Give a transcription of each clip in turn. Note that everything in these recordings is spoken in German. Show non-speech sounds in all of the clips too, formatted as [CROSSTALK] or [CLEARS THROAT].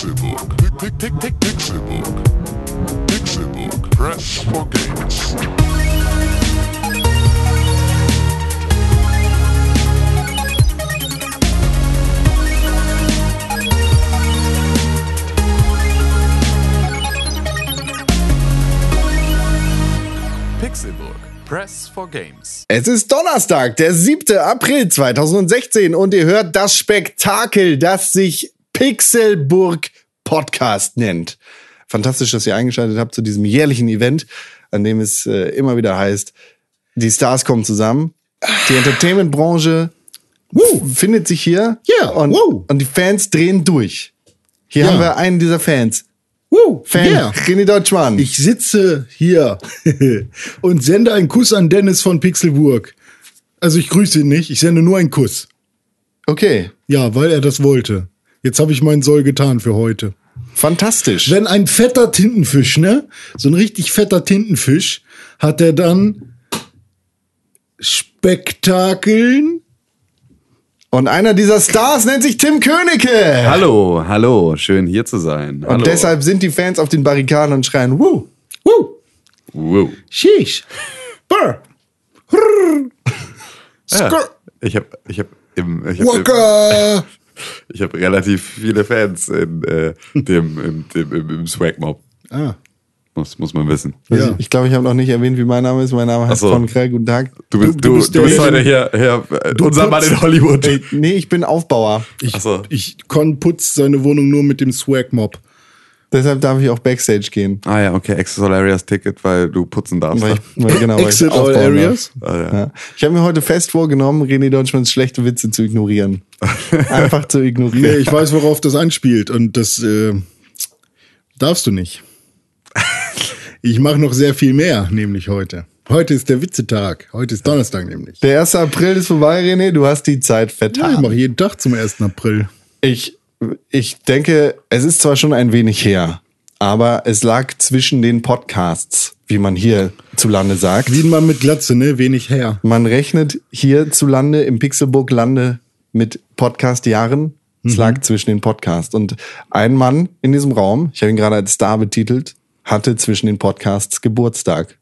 Pick, Pixelbook. Pixelbook. Press for games. Pixelburg. Press for Games. Es ist Donnerstag, der 7. April 2016 und ihr hört das Spektakel, das sich Pixelburg Podcast nennt. Fantastisch, dass ihr eingeschaltet habt zu diesem jährlichen Event, an dem es äh, immer wieder heißt, die Stars kommen zusammen, die Entertainment-Branche findet sich hier Ja, und, und die Fans drehen durch. Hier Ja. haben wir einen dieser Fans. Woo, Fan, yeah. René Deutschmann. Ich sitze hier [LAUGHS] und sende einen Kuss an Dennis von Pixelburg. Also ich grüße ihn nicht, ich sende nur einen Kuss. okay, Ja, weil er das wollte. Jetzt habe ich meinen Soll getan für heute. fantastisch. Wenn ein fetter Tintenfisch, ne? So ein richtig fetter Tintenfisch, hat er dann Spektakeln. Und einer dieser Stars nennt sich Tim Königke. Hallo, hallo, schön hier zu sein. Hallo. Und deshalb sind die Fans auf den Barrikaden und schreien, Woo! Woo, wow. sheesh, brr, Ja, skrr, ich habe ich hab im ich hab, im, waka. [LAUGHS] ich hab relativ viele Fans in äh, dem, im, dem, im, im Swag Mob. Ah, Muss, muss man wissen. Also Ja. Ich glaube, ich habe noch nicht erwähnt, wie mein Name ist. Mein Name heißt so. Von Krell. Guten Tag. Du bist, Du- du, du du bist bist, heute hier, hier äh, unser Mann putzt- in Hollywood. Ey, nee, ich bin Aufbauer. ich, so. ich Con putzt seine Wohnung nur mit dem Swag-Mob. Deshalb darf ich auch Backstage gehen. Ah ja, okay, Access All Areas Ticket, weil du putzen darfst. Weil ich, weil, genau, Exit all areas. Ah, ja. Ja. Ich habe mir heute fest vorgenommen, René Deutschmanns schlechte Witze zu ignorieren. [LAUGHS] Einfach zu Nee, ignorieren. ich weiß, worauf das anspielt und das äh, darfst du nicht. Ich mache noch sehr viel mehr, nämlich heute. Heute ist der Witzetag. Heute ist Donnerstag nämlich. Der 1. April ist vorbei, René. Du hast die Zeit Ja, ich vertan. mache jeden Tag zum 1. April. Ich, ich denke, es ist zwar schon ein wenig her, aber es lag zwischen den Podcasts, wie man hier zu Lande sagt. Wie Mann mit Glatze, ne? Wenig her. Man rechnet hier zu Lande, im Pixelburg Lande mit Podcast-Jahren. Es lag zwischen den Podcasts. Und ein Mann in diesem Raum, ich habe ihn gerade als Star betitelt, hatte zwischen den Podcasts Geburtstag.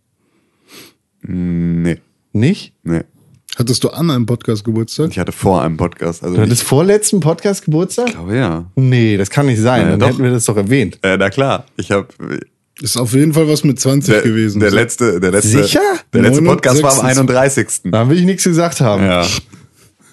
Nee, Nicht? nee. Hattest du an einem Podcast Geburtstag? Ich hatte vor einem Podcast. Also Du ich hattest vorletzten Podcast Geburtstag? glaube ja. Nee, das kann nicht sein. Ja, Dann doch. hätten wir das doch erwähnt. Äh, na klar, ich habe Ist auf jeden Fall was mit 20 der, gewesen. der letzte, der letzte, Sicher? der letzte Podcast war am 69. 31. Da will ich nichts gesagt haben. Ja.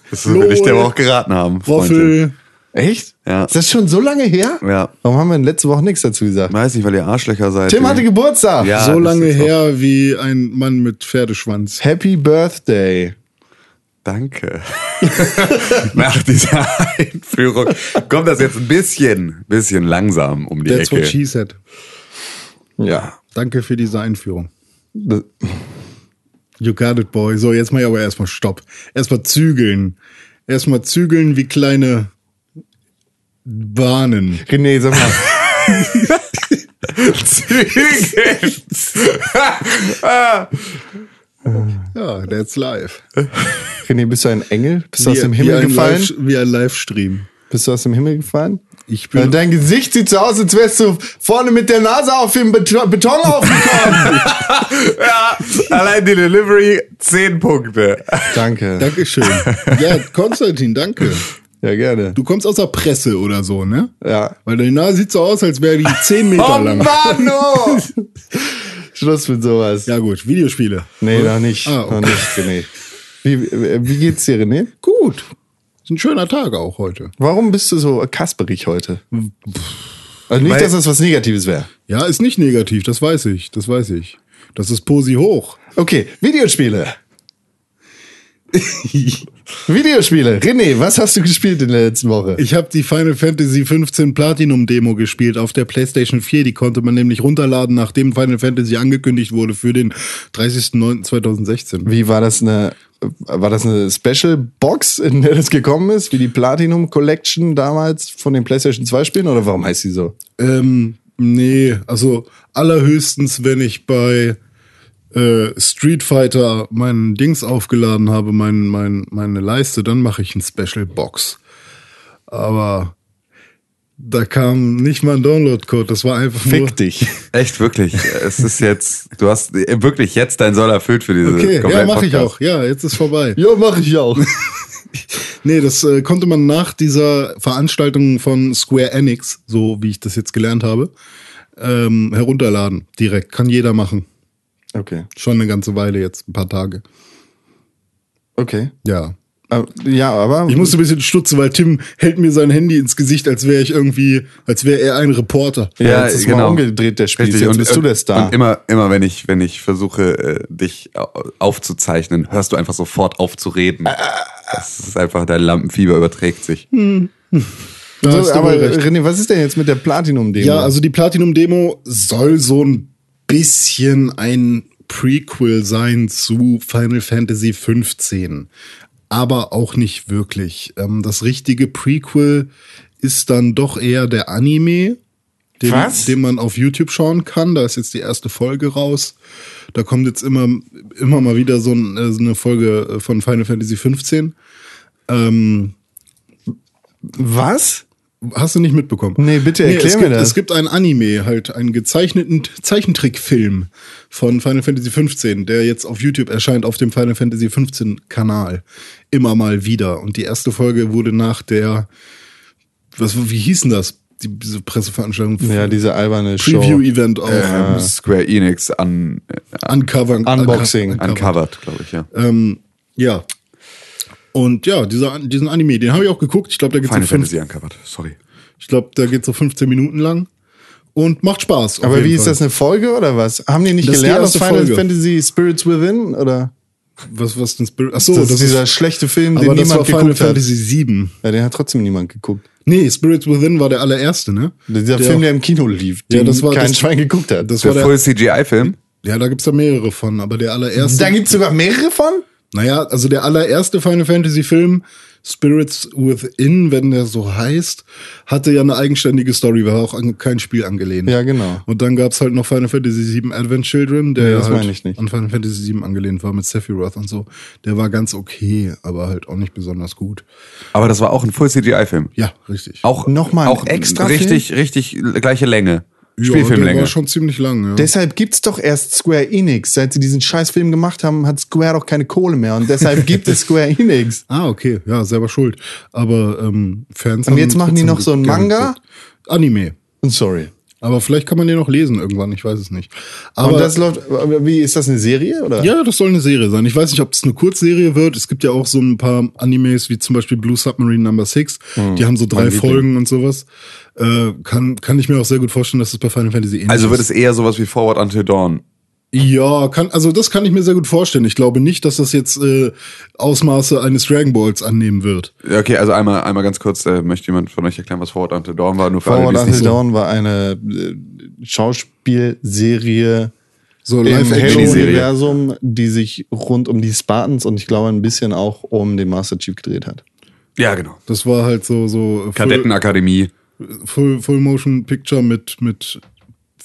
Das will ich dir aber auch geraten haben. Roffel. Echt? Ja. Ist das schon so lange her? Ja. Warum haben wir denn letzte Woche nichts dazu gesagt? Weiß nicht, weil ihr Arschlöcher seid. Tim hatte Geburtstag. Ja. so lange her wie ein Mann mit Pferdeschwanz. Happy Birthday. Danke. [LAUGHS] Nach dieser Einführung kommt das jetzt ein bisschen, bisschen langsam um die That's what Ecke. she said. Ja. Danke für diese Einführung. You got it, boy. So, jetzt mal aber erstmal Stopp. Erstmal zügeln. Erstmal zügeln wie kleine Bahnen. René, sag mal. [LAUGHS] [LAUGHS] Ja, that's live. [LAUGHS] René, bist du ein Engel? Bist du aus Wie- dem wie Himmel ein gefallen? Live, wie ein Livestream. Bist du aus dem Himmel gefallen? Ich bin. dein Gesicht sieht so aus, als wärst du vorne mit der Nase auf dem Beton, aufgekommen. [LAUGHS] ja, allein die Delivery 10 Punkte. Danke. Dankeschön. Ja, Konstantin, danke. Ja, gerne. Du kommst aus der Presse oder so, ne? Ja. Weil deine Nase sieht so aus, als wäre die 10 Meter Oh lang. Mann, oh! [LAUGHS] Schluss mit sowas. Ja gut, Videospiele. Nee, noch nicht. Ah, okay. Noch nicht, René. Wie, wie geht's dir, René? Gut. Ist ein schöner Tag auch heute. Warum bist du so kasperig heute? Also nicht, Weil- dass das was Negatives wäre. Ja, ist nicht negativ, das weiß ich, das weiß ich. Das ist Posi hoch. Okay, Videospiele. [LAUGHS] Videospiele. René, was hast du gespielt in der letzten Woche? Ich habe die Final Fantasy 15 Platinum Demo gespielt auf der PlayStation 4. Die konnte man nämlich runterladen, nachdem Final Fantasy angekündigt wurde für den 30.09.2016. Wie war das eine war das eine Special Box, in der das gekommen ist, wie die Platinum Collection damals von den PlayStation 2 Spielen oder warum heißt sie so? Ähm, nee, also allerhöchstens, wenn ich bei äh, Street Fighter meinen Dings aufgeladen habe, mein, mein, meine Leiste, dann mache ich ein Special Box. Aber Da kam nicht mal ein Download-Code, das war einfach nur. Fick dich. Echt, wirklich. es ist jetzt, du hast wirklich jetzt dein Soll erfüllt für diese Okay, ja, kompletten mache ich Podcast. auch. Ja, jetzt ist vorbei. Ja, mach ich auch. [LAUGHS] Nee, das äh, konnte man nach dieser Veranstaltung von Square Enix, so wie ich das jetzt gelernt habe, ähm, herunterladen. Direkt. Kann jeder machen. Okay. Schon eine ganze Weile jetzt, ein paar Tage. Okay. Ja. Äh, Ja, aber. Ich musste ein bisschen stutzen, weil Tim hält mir sein Handy ins Gesicht, als wäre ich irgendwie, als wäre er ein Reporter. ja, jetzt ist genau. mal umgedreht der Spiel. Jetzt bist du der Star. Und immer, immer wenn ich, wenn ich versuche, äh, dich au- aufzuzeichnen, hörst du einfach sofort auf zu reden. Das ist einfach, dein Lampenfieber überträgt sich. Da so, hast du aber recht. René, was ist denn jetzt mit der Platinum-Demo? Ja, also die Platinum-Demo soll so ein bisschen ein Prequel sein zu Final Fantasy 15. Aber auch nicht wirklich. Ähm, das richtige Prequel ist dann doch eher der Anime, den, Was? den man auf YouTube schauen kann. Da ist jetzt die erste Folge raus. Da kommt jetzt immer, immer mal wieder so, äh, so eine Folge von Final Fantasy 15. Ähm, Was? Hast du nicht mitbekommen? Nee, bitte erklär es mir gibt, das. Es gibt ein Anime, halt einen gezeichneten Zeichentrickfilm von Final Fantasy 15, der jetzt auf YouTube erscheint, auf dem Final Fantasy 15 Kanal. Immer mal wieder. Und die erste Folge wurde nach der, was, wie hieß denn das? Die, diese Presseveranstaltung. Ja, diese alberne Show. Preview-Event auch. Ähm, Square Enix un, äh, Uncover, Unboxing. Uncover. uncovered, glaube ich, ja. Ähm, ja. Und ja, dieser, diesen Anime, den habe ich auch geguckt. Ich glaube, da geht's so Final fünf, Fantasy uncovered, sorry. ich glaube, da geht's so 15 Minuten lang. Und macht Spaß. Aber wie ist Fall. das eine Folge oder was? Haben die nicht Das ist gelernt aus erste Final Folge. Fantasy Spirits Within? Oder? Was, was denn Spirit? Ach so, das, ist dieser schlechte Film, den das niemand Final geguckt hat. Fantasy 7. Ja, den hat trotzdem niemand geguckt. Nee, Spirits Within war der allererste, ne? Dieser Der Film, der im Kino lief, Ja, den das war- kein das- Schwein geguckt hat. Das Der war der, Full CGI-Film? ja, da gibt's da mehrere von, aber der allererste. da gibt's sogar mehrere von? Naja, also der allererste Final Fantasy Film, Spirits Within, wenn der so heißt, hatte ja eine eigenständige Story, war auch an kein Spiel angelehnt. Ja, genau. Und dann gab's halt noch Final Fantasy VII Advent Children, der Nee, ja das halt meine ich nicht. an Final Fantasy VII angelehnt war mit Sephiroth und so. Der war ganz okay, aber halt auch nicht besonders gut. Aber das war auch ein Full CGI-Film. Ja, richtig. Auch Nochmal ein auch extra richtig, richtig gleiche Länge. Ja, Spielfilmlänge. war schon ziemlich lang, ja. Deshalb gibt's doch erst Square Enix. Seit sie diesen Scheißfilm gemacht haben, hat Square doch keine Kohle mehr. Und deshalb [LAUGHS] gibt es Square Enix. Ah, okay, ja, selber schuld. Aber ähm, Fans Und jetzt machen die noch so einen Manga? Anime. Und sorry. Aber vielleicht kann man den noch lesen irgendwann, ich weiß es nicht. Aber Und das läuft, wie, ist das eine Serie, oder? ja, das soll eine Serie sein. Ich weiß nicht, ob es eine Kurzserie wird. Es gibt ja auch so ein paar Animes, wie zum Beispiel Blue Submarine Number 6. Die haben so drei Hm. Liebling. Folgen und sowas. Äh, kann, kann ich mir auch sehr gut vorstellen, dass es bei Final Fantasy ähnlich Also wird ist. es eher sowas wie Forward Until Dawn. Ja, kann, also das kann ich mir sehr gut vorstellen. Ich glaube nicht, dass das jetzt äh, Ausmaße eines Dragon Balls annehmen wird. Ja, Okay, also einmal, einmal ganz kurz, äh, möchte jemand von euch erklären, was Forward Until Dawn war? Nur für Forward alle, Until Dawn war eine äh, Schauspielserie So im. Halo-Universum, die sich rund um die Spartans und ich glaube ein bisschen auch um den Master Chief gedreht hat. Ja, genau. Das war halt so so Full, Kadettenakademie. Full, Full Motion Picture mit mit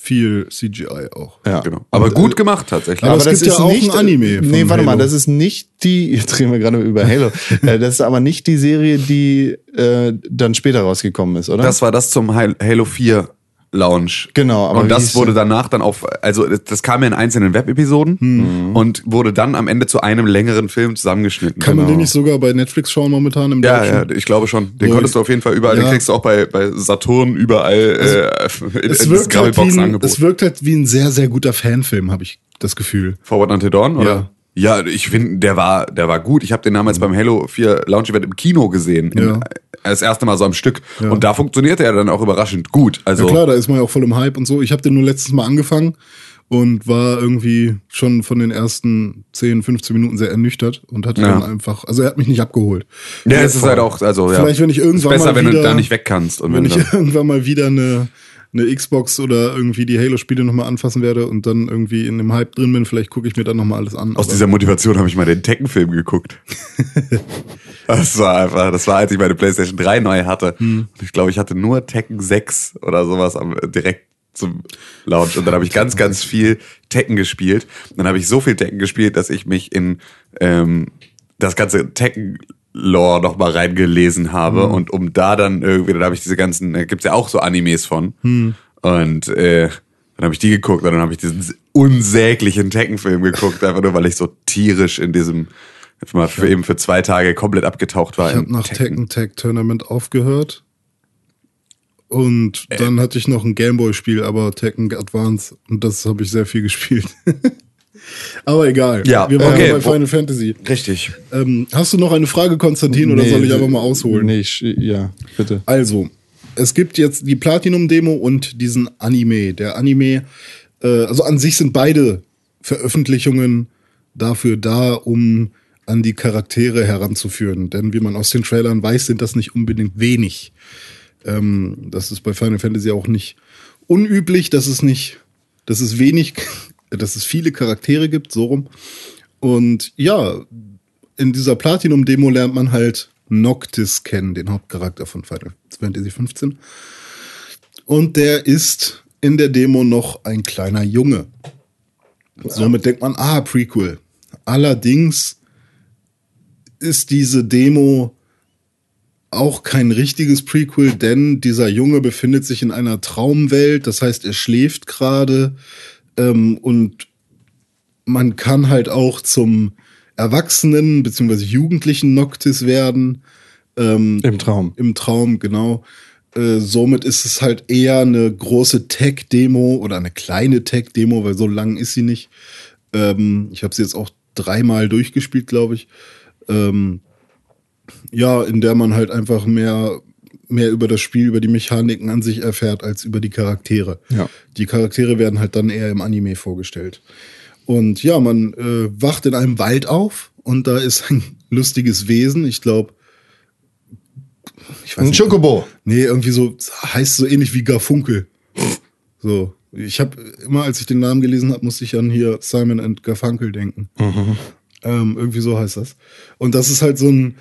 viel CGI auch. Ja. Genau. Aber gut gemacht tatsächlich. Aber es gibt ja auch ein Anime von Nee, warte mal, Halo. das ist nicht die, [LAUGHS] jetzt reden wir gerade über Halo. [LAUGHS] Äh, das ist aber nicht die Serie, die äh, dann später rausgekommen ist, oder? Das war das zum Hal- Halo 4 Launch. Genau, aber und das wurde danach dann auf, also das- kam ja in einzelnen Webepisoden Hm. und wurde dann am Ende zu einem längeren Film zusammengeschnitten. Kann man Genau. den nicht sogar bei Netflix schauen momentan im ja, ja, Deutschen? ich glaube schon. Den So, konntest du auf jeden Fall überall, den ja. kriegst du auch bei, bei Saturn überall äh, [LAUGHS] in, Es in wirkt, halt wie ein, es wirkt halt wie ein sehr, sehr guter Fanfilm, habe ich das Gefühl. Forward Until Dawn, oder? Ja. Ja, ich finde, der war, der war gut. Ich habe den damals beim Halo 4 Launch Event im Kino gesehen. Ja. Das erste Mal so am Stück. Und da funktionierte er dann auch überraschend gut. Also, Ja klar, da ist man ja auch voll im Hype und so. Ich habe den nur letztes Mal angefangen und war irgendwie schon von den ersten 10, 15 Minuten sehr ernüchtert und hatte Ja. dann einfach, also er hat mich nicht abgeholt. ja, es ist halt auch, also, ja. Vielleicht, wenn ich irgendwann ist besser, mal wenn du wieder- da nicht weg kannst. Und Wenn wenn, ich dann, [LAUGHS] irgendwann mal wieder eine, eine Xbox oder irgendwie die Halo-Spiele nochmal anfassen werde und dann irgendwie in dem Hype drin bin, vielleicht gucke ich mir dann nochmal alles an. aus dieser Motivation habe ich mal den Tekken-Film geguckt. [LAUGHS] das war einfach, das war, als ich meine PlayStation 3 neu hatte. Hm. Und ich glaube, ich hatte nur Tekken 6 oder sowas am, direkt zum Launch. Und dann habe ich ganz, ganz viel Tekken gespielt. Dann habe ich so viel Tekken gespielt, dass ich mich in ähm, das ganze Tekken Lore noch mal reingelesen habe und um da dann irgendwie, dann habe ich diese ganzen, da gibt's ja auch so Animes von und äh, dann habe ich die geguckt und dann habe ich diesen unsäglichen Tekken-Film geguckt, einfach nur weil ich so tierisch in diesem jetzt mal für eben für zwei Tage komplett abgetaucht war. Ich habe nach Tekken Tag Tournament aufgehört. Und Äh. dann hatte ich noch ein Gameboy-Spiel, aber Tekken Advance. Und das habe ich sehr viel [LAUGHS] gespielt. Aber egal. Ja, Wir waren okay. bei Final Fantasy. Richtig. Ähm, hast du noch eine Frage, Konstantin, oder Nee, soll ich einfach mal ausholen? Nee, ich, ja, bitte. Also, es gibt jetzt die Platinum-Demo und diesen Anime. Der Anime, äh, also an sich sind beide Veröffentlichungen dafür da, um an die Charaktere heranzuführen. Denn wie man aus den Trailern weiß, sind das nicht unbedingt wenig. Ähm, das ist bei Final Fantasy auch nicht unüblich, dass es nicht, dass es wenig, dass es viele Charaktere gibt, so rum. Und ja, in dieser Platinum-Demo lernt man halt Noctis kennen, den Hauptcharakter von Final Fantasy 15. Und der ist in der Demo noch ein kleiner Junge. Somit denkt man, ah, Prequel. Allerdings ist diese Demo auch kein richtiges Prequel, denn dieser Junge befindet sich in einer Traumwelt. Das heißt, er schläft gerade ähm, und man kann halt auch zum Erwachsenen bzw. Jugendlichen Noctis werden. Ähm, Im Traum. Im Traum, genau. Äh, somit ist es halt eher eine große Tech-Demo oder eine kleine Tech-Demo, weil so lang ist sie nicht. Ähm, ich habe sie jetzt auch dreimal durchgespielt, glaube ich. Ähm, ja, in der man halt einfach mehr, mehr über das Spiel, über die Mechaniken an sich erfährt, als über die Charaktere. Ja. Die Charaktere werden halt dann eher im Anime vorgestellt. Und ja, man äh, wacht in einem Wald auf und da ist ein [LAUGHS] lustiges Wesen. Ich glaube, ich weiß Ein. Chocobo. Nee, irgendwie so heißt so ähnlich wie Garfunkel. So, ich habe immer, als ich den Namen gelesen habe, musste ich an hier Simon and Garfunkel denken. Ähm, irgendwie so heißt das. Und das ist halt so ein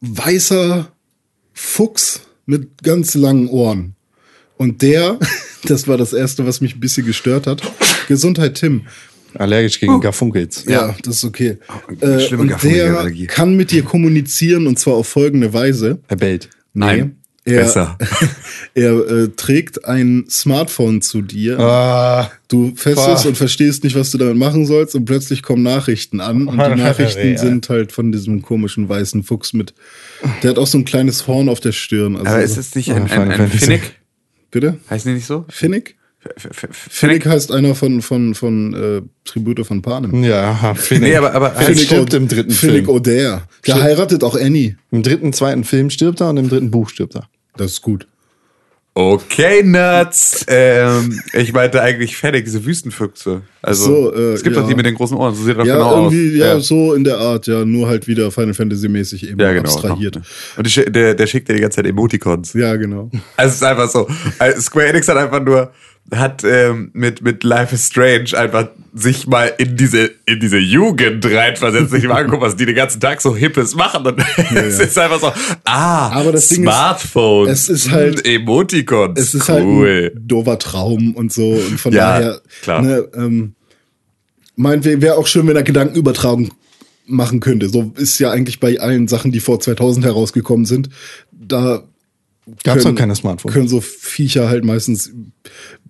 weißer Fuchs mit ganz langen Ohren. Und der, [LAUGHS] das war das erste, was mich ein bisschen gestört hat. Gesundheit, Tim. Allergisch gegen Garfunkels. Ja, das ist okay. eine Äh, schlimme und der kann mit dir kommunizieren und zwar auf folgende Weise. Er bellt. Nein, er, besser. [LAUGHS] er äh, trägt ein Smartphone zu dir. Ah, Du festest Boah. und verstehst nicht, was du damit machen sollst und plötzlich kommen Nachrichten an und die [LAUGHS] Nachrichten Ja. sind halt von diesem komischen weißen Fuchs mit. Der hat auch so ein kleines Horn auf der Stirn. Also Aber ist es nicht ein, ein, ein Fantasy. Finnick? bitte? Heißen die nicht so? Finnick? Finnick Finnick? heißt einer von von von äh, Tribute von Panem. ja, Finnick. Nee, aber, aber Finnick Finnick, stirbt im dritten Finnick Film. O'Dare. Der Stimmt. heiratet auch Annie. Im dritten, zweiten Film stirbt er und im dritten Buch stirbt er. Das ist gut. Okay, Nuts. Ähm, ich meinte eigentlich Fennec, diese Wüstenfüchse. Also, So, äh, es gibt ja. doch die mit den großen Ohren, so sieht doch Ja, genau aus. irgendwie, ja, so in der Art, ja, nur halt wieder Final Fantasy mäßig eben ja, genau. abstrahiert. Und die, schi- der, der schickt dir die ganze Zeit Emoticons. Ja, genau. Also es ist einfach so. Also Square Enix hat einfach nur hat ähm, mit mit Life is Strange einfach sich mal in diese in diese Jugend reinversetzt, sich mal angucken, was die den ganzen Tag so hippes machen und [LAUGHS] es ist einfach so ah Aber das Ding ist, Smartphones es ist halt- mh, Emoticons Es ist cool halt ein doofer Traum und so. Und von Ja, daher, klar. Ne, ähm, meinetwegen wäre auch schön, wenn er Gedankenübertragung machen könnte. So ist ja eigentlich bei allen Sachen, die vor 2000 herausgekommen sind. Da Gab's können- noch keine Smartphones. Können so Viecher halt meistens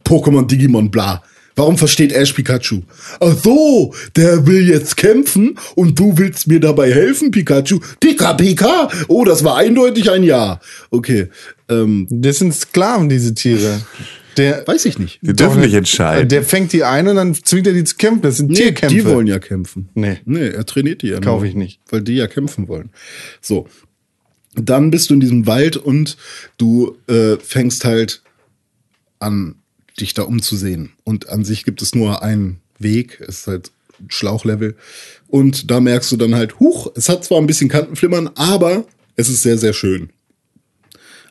Pokémon, Digimon, bla. Warum versteht Ash Pikachu? Ach so, der will jetzt kämpfen und du willst mir dabei helfen, Pikachu? Pika, Pika? Oh, das war eindeutig ein Ja. Okay, ähm, Das sind Sklaven, diese Tiere. Der, weiß ich nicht. die dürfen nicht entscheiden Der fängt die ein und dann zwingt er die zu kämpfen. Das sind Nee, Tierkämpfe. die wollen ja kämpfen. Nee. Nee, er trainiert die ja. Kauf nur, ich nicht. Weil die ja kämpfen wollen. So. Dann bist du in diesem Wald und du äh, fängst halt an, dich da umzusehen. Und an sich gibt es nur einen Weg. Es ist halt Schlauchlevel. Und da merkst du dann halt, huch, es hat zwar ein bisschen Kantenflimmern, aber es ist sehr, sehr schön.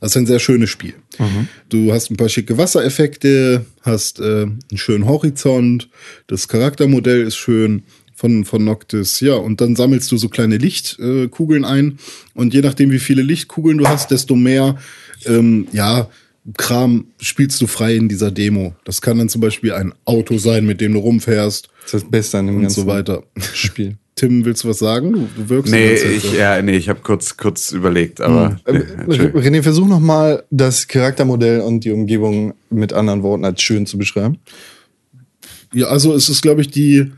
Das ist ein sehr schönes Spiel. Du hast ein paar schicke Wassereffekte, hast äh, einen schönen Horizont, das Charaktermodell ist schön von, von Noctis, ja, und dann sammelst du so kleine Lichtkugeln äh, ein und je nachdem, wie viele Lichtkugeln du hast, desto mehr, ähm, ja, Kram spielst du frei in dieser Demo. Das kann dann zum Beispiel ein Auto sein, mit dem du rumfährst Das ist das Beste an dem und ganzen so weiter. Spiel. [LAUGHS] Tim, willst du was sagen? Du, du wirkst Nee, ich, ja, nee, ich habe kurz, kurz überlegt, aber. Nee, Ähm. René, versuch noch mal das Charaktermodell und die Umgebung mit anderen Worten als schön zu beschreiben. Ja, also es ist, glaube ich, die,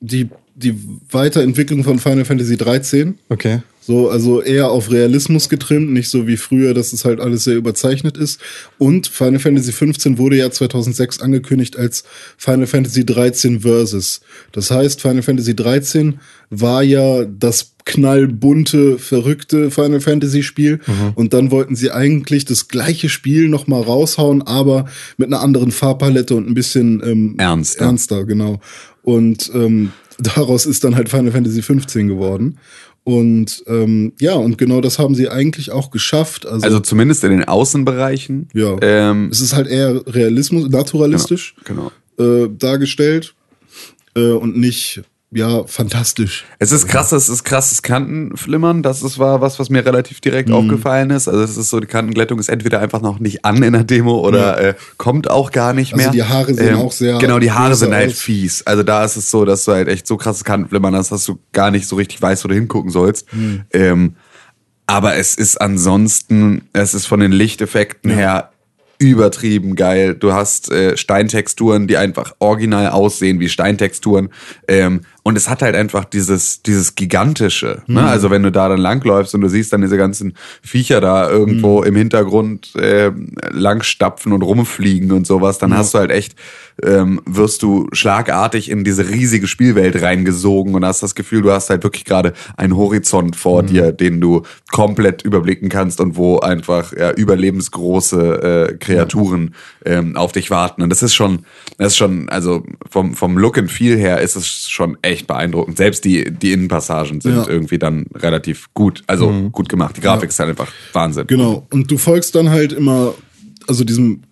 die, die Weiterentwicklung von Final Fantasy 13. Okay. So, also eher auf Realismus getrimmt, nicht so wie früher, dass es halt alles sehr überzeichnet ist. Und Final Fantasy 15 wurde ja 2006 angekündigt als Final Fantasy 13 Versus. Das heißt, Final Fantasy 13 war ja das knallbunte, verrückte Final Fantasy Spiel. Und dann wollten sie eigentlich das gleiche Spiel nochmal raushauen, aber mit einer anderen Farbpalette und ein bisschen ähm, Ernster. ernster, genau. Und ähm, daraus ist dann halt Final Fantasy 15 geworden. Und ähm, ja, und genau das haben sie eigentlich auch geschafft. Also, Also zumindest in den Außenbereichen. ja, Ähm, es ist halt eher Realismus, naturalistisch genau. äh, dargestellt äh, und nicht ja fantastisch. Es ist krass, es ist krasses Kantenflimmern. Das ist war was, was mir relativ direkt aufgefallen ist. Also es ist so, die Kantenglättung ist entweder einfach noch nicht an in der Demo oder äh, kommt auch gar nicht Also mehr. die Haare sehen auch sehr Genau, die Haare sind halt aus. fies. Also da ist es so, dass du halt echt so krasses Kantenflimmern hast, dass du gar nicht so richtig weißt, wo du hingucken sollst. Hm. Ähm, aber es ist ansonsten, es ist von den Lichteffekten her übertrieben geil. Du hast äh, Steintexturen, die einfach original aussehen wie Steintexturen. Ähm, und es hat halt einfach dieses, dieses gigantische. Ne? Also wenn du da dann langläufst und du siehst dann diese ganzen Viecher da irgendwo im Hintergrund äh, langstapfen und rumfliegen und sowas, dann hast du halt echt, ähm, wirst du schlagartig in diese riesige Spielwelt reingesogen und hast das Gefühl, du hast halt wirklich gerade einen Horizont vor dir, den du komplett überblicken kannst und wo einfach ja, überlebensgroße äh, Kreaturen ähm, auf dich warten. Und das ist schon, das ist schon, also vom, vom Look and Feel her ist es schon echt beeindruckend. Selbst die, die Innenpassagen sind Ja. irgendwie dann relativ gut, also gut gemacht. Die Grafik ist halt einfach Wahnsinn. Genau. Und du folgst dann halt immer, also diesem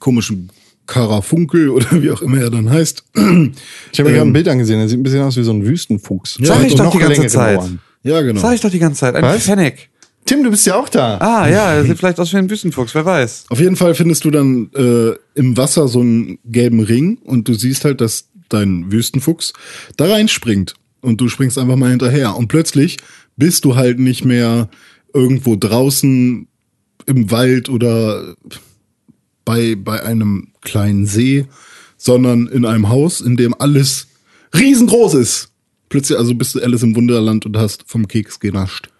komischen Karafunkel [LAUGHS] oder wie auch immer er dann heißt. Ich habe mir gerade Ähm, ein Bild angesehen, der sieht ein bisschen aus wie so ein Wüstenfuchs. Sag Hat ich doch noch die ganze Zeit. Ohren. Ja, genau. Sag ich doch die ganze Zeit. Ein Was? Fennec. Tim, du bist ja auch da. Ah, ja, er sieht vielleicht aus wie ein Wüstenfuchs, wer weiß. Auf jeden Fall findest du dann äh, im Wasser so einen gelben Ring und du siehst halt, dass dein Wüstenfuchs da reinspringt. Und du springst einfach mal hinterher. Und plötzlich bist du halt nicht mehr irgendwo draußen im Wald oder bei, bei einem kleinen See, sondern in einem Haus, in dem alles riesengroß ist. Plötzlich also bist du Alice im Wunderland und hast vom Keks genascht.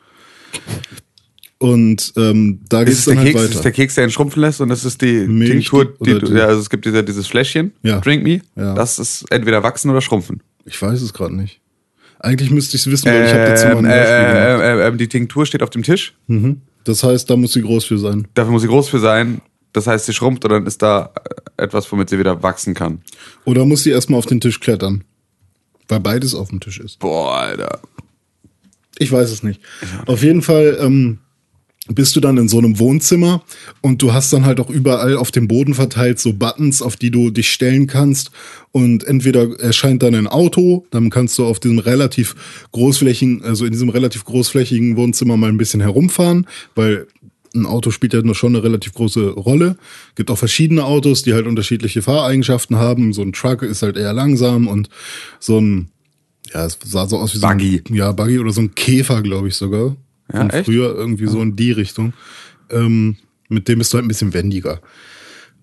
Und ähm, da geht es dann halt Keks, weiter. ist der Keks, der ihn schrumpfen lässt und das ist die Milch, Tinktur, die- die, ja, also es gibt dieser, dieses Fläschchen, Ja. Drink Me, Ja. das ist entweder wachsen oder schrumpfen. Ich weiß es gerade nicht. Eigentlich müsste ich es wissen, weil ich habe dazu mal Ähm, ein äh, äh, äh, äh, die Tinktur steht auf dem Tisch, Das heißt, da muss sie groß für sein. dafür muss sie groß für sein, das heißt, sie schrumpft und dann ist da äh, etwas, womit sie wieder wachsen kann. Oder muss sie erstmal auf den Tisch klettern? Weil beides auf dem Tisch ist. Boah, Alter. Ich weiß es nicht. Auf jeden Fall ähm, bist du dann in so einem Wohnzimmer und du hast dann halt auch überall auf dem Boden verteilt so Buttons, auf die du dich stellen kannst. Und entweder erscheint dann ein Auto, dann kannst du auf diesem relativ großflächigen, also in diesem relativ großflächigen Wohnzimmer mal ein bisschen herumfahren, weil ein Auto spielt ja nur schon eine relativ große Rolle. Gibt auch verschiedene Autos, die halt unterschiedliche Fahreigenschaften haben. So ein Truck ist halt eher langsam und so ein, ja, es sah so aus wie so Buggy. ein, ja, Buggy oder so ein Käfer, glaube ich sogar. Ja, Von echt? früher irgendwie so in die Richtung. Ähm, mit dem bist du halt ein bisschen wendiger.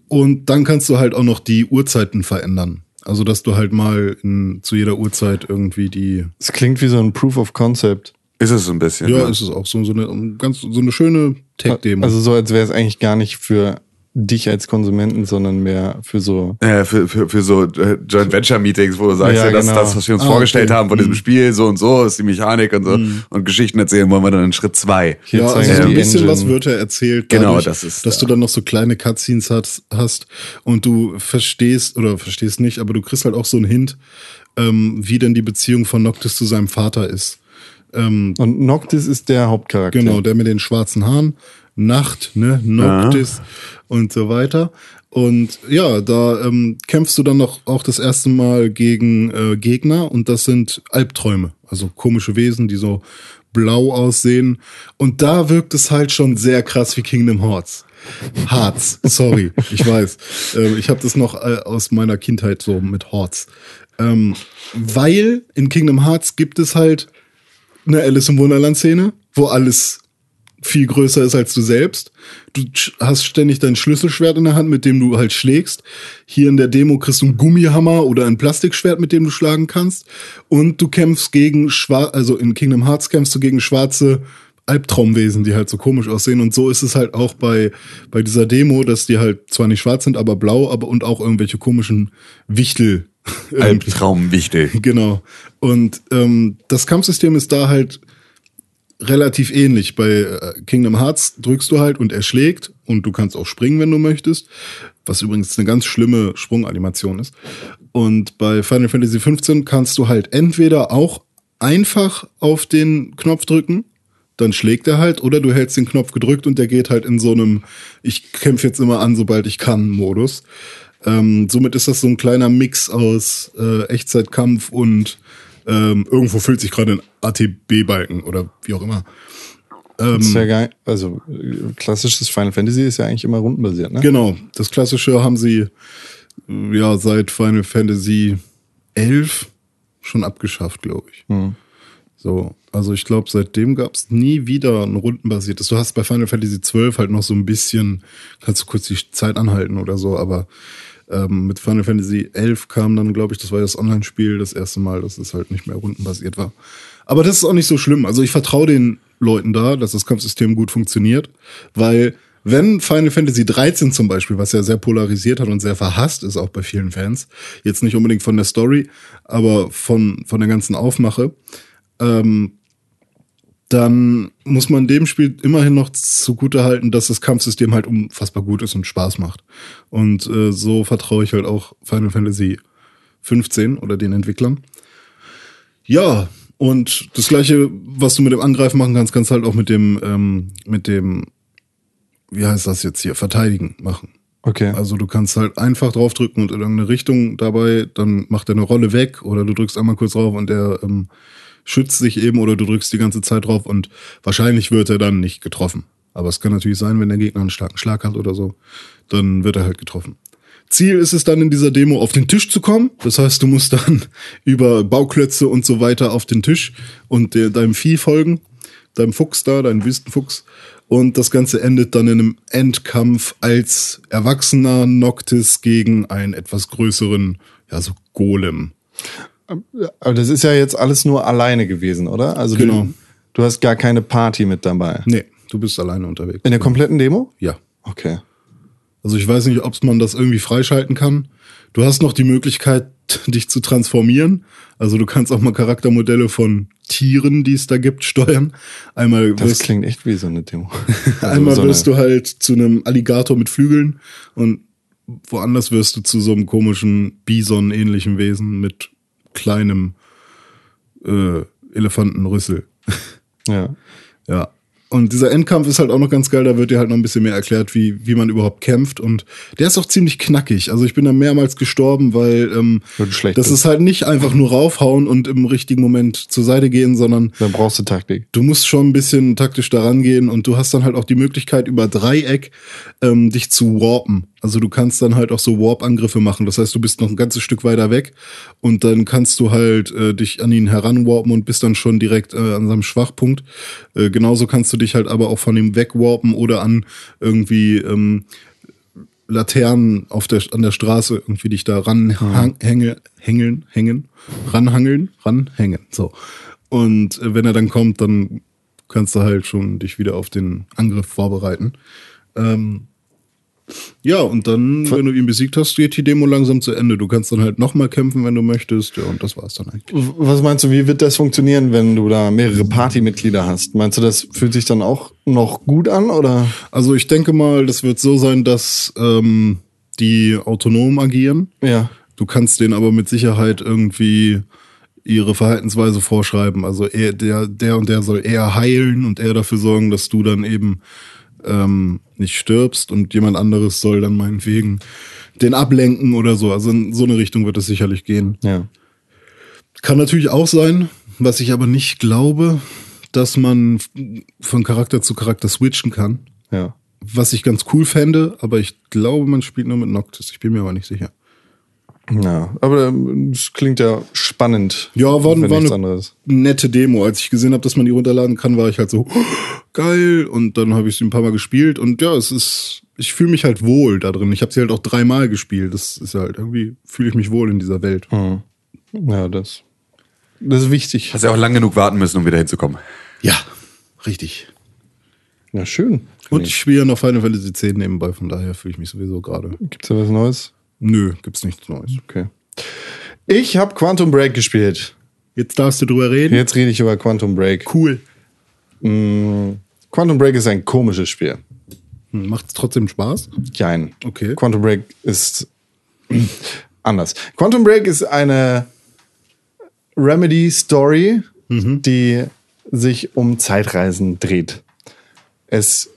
Und dann kannst du halt auch noch die Uhrzeiten verändern. Also, dass du halt mal in, zu jeder Uhrzeit irgendwie die, Es klingt wie so ein Proof of Concept. Ist es so ein bisschen. ja, ne? ist es auch so, so eine ganz, so eine schöne Tech-Demo. Also so, als wäre es eigentlich gar nicht für dich als Konsumenten, sondern mehr für so. Äh, für, für, für so äh, Joint Venture Meetings, wo du sagst, Ja, ja, das ist genau. das, was wir uns Ah, vorgestellt okay. haben von diesem Mhm. Spiel, so und so ist die Mechanik und so. Und Geschichten erzählen wollen wir dann in Schritt zwei. Hier ja, also ein bisschen Engine. was wird er erzählt. Genau, dadurch, das ist Dass da. du dann noch so kleine Cutscenes hast, hast und du verstehst, oder verstehst nicht, aber du kriegst halt auch so einen Hint, ähm, wie denn die Beziehung von Noctis zu seinem Vater ist. Ähm, Und Noctis ist der Hauptcharakter. Genau, der mit den schwarzen Haaren. Nacht, ne? Noctis und so weiter. Und ja, da ähm, kämpfst du dann noch auch das erste Mal gegen äh, Gegner und das sind Albträume, also komische Wesen, die so blau aussehen. Und da wirkt es halt schon sehr krass wie Kingdom Hearts. Hearts, sorry, [LAUGHS] ich weiß. Ähm, ich habe das noch äh, aus meiner Kindheit so mit Hearts. Ähm, weil in Kingdom Hearts gibt es halt eine Alice im Wunderland-Szene, wo alles viel größer ist als du selbst. Du hast ständig dein Schlüsselschwert in der Hand, mit dem du halt schlägst. Hier in der Demo kriegst du einen Gummihammer oder ein Plastikschwert, mit dem du schlagen kannst. Und du kämpfst gegen schwarz, also in Kingdom Hearts kämpfst du gegen schwarze Albtraumwesen, die halt so komisch aussehen. Und so ist es halt auch bei, bei dieser Demo, dass die halt zwar nicht schwarz sind, aber blau, aber und auch irgendwelche komischen Wichtel. [LAUGHS] Albtraumwichtel. Genau. Und ähm, das Kampfsystem ist da halt relativ ähnlich. Bei äh, Kingdom Hearts drückst du halt und er schlägt und du kannst auch springen, wenn du möchtest. Was übrigens eine ganz schlimme Sprunganimation ist. Und bei Final Fantasy 15 kannst du halt entweder auch einfach auf den Knopf drücken, dann schlägt er halt, oder du hältst den Knopf gedrückt und der geht halt in so einem Ich kämpfe jetzt immer an, sobald ich kann Modus. Ähm, somit ist das so ein kleiner Mix aus äh, Echtzeitkampf und ähm, irgendwo füllt sich gerade ein ATB-Balken oder wie auch immer. Das ist ja geil. Also klassisches Final Fantasy ist ja eigentlich immer rundenbasiert, ne? Genau, das klassische haben sie äh, ja seit Final Fantasy 11 schon abgeschafft, glaube ich. So, also ich glaube, seitdem gab es nie wieder ein rundenbasiertes. Du hast bei Final Fantasy 12 halt noch so ein bisschen, kannst du kurz die Zeit anhalten oder so, aber ähm, mit Final Fantasy 11 kam dann, glaube ich, das war das Online-Spiel das erste Mal, dass es halt nicht mehr rundenbasiert war. Aber das ist auch nicht so schlimm. Also ich vertraue den Leuten da, dass das Kampfsystem gut funktioniert, weil wenn Final Fantasy 13 zum Beispiel, was ja sehr polarisiert hat und sehr verhasst ist, auch bei vielen Fans, jetzt nicht unbedingt von der Story, aber von, von der ganzen Aufmache, ähm, dann muss man dem Spiel immerhin noch zugute halten, dass das Kampfsystem halt unfassbar gut ist und Spaß macht. Und äh, so vertraue ich halt auch Final Fantasy 15 oder den Entwicklern. Ja, und das gleiche, was du mit dem Angreifen machen kannst, kannst du halt auch mit dem, ähm, mit dem, wie heißt das jetzt hier, Verteidigen machen. Okay. Also du kannst halt einfach draufdrücken und in irgendeine Richtung dabei, dann macht er eine Rolle weg oder du drückst einmal kurz drauf und der ähm, schützt sich eben oder du drückst die ganze Zeit drauf und wahrscheinlich wird er dann nicht getroffen. Aber es kann natürlich sein, wenn der Gegner einen starken Schlag hat oder so, dann wird er halt getroffen. Ziel ist es dann in dieser Demo auf den Tisch zu kommen. Das heißt, du musst dann [LAUGHS] über Bauklötze und so weiter auf den Tisch und der, deinem Vieh folgen, deinem Fuchs da, deinem Wüstenfuchs. Und das Ganze endet dann in einem Endkampf als erwachsener Noctis gegen einen etwas größeren, ja, so Golem. Aber das ist ja jetzt alles nur alleine gewesen, oder? Also Genau. du, du hast gar keine Party mit dabei. Nee, du bist alleine unterwegs. In der kompletten Demo? ja. Okay. Also ich weiß nicht, ob man das irgendwie freischalten kann. Du hast noch die Möglichkeit, [LAUGHS] dich zu transformieren. Also du kannst auch mal Charaktermodelle von Tieren, die es da gibt, steuern. Einmal Das wirst, klingt echt wie so eine Demo. [LAUGHS] Also einmal so wirst du halt zu einem Alligator mit Flügeln und woanders wirst du zu so einem komischen Bison-ähnlichen Wesen mit kleinem äh, Elefantenrüssel. [LAUGHS] Ja. Ja. Und dieser Endkampf ist halt auch noch ganz geil, da wird dir halt noch ein bisschen mehr erklärt, wie, wie man überhaupt kämpft. Und der ist auch ziemlich knackig. Also ich bin da mehrmals gestorben, weil ähm, das ist halt nicht einfach nur raufhauen und im richtigen Moment zur Seite gehen, sondern Dann brauchst du Taktik. du musst schon ein bisschen taktisch daran gehen und du hast dann halt auch die Möglichkeit, über Dreieck ähm, dich zu warpen. Also du kannst dann halt auch so Warp-Angriffe machen. Das heißt, du bist noch ein ganzes Stück weiter weg und dann kannst du halt äh, dich an ihn heranwarpen und bist dann schon direkt äh, an seinem Schwachpunkt. Äh, genauso kannst du dich halt aber auch von ihm wegwarpen oder an irgendwie ähm, Laternen auf der, an der Straße irgendwie dich da ranhängen, hängeln, hängen, ranhangeln, ranhängen, so. Und äh, wenn er dann kommt, dann kannst du halt schon dich wieder auf den Angriff vorbereiten. Ähm, ja, und dann, wenn du ihn besiegt hast, geht die Demo langsam zu Ende. Du kannst dann halt nochmal kämpfen, wenn du möchtest. Ja, und das war's dann eigentlich. Was meinst du, wie wird das funktionieren, wenn du da mehrere Partymitglieder hast? Meinst du, das fühlt sich dann auch noch gut an oder? Also ich denke mal, das wird so sein, dass ähm, die autonom agieren. Ja. Du kannst denen aber mit Sicherheit irgendwie ihre Verhaltensweise vorschreiben. Also er, der, der und der soll eher heilen und eher dafür sorgen, dass du dann eben ähm, nicht stirbst und jemand anderes soll dann meinetwegen den ablenken oder so. Also in so eine Richtung wird es sicherlich gehen. Ja. Kann natürlich auch sein, was ich aber nicht glaube, dass man von Charakter zu Charakter switchen kann. Ja. Was ich ganz cool fände, aber ich glaube, man spielt nur mit Noctis. Ich bin mir aber nicht sicher. Ja, aber ähm, es klingt ja spannend. Ja, war, war eine anderes. nette Demo. Als ich gesehen habe, dass man die runterladen kann, war ich halt so geil. Und dann habe ich sie ein paar Mal gespielt. Und ja, es ist, ich fühle mich halt wohl da drin. Ich habe sie halt auch dreimal gespielt. Das ist halt irgendwie, fühle ich mich wohl in dieser Welt. Ja, das, das ist wichtig. Hast ja auch lang genug warten müssen, um wieder hinzukommen. Ja, richtig. Ja, schön. Und ich spiele ja noch Final Fantasy X nebenbei, von daher fühle ich mich sowieso gerade. Gibt's da was Neues? Nö, gibt's nichts Neues. Okay. Ich habe Quantum Break gespielt. Jetzt darfst du drüber reden. Jetzt rede ich über Quantum Break. Cool. Quantum Break ist ein komisches Spiel. Hm, Macht's trotzdem Spaß? Jein. Okay. Quantum Break ist [CLEARS THROAT] anders. Quantum Break ist eine Remedy-Story, die sich um Zeitreisen dreht. Es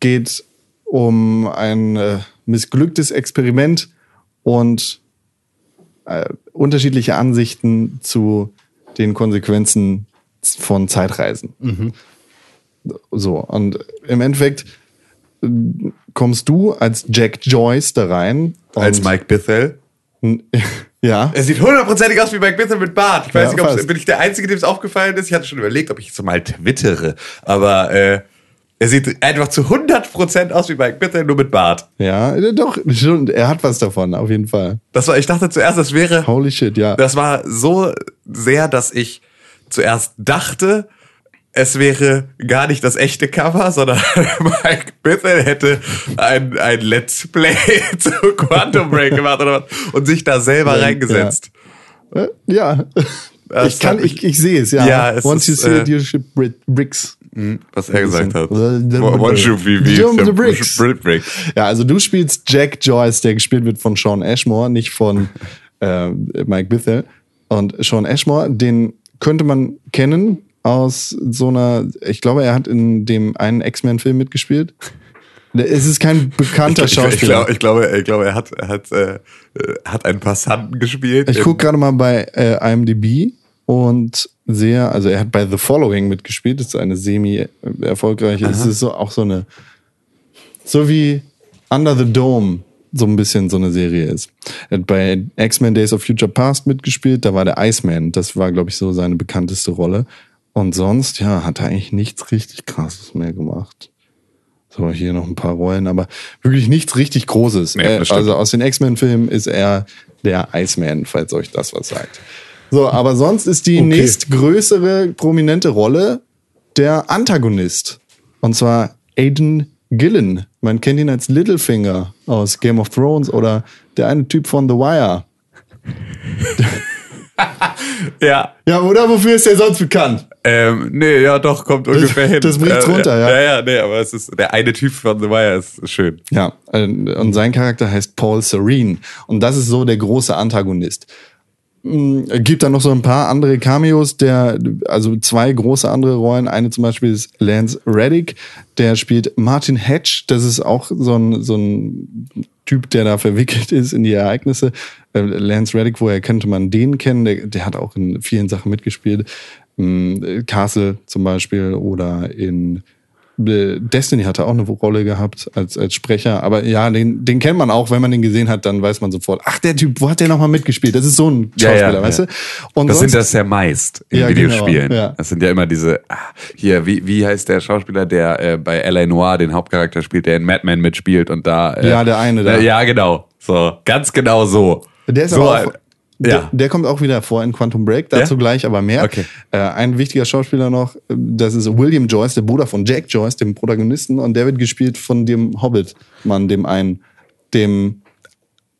geht um ein äh, missglücktes Experiment und äh, unterschiedliche Ansichten zu den Konsequenzen von Zeitreisen. So, und im Endeffekt äh, kommst du als Jack Joyce da rein. Als Mike Bithell. [LAUGHS] Ja. Er sieht hundertprozentig aus wie Mike Bithell mit Bart. Ich weiß Ja, nicht, ob bin ich der Einzige, dem es aufgefallen ist. Ich hatte schon überlegt, ob ich jetzt mal twittere. Aber äh, er sieht einfach zu 100% aus wie Mike Bithell, nur mit Bart. Ja, doch, schon, er hat was davon, auf jeden Fall. Das war, ich dachte zuerst, das wäre Holy shit, ja. Das war so sehr, dass ich zuerst dachte, es wäre gar nicht das echte Cover, sondern [LAUGHS] Mike Bithell hätte ein, ein Let's Play [LAUGHS] zu Quantum Break gemacht oder was und sich da selber Ja, reingesetzt. Äh, ja. Ich kann, ich, ich sehe es, ja. Ja, es Once ist, you see äh, it, you bri- bricks. Was er gesagt hat. Shoot wie wie Jump the bricks. Bricks. Ja, also du spielst Jack Joyce, der gespielt wird von Sean Ashmore, nicht von [LAUGHS] äh, Mike Bithell. Und Sean Ashmore, den könnte man kennen aus so einer, ich glaube, er hat in dem einen X-Men-Film mitgespielt. Es ist kein bekannter Ich, ich, Schauspieler. glaube, ich, glaube, ich glaube, er hat, er hat, äh, hat einen Passanten gespielt. Ich gucke gerade mal bei äh, IMDb und sehe, also er hat bei The Following mitgespielt, das ist eine semi-erfolgreiche, es ist so auch so eine, so wie Under the Dome so ein bisschen so eine Serie ist. Er hat bei X-Men Days of Future Past mitgespielt, da war der Iceman, das war, glaube ich, so seine bekannteste Rolle. Und sonst, ja, hat er eigentlich nichts richtig krasses mehr gemacht. So, hier noch ein paar Rollen, aber wirklich nichts richtig Großes. Nee, Äh, also aus den X-Men-Filmen ist er der Iceman, falls euch das was sagt. So, aber sonst ist die Okay. nächstgrößere prominente Rolle der Antagonist. Und zwar Aiden Gillen. Man kennt ihn als Littlefinger aus Game of Thrones oder der eine Typ von The Wire. [LAUGHS] [LAUGHS] ja. Ja, oder wofür ist er sonst bekannt? Ähm, nee, ja, doch, kommt ungefähr hin. das bricht's Äh, runter, ja. Ja, ja, nee, aber es ist, der eine Typ von The Wire ist schön. Ja, äh, und sein Charakter heißt Paul Serene. Und das ist so der große Antagonist. Mm, Gibt dann noch so ein paar andere Cameos, der, also zwei große andere Rollen. Eine zum Beispiel ist Lance Reddick, der spielt Martin Hatch. Das ist auch so ein, so ein Typ, der da verwickelt ist in die Ereignisse. Äh, Lance Reddick, woher könnte man den kennen? Der, der hat auch in vielen Sachen mitgespielt. Mm, Castle zum Beispiel oder in äh, Destiny hatte auch eine Rolle gehabt als, als Sprecher, aber ja, den, den kennt man auch, wenn man den gesehen hat, dann weiß man sofort, ach, der Typ, wo hat der nochmal mitgespielt? Das ist so ein Ja, ja, Schauspieler, ja. weißt du? Und Das sonst, sind das ja meist in Ja, Videospielen. genau, ja. Das sind ja immer diese, ah, hier, wie, wie heißt der Schauspieler, der äh, bei L.A. Noir den Hauptcharakter spielt, der in Mad Men mitspielt und da. Äh, Ja, der eine da. Äh, ja, genau. So, ganz genau so. Der ist so, aber auch, ein- der, ja. der kommt auch wieder vor in Quantum Break, dazu Ja? gleich aber mehr. Okay. Äh, ein wichtiger Schauspieler noch, äh, das ist William Joyce, der Bruder von Jack Joyce, dem Protagonisten, und der wird gespielt von dem Hobbit-Mann, dem einen, dem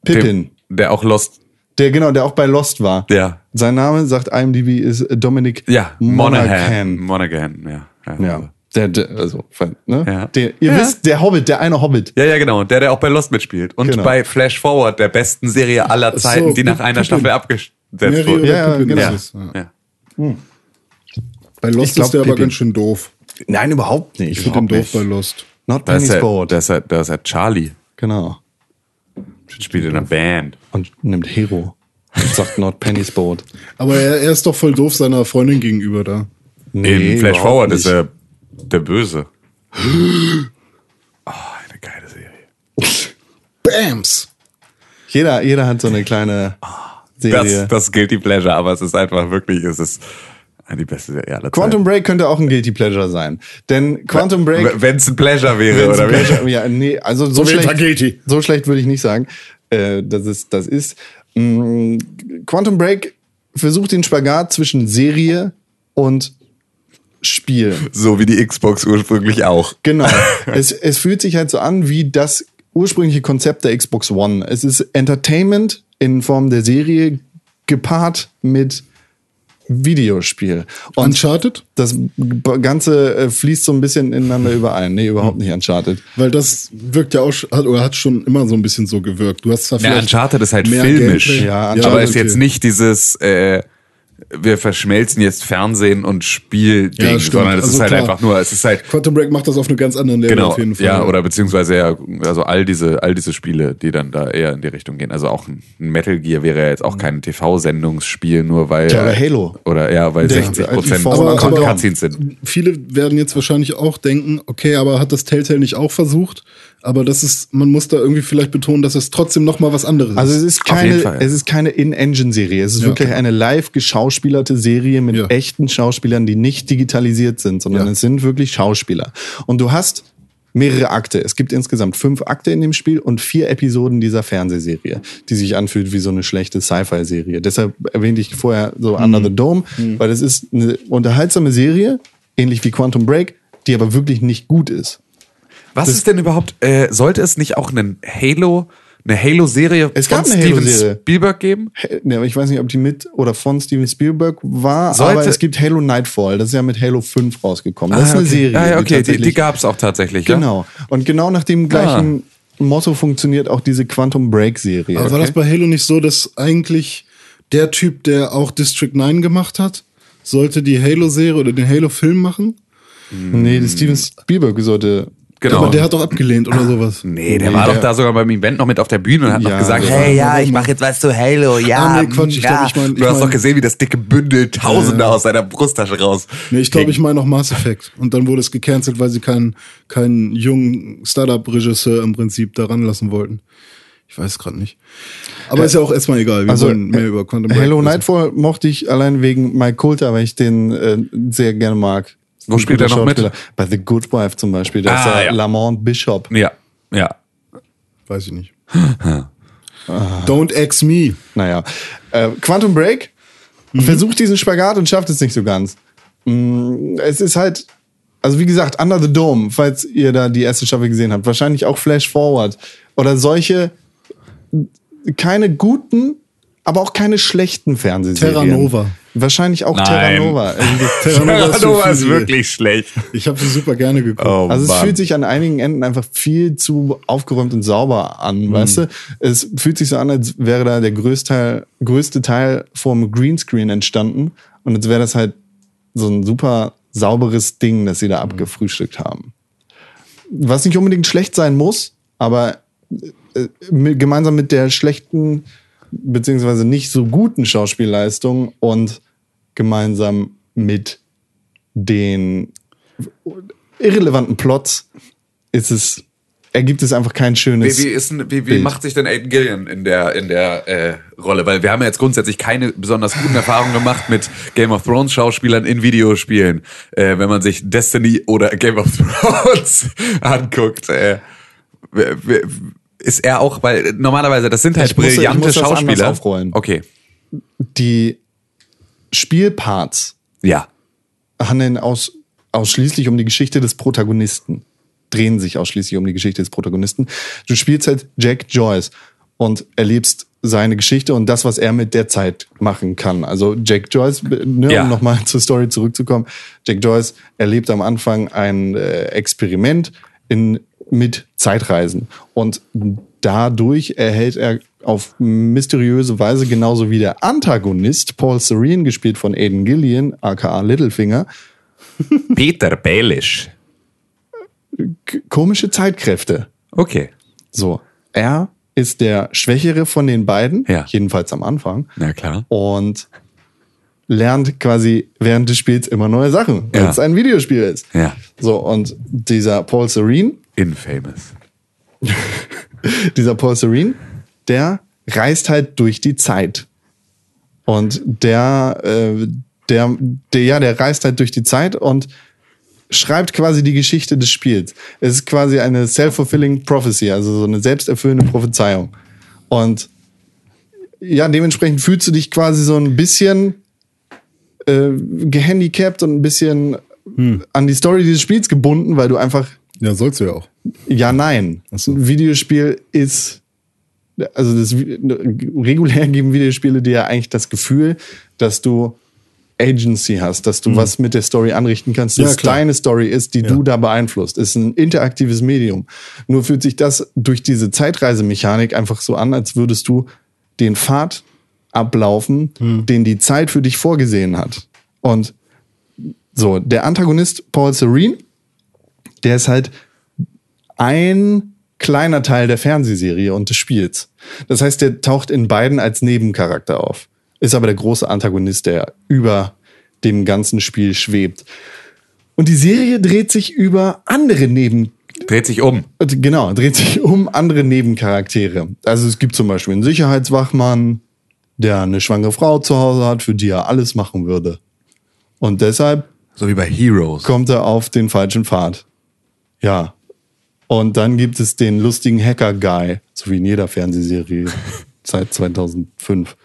Pippin. dem, der auch Lost. Der, genau, der auch bei Lost war. Ja. Sein Name, sagt IMDb, ist Dominic Ja, Monaghan. Monaghan. Monaghan, ja. Ja. Der, der, also, ne? Ja. Der, ihr Ja. wisst, der Hobbit, der eine Hobbit. Ja, ja, genau. Und der, der auch bei Lost mitspielt. Und Genau. bei Flash Forward, der besten Serie aller so, Zeiten, die nach einer. Staffel abgesetzt wurde. Ja, ja, genau. ja. Ja. Bei Lost Ich glaub, ist der aber Pippin. ganz schön doof. Nein, überhaupt nicht. Ich finde den doof bei Lost. Not Da ist, Penny's er, Boat. da, ist er, da ist er Charlie. Genau. Spielt in einer Band. Und nimmt Hero. Und sagt Not Penny's Boat. Aber er, er ist doch voll doof seiner Freundin gegenüber da. in Flash Forward nicht. ist er der Böse. Oh, [GASPS] eine geile Serie. Bams! Jeder, jeder hat so eine kleine Serie. Das, das Guilty Pleasure, aber es ist einfach wirklich, es ist die beste Serie aller Quantum Break könnte auch ein Guilty Pleasure sein. Denn Quantum Break. Wenn es ein Pleasure wäre, oder ein wie? Pleasure, ja, nee, also so, So schlecht, so schlecht würde ich nicht sagen. Äh, das ist, das ist. Mh, Quantum Break versucht den Spagat zwischen Serie und Spiel. So wie die Xbox ursprünglich auch. Genau. [LAUGHS] es, es fühlt sich halt so an wie das ursprüngliche Konzept der Xbox One. Es ist Entertainment in Form der Serie gepaart mit Videospiel. Und Uncharted? das Ganze äh, fließt so ein bisschen ineinander [LAUGHS] überein. Nee, überhaupt nicht Uncharted. Weil das wirkt ja auch, hat, oder hat schon immer so ein bisschen so gewirkt. Du hast zwar Ja, vielleicht Uncharted ist halt mehr filmisch. Gameplay. Ja, aber ist jetzt nicht dieses, äh, wir verschmelzen jetzt Fernsehen und Spielding, Ja, sondern es Also ist halt klar. einfach nur, es ist halt Quantum Break macht das auf einem ganz anderen Level Genau, auf jeden Fall. ja, oder beziehungsweise ja, also all diese, all diese Spiele, die dann da eher in die Richtung gehen. Also auch ein Metal Gear wäre ja jetzt auch kein TV-Sendungsspiel, nur weil. Oder Halo. Oder ja, weil Der- 60 als Prozent Cutscenes sind. Viele werden jetzt wahrscheinlich auch denken, okay, aber hat das Telltale nicht auch versucht? Aber das ist, man muss da irgendwie vielleicht betonen, dass es trotzdem noch mal was anderes Also es ist. ist Auf jeden keine, Fall. es ist keine In-Engine-Serie. Es ist Ja. wirklich eine live geschauspielerte Serie mit Ja. echten Schauspielern, die nicht digitalisiert sind, sondern Ja. es sind wirklich Schauspieler. Und du hast mehrere Akte. Es gibt insgesamt fünf Akte in dem Spiel und vier Episoden dieser Fernsehserie, die sich anfühlt wie so eine schlechte Sci-Fi-Serie. Deshalb erwähnte ich vorher so Under Mhm. the Dome, weil es ist eine unterhaltsame Serie, ähnlich wie Quantum Break, die aber wirklich nicht gut ist. Was ist denn überhaupt, äh, sollte es nicht auch einen Halo, eine Halo-Serie Es gab von eine Steven Halo-Serie. Spielberg geben? Ja, aber ich weiß nicht, ob die mit oder von Steven Spielberg war, Sollte- aber es gibt Halo Nightfall, das ist ja mit Halo 5 rausgekommen. Das ist eine okay. Serie. Ah, ja, okay, die, tatsächlich- die gab es auch tatsächlich. Ja? Genau. Und genau nach dem gleichen Motto funktioniert auch diese Quantum Break Serie. Aber war das bei Halo nicht so, dass eigentlich der Typ, der auch District 9 gemacht hat, sollte die Halo-Serie oder den Halo-Film machen? Nee, die Steven Spielberg sollte. Genau. Aber der hat doch abgelehnt oder sowas. Nee, der Nee, war der- doch da sogar beim Event noch mit auf der Bühne und hat Ja, noch gesagt, hey, ja, ich mache jetzt was zu Halo, ja. Ah, nee, Quatsch, ich ja. glaub, ich mein- ich du hast mein- doch gesehen, wie das dicke Bündel Tausende aus seiner Brusttasche raus. Nee, ich glaube, ich meine noch Mass Effect. Und dann wurde es gecancelt, weil sie keinen, keinen jungen Startup-Regisseur im Prinzip da ranlassen wollten. Ich weiß gerade nicht. Aber ist ja auch erstmal egal. Wir Also, wollen mehr über Quantum Break Halo wissen. Nightfall mochte ich allein wegen Mike Coulter, weil ich den äh, sehr gerne mag. Wo spielt er noch mit? Bei The Good Wife zum Beispiel. Da ist Ah, er ja. Lamont Bishop. Ja, ja. Weiß ich nicht. Don't ex me. Naja. Äh, Quantum Break versucht diesen Spagat und schafft es nicht so ganz. Mm, Es ist halt, also wie gesagt, Under the Dome, falls ihr da die erste Staffel gesehen habt, wahrscheinlich auch Flash Forward oder solche keine guten, aber auch keine schlechten Fernsehserien. Terra Nova. Wahrscheinlich auch Nein. Terra Nova. [LAUGHS] Irgendwie- Terra Nova ist, Terranova für ist viele. wirklich schlecht. Ich habe sie super gerne geguckt. Oh, Also es Mann. fühlt sich an einigen Enden einfach viel zu aufgeräumt und sauber an, weißt du? Es fühlt sich so an, als wäre da der größte Teil, größte Teil vom Greenscreen entstanden und als wäre das halt so ein super sauberes Ding, das sie da abgefrühstückt haben. Was nicht unbedingt schlecht sein muss, aber äh, gemeinsam mit der schlechten beziehungsweise nicht so guten Schauspielleistung und gemeinsam mit den irrelevanten Plots ist es, ergibt es einfach kein schönes. Wie, wie, ist, wie, wie macht sich denn Aiden Gillian in der, in der äh, Rolle? Weil wir haben ja jetzt grundsätzlich keine besonders guten Erfahrungen gemacht mit Game of Thrones Schauspielern in Videospielen. Äh, wenn man sich Destiny oder Game of Thrones [LAUGHS] anguckt, äh, ist er auch, weil normalerweise, das sind halt brillante muss Schauspieler. aufrollen. Okay, Die Spielparts ja. handeln aus, ausschließlich um die Geschichte des Protagonisten. Drehen sich ausschließlich um die Geschichte des Protagonisten. Du spielst halt Jack Joyce und erlebst seine Geschichte und das, was er mit der Zeit machen kann. Also Jack Joyce, ne, Ja. um nochmal [LAUGHS] zur Story zurückzukommen, Jack Joyce erlebt am Anfang ein äh, Experiment in, mit Zeitreisen und dadurch erhält er auf mysteriöse Weise genauso wie der Antagonist Paul Serene, gespielt von Aiden Gillian, aka Littlefinger, [LAUGHS] Peter Baelish. komische Zeitkräfte. Okay. So, er ist der Schwächere von den beiden, Ja. jedenfalls am Anfang, Na klar. und lernt quasi während des Spiels immer neue Sachen, weil Ja. es ein Videospiel ist. Ja. So, und dieser Paul Serene, Infamous. [LAUGHS] dieser Paul Serene, der reist halt durch die Zeit. Und der, äh, der, der, ja, der reist halt durch die Zeit und schreibt quasi die Geschichte des Spiels. Es ist quasi eine self-fulfilling prophecy, also so eine selbsterfüllende Prophezeiung. Und ja, dementsprechend fühlst du dich quasi so ein bisschen äh, gehandicapt und ein bisschen an die Story dieses Spiels gebunden, weil du einfach Ja, sollst du ja auch. ja, nein. so. Ein Videospiel ist, also das, regulär geben Videospiele dir ja eigentlich das Gefühl, dass du Agency hast, dass du was mit der Story anrichten kannst, dass Mhm. Ja, es deine Story ist, die Ja. du da beeinflusst. Ist ein interaktives Medium. Nur fühlt sich das durch diese Zeitreisemechanik einfach so an, als würdest du den Pfad ablaufen, Mhm. den die Zeit für dich vorgesehen hat. Und so, der Antagonist Paul Serene, der ist halt ein kleiner Teil der Fernsehserie und des Spiels. Das heißt, der taucht in beiden als Nebencharakter auf. Ist aber der große Antagonist, der über dem ganzen Spiel schwebt. Und die Serie dreht sich über andere Neben Dreht sich um. Genau, dreht sich um andere Nebencharaktere. Also es gibt zum Beispiel einen Sicherheitswachmann, der eine schwangere Frau zu Hause hat, für die er alles machen würde. Und deshalb So wie bei Heroes. kommt er auf den falschen Pfad. Ja. Und dann gibt es den lustigen Hacker-Guy, so wie in jeder Fernsehserie [LAUGHS] seit 2005.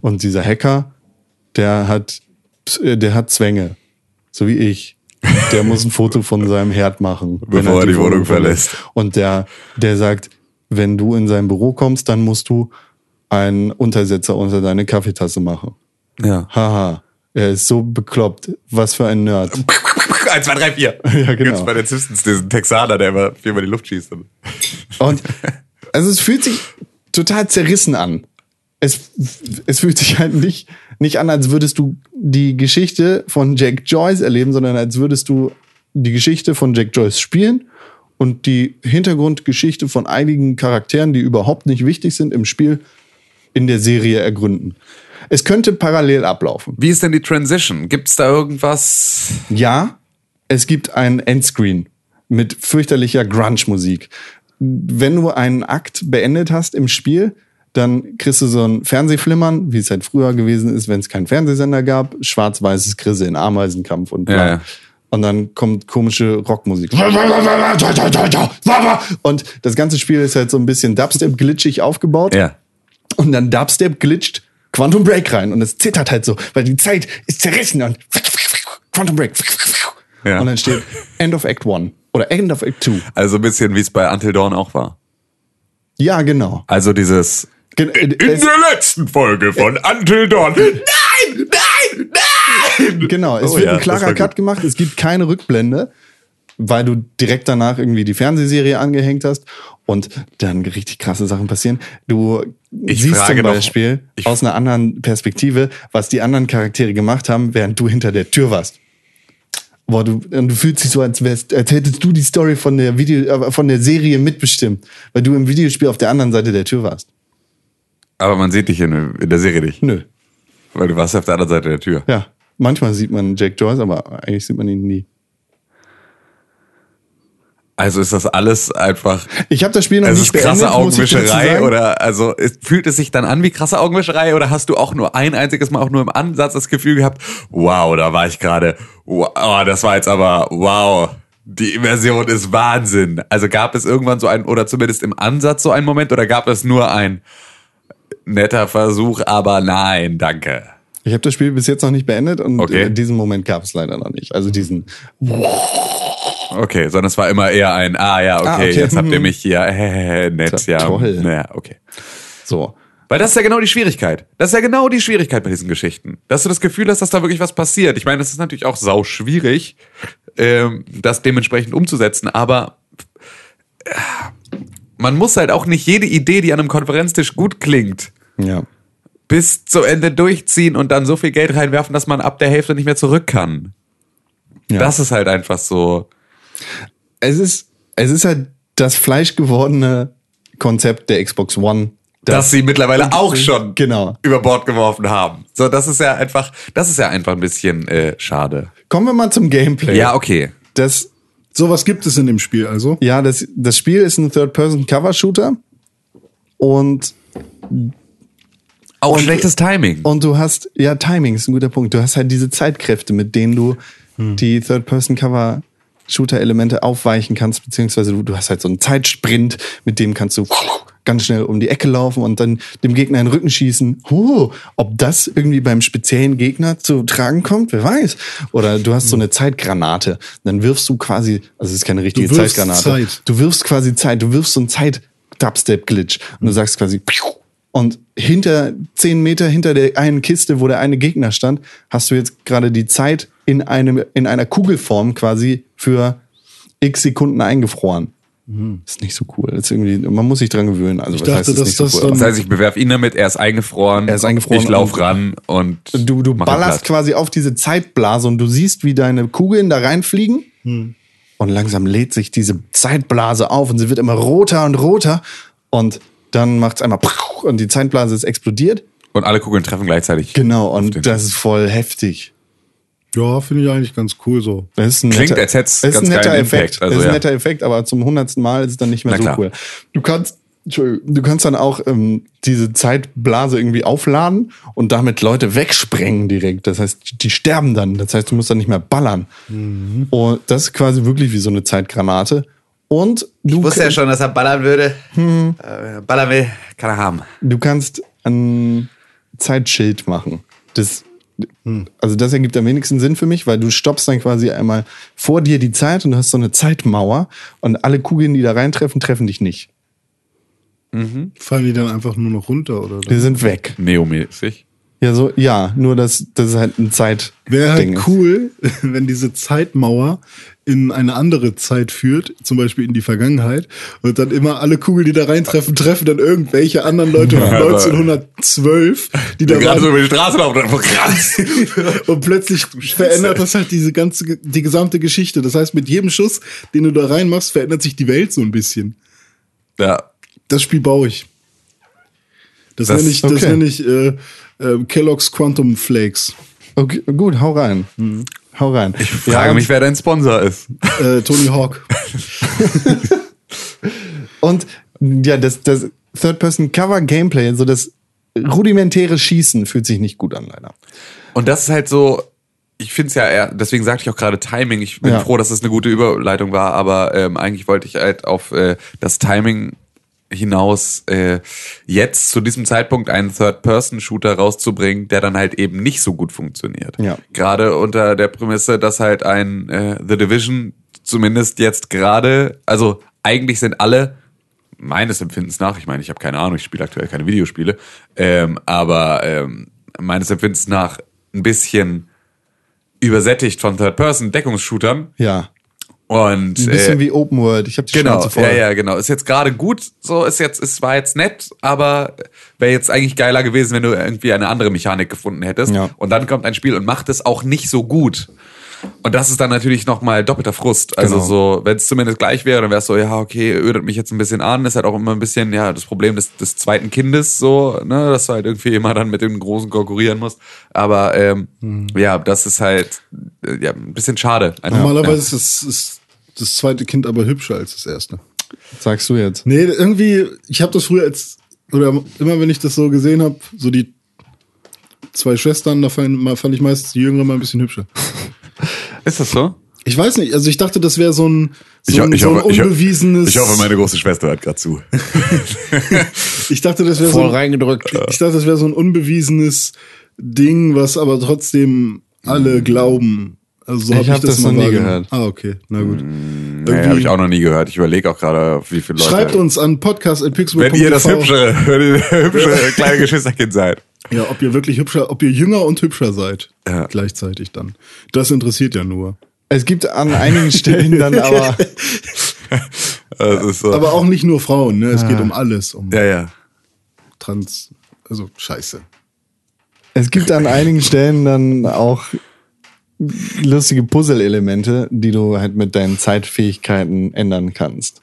Und dieser Hacker, der hat, äh, der hat Zwänge, so wie ich. Der muss ein Foto von seinem Herd machen, wenn Bevor er die Wohnung verlässt. Und der, der sagt, wenn du in sein Büro kommst, dann musst du einen Untersetzer unter deine Kaffeetasse machen. Ja. Haha, er ist so bekloppt. Was für ein Nerd. [LAUGHS] 1, 2, 3, 4. Ja, genau. Gibt's bei den Simpsons diesen Texaner, der immer viermal die Luft schießt. Und also es fühlt sich total zerrissen an. Es, es fühlt sich halt nicht, nicht an, als würdest du die Geschichte von Jack Joyce erleben, sondern als würdest du die Geschichte von Jack Joyce spielen und die Hintergrundgeschichte von einigen Charakteren, die überhaupt nicht wichtig sind im Spiel, in der Serie ergründen. Es könnte parallel ablaufen. Wie ist denn die Transition? Gibt's da irgendwas? Ja, es gibt ein Endscreen mit fürchterlicher Grunge-Musik. Wenn du einen Akt beendet hast im Spiel, dann kriegst du so ein Fernsehflimmern, wie es halt früher gewesen ist, wenn es keinen Fernsehsender gab, schwarz-weißes Grisse in Ameisenkampf und bla. Ja, ja. Und dann kommt komische Rockmusik. Und das ganze Spiel ist halt so ein bisschen Dubstep-glitschig aufgebaut. Ja. Und dann Dubstep glitscht Quantum Break rein und es zittert halt so, weil die Zeit ist zerrissen und Quantum Break. Ja. Und dann steht End of Act 1 oder End of Act 2. Also ein bisschen wie es bei Until Dawn auch war. Ja, genau. Also dieses Gen äh, In es, der letzten Folge von Until Dawn. Nein, nein, nein! genau, es Oh wird ja, ein klarer Cut gemacht, es gibt keine Rückblende, weil du direkt danach irgendwie die Fernsehserie angehängt hast und dann richtig krasse Sachen passieren. Du Ich siehst zum Beispiel ich- aus einer anderen Perspektive, was die anderen Charaktere gemacht haben, während du hinter der Tür warst. Boah, du, und du fühlst dich so, als, wärst, als hättest du die Story von der Video, äh, von der Serie mitbestimmt, weil du im Videospiel auf der anderen Seite der Tür warst. Aber man sieht dich in, in der Serie nicht, Nö. weil du warst auf der anderen Seite der Tür. Ja. Manchmal sieht man Jack Joyce, aber eigentlich sieht man ihn nie. Also ist das alles einfach. Ich habe das Spiel noch Es nicht ist krasse beendet, ich dazu Augenwischerei oder also es, fühlt es sich dann an wie krasse Augenwischerei oder hast du auch nur ein einziges Mal auch nur im Ansatz das Gefühl gehabt, wow, da war ich gerade, wow, oh, das war jetzt aber wow, die Immersion ist Wahnsinn. Also gab es irgendwann so einen oder zumindest im Ansatz so einen Moment oder gab es nur ein netter Versuch, aber nein, danke. Ich habe das Spiel bis jetzt noch nicht beendet und Okay. äh, diesen Moment gab es leider noch nicht. Also diesen, Okay, sondern es war immer eher ein, ah ja, okay, Ah, okay. jetzt habt ihr mich hier, äh, nett, ja, toll. ja, okay. so. Weil das ist ja genau die Schwierigkeit. Das ist ja genau die Schwierigkeit bei diesen Geschichten. Dass du das Gefühl hast, dass da wirklich was passiert. Ich meine, es ist natürlich auch sau schwierig, ähm, das dementsprechend umzusetzen, aber äh, man muss halt auch nicht jede Idee, die an einem Konferenztisch gut klingt, Ja. Bis zu Ende durchziehen und dann so viel Geld reinwerfen, dass man ab der Hälfte nicht mehr zurück kann. ja. Das ist halt einfach so. es ist, es ist halt das fleischgewordene Konzept der Xbox One. dass sie mittlerweile auch schon Genau. über Bord geworfen haben. So, das ist ja einfach, das ist ja einfach ein bisschen äh, schade. Kommen wir mal zum Gameplay. Ja, okay. Das, Sowas gibt es in dem Spiel also. ja, das, das Spiel ist ein Third-Person-Cover-Shooter und Auch schlechtes Timing. Und du hast, ja, Timing ist ein guter Punkt. Du hast halt diese Zeitkräfte, mit denen du die Third-Person-Cover-Shooter-Elemente aufweichen kannst, beziehungsweise du, du hast halt so einen Zeitsprint, mit dem kannst du ganz schnell um die Ecke laufen und dann dem Gegner in den Rücken schießen. Huh, ob das irgendwie beim speziellen Gegner zu tragen kommt, wer weiß. Oder du hast so eine Zeitgranate. Dann wirfst du quasi, also es ist keine richtige Du wirfst Zeitgranate. Zeit. Du wirfst quasi Zeit, du wirfst so einen Zeit-Dubstep-Glitch und du sagst quasi und hinter zehn Meter hinter der einen Kiste, wo der eine Gegner stand, hast du jetzt gerade die Zeit in einem in einer Kugelform quasi für x Sekunden eingefroren. Ist nicht so cool. Das ist irgendwie, man muss sich dran gewöhnen. Also Ich was dachte, heißt, ist dass nicht so das cool? Das heißt, ich bewerfe ihn damit, er ist eingefroren. Er ist eingefroren Ich lauf und- ran und. Du, du ballerst quasi auf diese Zeitblase und du siehst, wie deine Kugeln da reinfliegen. Hm. Und langsam lädt sich diese Zeitblase auf und sie wird immer roter und roter. Und dann macht es einmal und die Zeitblase ist explodiert. Und alle Kugeln treffen gleichzeitig. Genau, und das ist voll heftig. Ja, finde ich eigentlich ganz cool so. Das ist ein Klingt, netter, als hätt's das ist ein ganz netter Effekt. Impact, also das ist ein ja. netter Effekt, aber zum hundertsten Mal ist es dann nicht mehr Na so klar. cool. Du kannst, du kannst dann auch ähm, diese Zeitblase irgendwie aufladen und damit Leute wegsprengen direkt. Das heißt, die sterben dann. Das heißt, du musst dann nicht mehr ballern. Mhm. Und das ist quasi wirklich wie so eine Zeitgranate. Und du, kann- schon, dass er ballern würde. Äh, ballern will, kann er haben. du kannst ein Zeitschild machen. Das, also das ergibt am wenigsten Sinn für mich, weil du stoppst dann quasi einmal vor dir die Zeit und du hast so eine Zeitmauer und alle Kugeln, die da reintreffen, treffen dich nicht. Fallen die dann einfach nur noch runter oder? Die sind weg. Neomäßig. Ja, so, ja, nur das, das ist halt ein Zeit. Wäre halt ist. cool, [LAUGHS] wenn diese Zeitmauer in eine andere Zeit führt, zum Beispiel in die Vergangenheit, und dann immer alle Kugeln, die da reintreffen, treffen dann irgendwelche anderen Leute [LAUGHS] von Ja, aber- 1912, die da gerade so waren. über die Straße laufen krass. [LAUGHS] Und plötzlich verändert das halt diese ganze, die gesamte Geschichte. Das heißt, mit jedem Schuss, den du da reinmachst, verändert sich die Welt so ein bisschen. ja. Das Spiel baue ich. Das, Das- nenne ich, das okay. nenne ich äh, äh, Kellogg's Quantum Flakes. Okay, gut, hau rein. Hau rein. Ich frage mich, wer dein Sponsor ist. Äh, Tony Hawk. [LAUGHS] Und ja, das, das Third-Person-Cover-Gameplay, so das rudimentäre Schießen fühlt sich nicht gut an, leider. Und das ist halt so, ich finde es ja eher, deswegen sagte ich auch gerade Timing. Ich bin Ja. froh, dass es eine gute Überleitung war, aber ähm, eigentlich wollte ich halt auf äh, das Timing hinaus äh, jetzt zu diesem Zeitpunkt einen Third-Person-Shooter rauszubringen, der dann halt eben nicht so gut funktioniert. Ja. Gerade unter der Prämisse, dass halt ein äh, The Division zumindest jetzt gerade, also eigentlich sind alle meines Empfindens nach, ich meine, ich habe keine Ahnung, ich spiele aktuell keine Videospiele, ähm, aber ähm, meines Empfindens nach ein bisschen übersättigt von Third-Person-Deckungsshootern Ja. Und Ein bisschen äh, wie Open World. Ich habe die Genau, Schnauze voll. ja, ja, genau. Ist jetzt gerade gut, so ist jetzt, es war jetzt nett, aber wäre jetzt eigentlich geiler gewesen, wenn du irgendwie eine andere Mechanik gefunden hättest. Ja. Und dann kommt ein Spiel und macht es auch nicht so gut. Und das ist dann natürlich nochmal doppelter Frust. Also Genau. so, wenn es zumindest gleich wäre, dann wäre es so, ja, okay, ödet mich jetzt ein bisschen an. Ist halt auch immer ein bisschen, ja, das Problem des, des zweiten Kindes, so, ne, dass du halt irgendwie immer dann mit dem Großen konkurrieren musst. Aber ähm, Hm. ja, das ist halt äh, ja, ein bisschen schade. Einfach. Normalerweise ist, ist das zweite Kind aber hübscher als das erste. Sagst du jetzt. Nee, irgendwie, ich habe das früher als, oder immer wenn ich das so gesehen habe, so die zwei Schwestern, da fand, fand ich meistens die Jüngere mal ein bisschen hübscher. [LAUGHS] Ist das so? Ich weiß nicht, also ich dachte, das wäre so ein, so, ein, ich so ein hoffe- ich unbewiesenes. Ich hoffe, meine große Schwester hört gerade zu. [LAUGHS] ich dachte, das wäre so, ein- reingedrückt. ich dachte, das wäre so ein unbewiesenes Ding, was aber trotzdem alle glauben. Also so Ich hab ich hab das mal noch nie gehört. Ah, okay, na gut. Nee, habe ich auch noch nie gehört. Ich überlege auch gerade, wie viele Leute. Schreibt uns an podcast.pixel.tv. Wenn ihr das hübsche, wenn ihr das hübsche kleine Geschwisterkind seid. Ja, ob ihr wirklich hübscher, ob ihr jünger und hübscher seid. Ja. Gleichzeitig dann. Das interessiert ja nur. Es gibt an einigen Stellen dann [LAUGHS] aber, so. Aber auch nicht nur Frauen, ne? Es Ah. geht um alles, um ja, ja. Trans, also Scheiße. es gibt an einigen Stellen dann auch lustige Puzzle-Elemente, die du halt mit deinen Zeitfähigkeiten ändern kannst.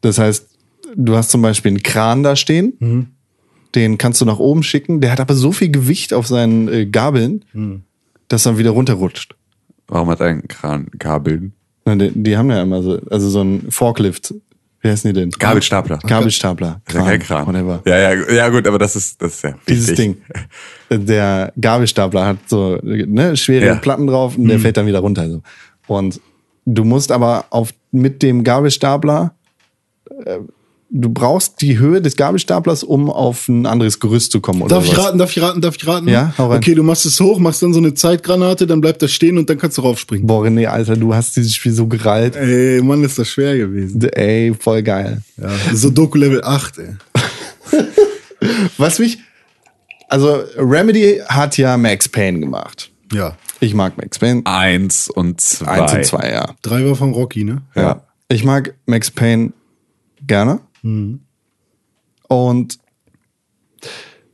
Das heißt, du hast zum Beispiel einen Kran da stehen, Mhm. Den kannst du nach oben schicken, der hat aber so viel Gewicht auf seinen äh, Gabeln, Mhm. dass er wieder runterrutscht. Warum hat ein Kran Kabeln? Na, die, die haben ja immer so, also so ein Forklift Wie heißen die denn? Gabelstapler. Gabelstapler. Das ist ja Kran. Whatever. Ja, ja, ja, gut, aber das ist, das ist ja Dieses wichtig. Ding. Der Gabelstapler hat so ne, schwere Ja. Platten drauf und der fällt dann wieder runter. So. Und du musst aber auf, mit dem Gabelstapler, äh, du brauchst die Höhe des Gabelstaplers, um auf ein anderes Gerüst zu kommen. Oder Darf ich was. raten, darf ich raten, darf ich raten? Ja, hau rein. Okay, du machst es hoch, machst dann so eine Zeitgranate, dann bleibt das stehen und dann kannst du raufspringen. Boah, René, Alter, du hast dieses Spiel so gerallt. Ey, Mann, ist das schwer gewesen. Ey, voll geil. Ja, so Doku Level 8, ey. [LAUGHS] Was mich, also Remedy hat ja Max Payne gemacht. Ja. Ich mag Max Payne. Eins und zwei. Eins und zwei, ja. Drei war von Rocky, ne? Ja. Ich mag Max Payne gerne. Und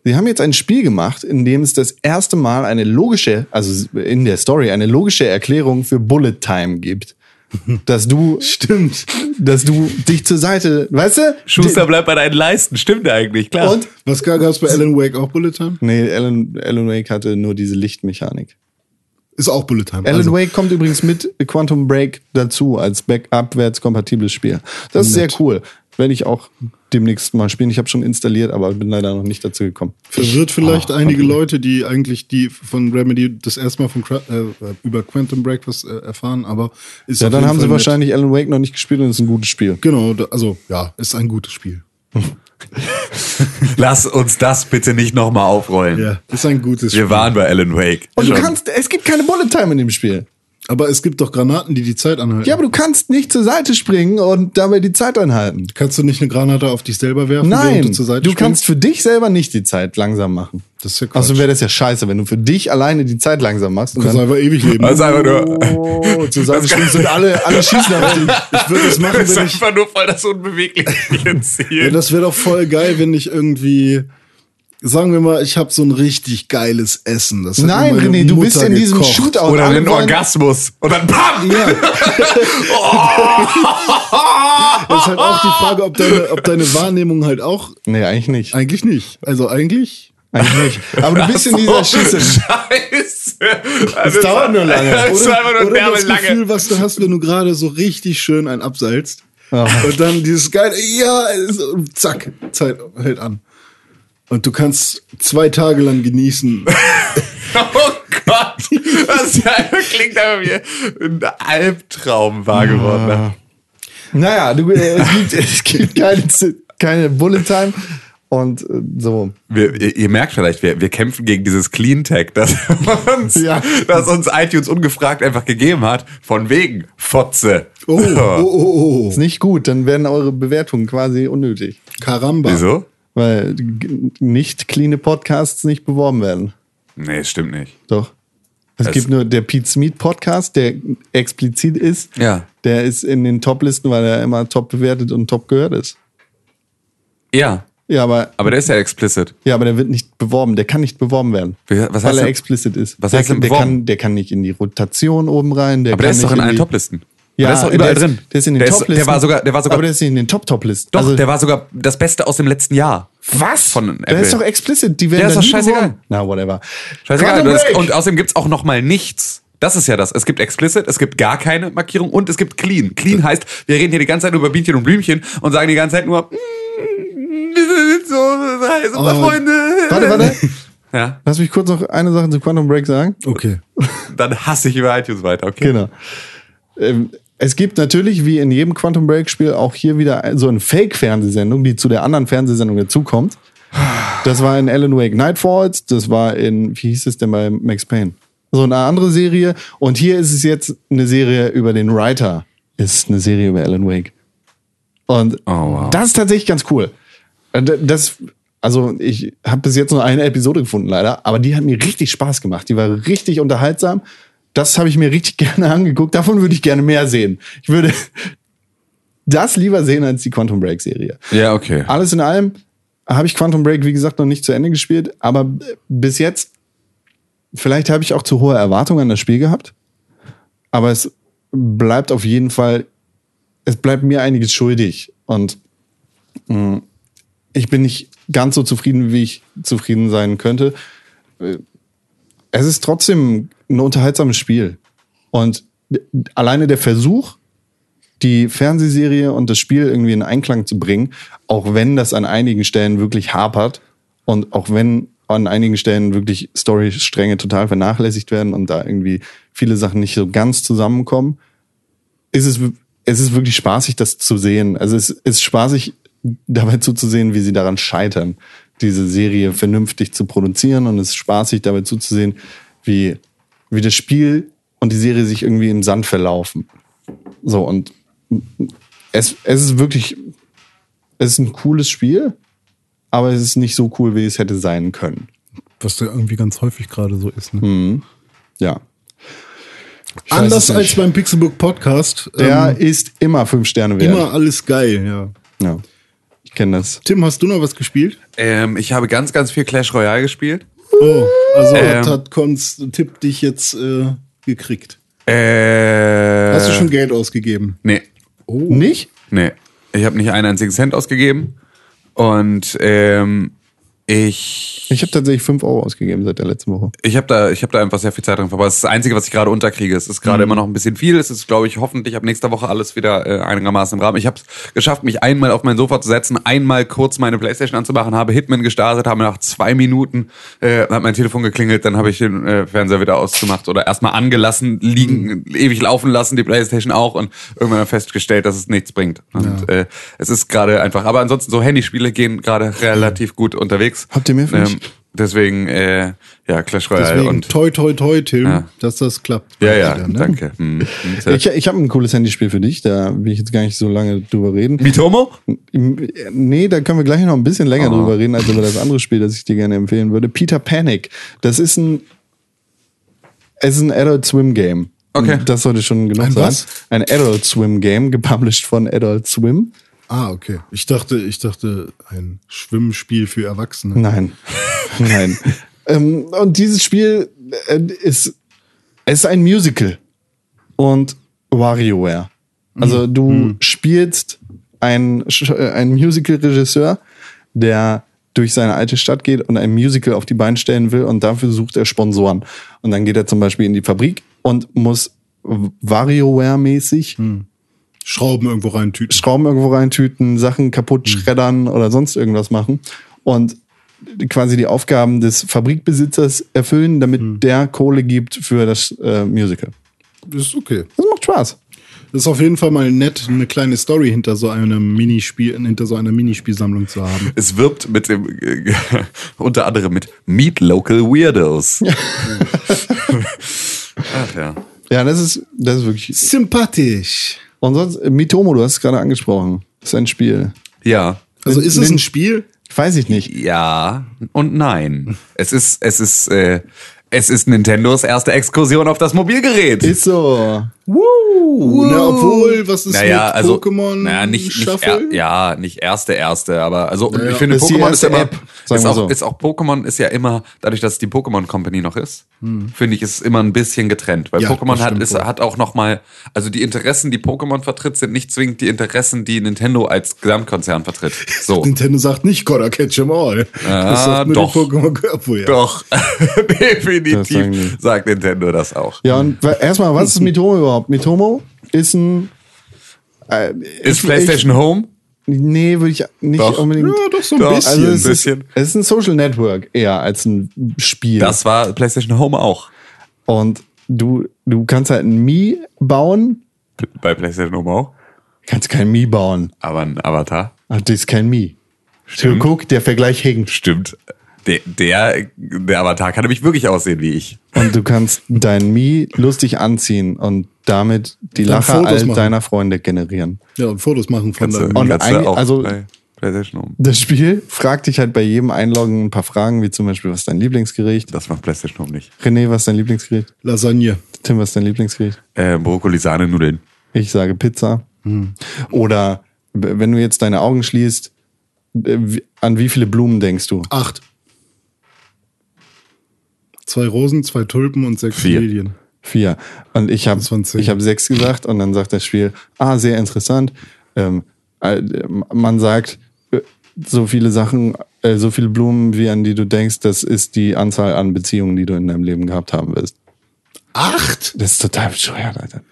sie haben jetzt ein Spiel gemacht, in dem es das erste Mal eine logische, also in der Story, eine logische Erklärung für Bullet Time gibt. [LAUGHS] Dass du, Stimmt. dass du dich zur Seite, weißt du? Schuster bleibt bei deinen Leisten, stimmt eigentlich, klar. Und? Was gab es bei Alan Wake auch Bullet Time? Nee, Alan, Alan Wake hatte nur diese Lichtmechanik. Ist auch Bullet Time. Alan also, Wake kommt übrigens mit Quantum Break dazu als backabwärts-kompatibles Spiel. Das ist sehr cool. Werde ich auch demnächst mal spielen. Ich habe schon installiert, aber bin leider noch nicht dazu gekommen. verwirrt vielleicht Oh, einige okay. Leute, die eigentlich die von Remedy das erste Mal von äh, über Quantum Break was äh, erfahren, aber ist Ja, dann haben Fall sie wahrscheinlich Alan Wake noch nicht gespielt und es ist ein gutes Spiel. Genau, also ja, ist ein gutes Spiel. [LAUGHS] Lass uns das bitte nicht nochmal aufrollen. Ja, ist ein gutes Wir Spiel. waren bei Alan Wake. Und du kannst, es gibt keine Bullet Time in dem Spiel. Aber es gibt doch Granaten, die die Zeit anhalten. Ja, aber du kannst nicht zur Seite springen und dabei die Zeit anhalten. Kannst du nicht eine Granate auf dich selber werfen? Nein, du, zur Seite du springst? kannst für dich selber nicht die Zeit langsam machen. Das ist ja Quatsch. Also wäre das ja scheiße, wenn du für dich alleine die Zeit langsam machst. Und Du kannst einfach ewig leben. Ist einfach nur, oh, zur Seite springst und alle, alle schießen auf dich. ich würde das machen, das ist wenn ich. einfach nur voll das unbewegliche Ja, Ziel. das wäre doch voll geil, wenn ich irgendwie. Sagen wir mal, ich habe so ein richtig geiles Essen. Das Nein, René, du Mutter bist in diesem gekocht. Shootout. Oder einen Orgasmus. Und dann PAM! Ja. [LAUGHS] Das ist halt auch die Frage, ob deine, ob deine Wahrnehmung halt auch. Nee, eigentlich nicht. Eigentlich nicht. Also eigentlich. Eigentlich nicht. Aber du bist in dieser Schieße. Scheiße. Das dauert nur lange. Das ist einfach nur oder das lange. Gefühl, was du hast, wenn du gerade so richtig schön einen abseilst. Ja. Und dann dieses geile, ja, zack, Zeit hält an. Und du kannst zwei Tage lang genießen. [LAUGHS] Oh Gott. Das klingt einfach wie ein Albtraum wahr geworden. Naja, du, äh, es gibt, es gibt keine, keine Bullet Time. Und äh, so. Wir, ihr, ihr merkt vielleicht, wir, wir kämpfen gegen dieses Clean Tech, das [LAUGHS] uns, Ja. das uns iTunes ungefragt einfach gegeben hat. Von wegen Fotze. Oh, oh, oh, oh. Ist nicht gut, dann werden eure Bewertungen quasi unnötig. Karamba. Wieso? Weil nicht cleane Podcasts nicht beworben werden. Nee, stimmt nicht. Doch. Es Es- gibt nur der Pete Smith Podcast, der explizit ist. Ja. Der ist in den Top-Listen, weil er immer top bewertet und top gehört ist. Ja, Ja, aber, aber der ist ja explicit. ja, aber der wird nicht beworben. Der kann nicht beworben werden. Was heißt weil er denn- explicit ist. was der, heißt denn der, beworben? kann, der kann nicht in die Rotation oben rein. Der Aber der kann ist doch nicht in allen die- Toplisten. Ja, der ist doch überall der ist, drin. Der ist in den der Top-Listen. Der war sogar, der war sogar, aber der ist in den Top-Top-Listen. doch, Also- der war sogar das Beste aus dem letzten Jahr. Was? Von Der Apple. ist doch explicit. Die werden Ja, ist doch scheißegal. Na, whatever. Scheißegal. Break. und außerdem gibt's auch noch mal nichts. Das ist ja das. Es gibt explicit, es gibt gar keine Markierung und es gibt clean. Clean heißt, wir reden hier die ganze Zeit nur über Bienchen und Blümchen und sagen die ganze Zeit nur, "Mm, wir sind so heiße Oh. Freunde. Warte, warte. [LAUGHS] Ja, Lass mich kurz noch eine Sache zu Quantum Break sagen. Okay. [LAUGHS] dann hasse ich über iTunes weiter, okay? Genau. Ähm, es gibt natürlich, wie in jedem Quantum Break Spiel, auch hier wieder so eine Fake-Fernsehsendung, die zu der anderen Fernsehsendung dazukommt. Das war in Alan Wake Nightfalls, das war in, wie hieß es denn bei Max Payne? So eine andere Serie. Und hier ist es jetzt eine Serie über den Writer. Ist eine Serie über Alan Wake. Und Oh, wow. das ist tatsächlich ganz cool. Das, also ich habe bis jetzt nur eine Episode gefunden, leider, aber die hat mir richtig Spaß gemacht. Die war richtig unterhaltsam. Das habe ich mir richtig [LAUGHS] gerne angeguckt. Davon würde ich gerne mehr sehen. Ich würde [LAUGHS] das lieber sehen als die Quantum Break Serie. Ja, okay. Alles in allem habe ich Quantum Break, wie gesagt, noch nicht zu Ende gespielt, aber bis jetzt, vielleicht habe ich auch zu hohe Erwartungen an das Spiel gehabt, aber es bleibt auf jeden Fall, es bleibt mir einiges schuldig und mh, ich bin nicht ganz so zufrieden, wie ich zufrieden sein könnte. Äh, Es ist trotzdem ein unterhaltsames Spiel und alleine der Versuch, die Fernsehserie und das Spiel irgendwie in Einklang zu bringen, auch wenn das an einigen Stellen wirklich hapert und auch wenn an einigen Stellen wirklich Storystränge total vernachlässigt werden und da irgendwie viele Sachen nicht so ganz zusammenkommen, ist es, es ist wirklich spaßig, das zu sehen. Also es ist spaßig, dabei zuzusehen, wie sie daran scheitern, diese Serie vernünftig zu produzieren und es ist spaßig, dabei zuzusehen, wie, wie das Spiel und die Serie sich irgendwie im Sand verlaufen. So, und es, es ist wirklich, es ist ein cooles Spiel, aber es ist nicht so cool, wie es hätte sein können. Was da irgendwie ganz häufig gerade so ist. Ne? Ja. Ich Anders als beim Pixelbook Podcast. Der ähm, ist immer fünf Sterne wert. immer alles geil, ja. Ja. Ich kenne das. Tim, hast du noch was gespielt? Ähm, ich habe ganz, ganz viel Clash Royale gespielt. Oh, also Ähm. hat Cons Tipp dich jetzt äh, gekriegt. Äh, Hast du schon Geld ausgegeben? Nee, Nicht? nee. Ich habe nicht einen einzigen Cent ausgegeben. Und ähm, ich Ich habe tatsächlich fünf Euro ausgegeben seit der letzten Woche. Ich habe da, ich habe da einfach sehr viel Zeit drin verbracht. Das ist das Einzige, was ich gerade unterkriege. Es ist gerade immer noch ein bisschen viel. Es ist, glaube ich, hoffentlich ab nächster Woche alles wieder äh, einigermaßen im Rahmen. Ich habe es geschafft, mich einmal auf mein Sofa zu setzen, einmal kurz meine Playstation anzumachen, habe Hitman gestartet, habe nach zwei Minuten äh, hat mein Telefon geklingelt, dann habe ich den äh, Fernseher wieder ausgemacht oder erstmal angelassen, liegen, ewig laufen lassen, die Playstation auch und irgendwann festgestellt, dass es nichts bringt. Und äh, es ist gerade einfach. Aber ansonsten so Handyspiele gehen gerade relativ gut unterwegs. Habt ihr mehr für mich? Deswegen, äh, ja, Clash Royale Deswegen und toi toi toi, Tim, Ja. dass das klappt. ja, ja, Weiter, ne? danke. Hm. Hm. Ich, ich habe ein cooles Handyspiel für dich, da will ich jetzt gar nicht so lange drüber reden. Mitomo? Nee, da können wir gleich noch ein bisschen länger Oh. drüber reden, als über das andere Spiel, das ich dir gerne empfehlen würde. Peter Panic. Das ist ein, es ist ein Adult Swim Game. Okay. Das sollte schon genug Ein sein. was? Ein Adult Swim Game, gepublished von Adult Swim. Ah, okay. Ich dachte, ich dachte, ein Schwimmspiel für Erwachsene. Nein. [LAUGHS] Nein. ähm, und dieses Spiel äh, ist, es ist ein Musical. Und WarioWare. Also du spielst ein, ein Musical-Regisseur, der durch seine alte Stadt geht und ein Musical auf die Beine stellen will und dafür sucht er Sponsoren. Und dann geht er zum Beispiel in die Fabrik und muss WarioWare-mäßig Schrauben irgendwo reintüten. Schrauben irgendwo reintüten, Sachen kaputt schreddern oder sonst irgendwas machen und quasi die Aufgaben des Fabrikbesitzers erfüllen, damit der Kohle gibt für das äh, Musical. Das ist okay. Das macht Spaß. Das ist auf jeden Fall mal nett, eine kleine Story hinter so einem Minispiel, hinter so einer Minispielsammlung zu haben. Es wirbt mit dem, äh, [LAUGHS] unter anderem mit Meet Local Weirdos. [LAUGHS] Ach ja. Ja, das ist, das ist wirklich. Sympathisch. Und sonst, äh, Mitomo, du hast es gerade angesprochen. Das ist ein Spiel. Ja. Also ist es ein Spiel? Weiß ich nicht. Ja und nein. Es ist, es ist, äh, es ist Nintendos erste Exkursion auf das Mobilgerät. Ist so. Na, obwohl, was ist naja, mit also, Pokémon naja, nicht, nicht er, ja, nicht erste, erste, aber also und Ja, ich finde ist Pokémon ist immer, App, ist auch, so. ist auch Pokémon ist ja immer, dadurch, dass es die Pokémon Company noch ist, Hm. finde ich, ist es immer ein bisschen getrennt, weil Ja, Pokémon hat, ist, hat auch noch mal, also die Interessen, die Pokémon vertritt, sind nicht zwingend die Interessen, die Nintendo als Gesamtkonzern vertritt. [LAUGHS] So. Nintendo sagt nicht Gotta catch 'em all. Ja, das sagt nur doch. die Pokémon Obwohl, ja. Doch, [LAUGHS] definitiv sagt Nintendo das auch. Ja, und erstmal, was ist Mitomo überhaupt? Mitomo ist ein. Äh, Ist ich- PlayStation Home? Ich, nee, würde ich nicht Doch. unbedingt. Ja, doch so ein Doch. bisschen. Also ein es ist, bisschen. es ist ein Social Network eher als ein Spiel. Das war PlayStation Home auch. Und du, du kannst halt ein Mii bauen, Bei PlayStation Home auch. kannst kein Mii bauen. Aber ein Avatar. Ach, das ist kein. Stimmt. Guck, der Vergleich hinkt. Stimmt. Der, der, der Avatar kann nämlich wirklich aussehen wie ich. Und du kannst dein Mii lustig anziehen und damit die Dann Lache Fotos all machen. deiner Freunde generieren. ja, und Fotos machen von Kannst du, deinem Und kannst du eigentlich- auch also- bei PlayStation Home. Das Spiel fragt dich halt bei jedem Einloggen ein paar Fragen, wie zum Beispiel, was ist dein Lieblingsgericht? Das macht PlayStation Home nicht. René, was ist dein Lieblingsgericht? Lasagne. Tim, was ist dein Lieblingsgericht? Äh, Brokkoli, Sahne, Nudeln. Ich sage Pizza. Oder w- wenn du jetzt deine Augen schließt, an wie viele Blumen denkst du? Acht. Zwei Rosen, zwei Tulpen und sechs Vier. Lilien. Vier. Und ich habe hab sechs gesagt und dann sagt das Spiel, ah, sehr interessant. Ähm, äh, man sagt, äh, so viele Sachen, äh, so viele Blumen, wie an die du denkst, das ist die Anzahl an Beziehungen, die du in deinem Leben gehabt haben wirst. Acht? Das ist total bescheuert, Alter.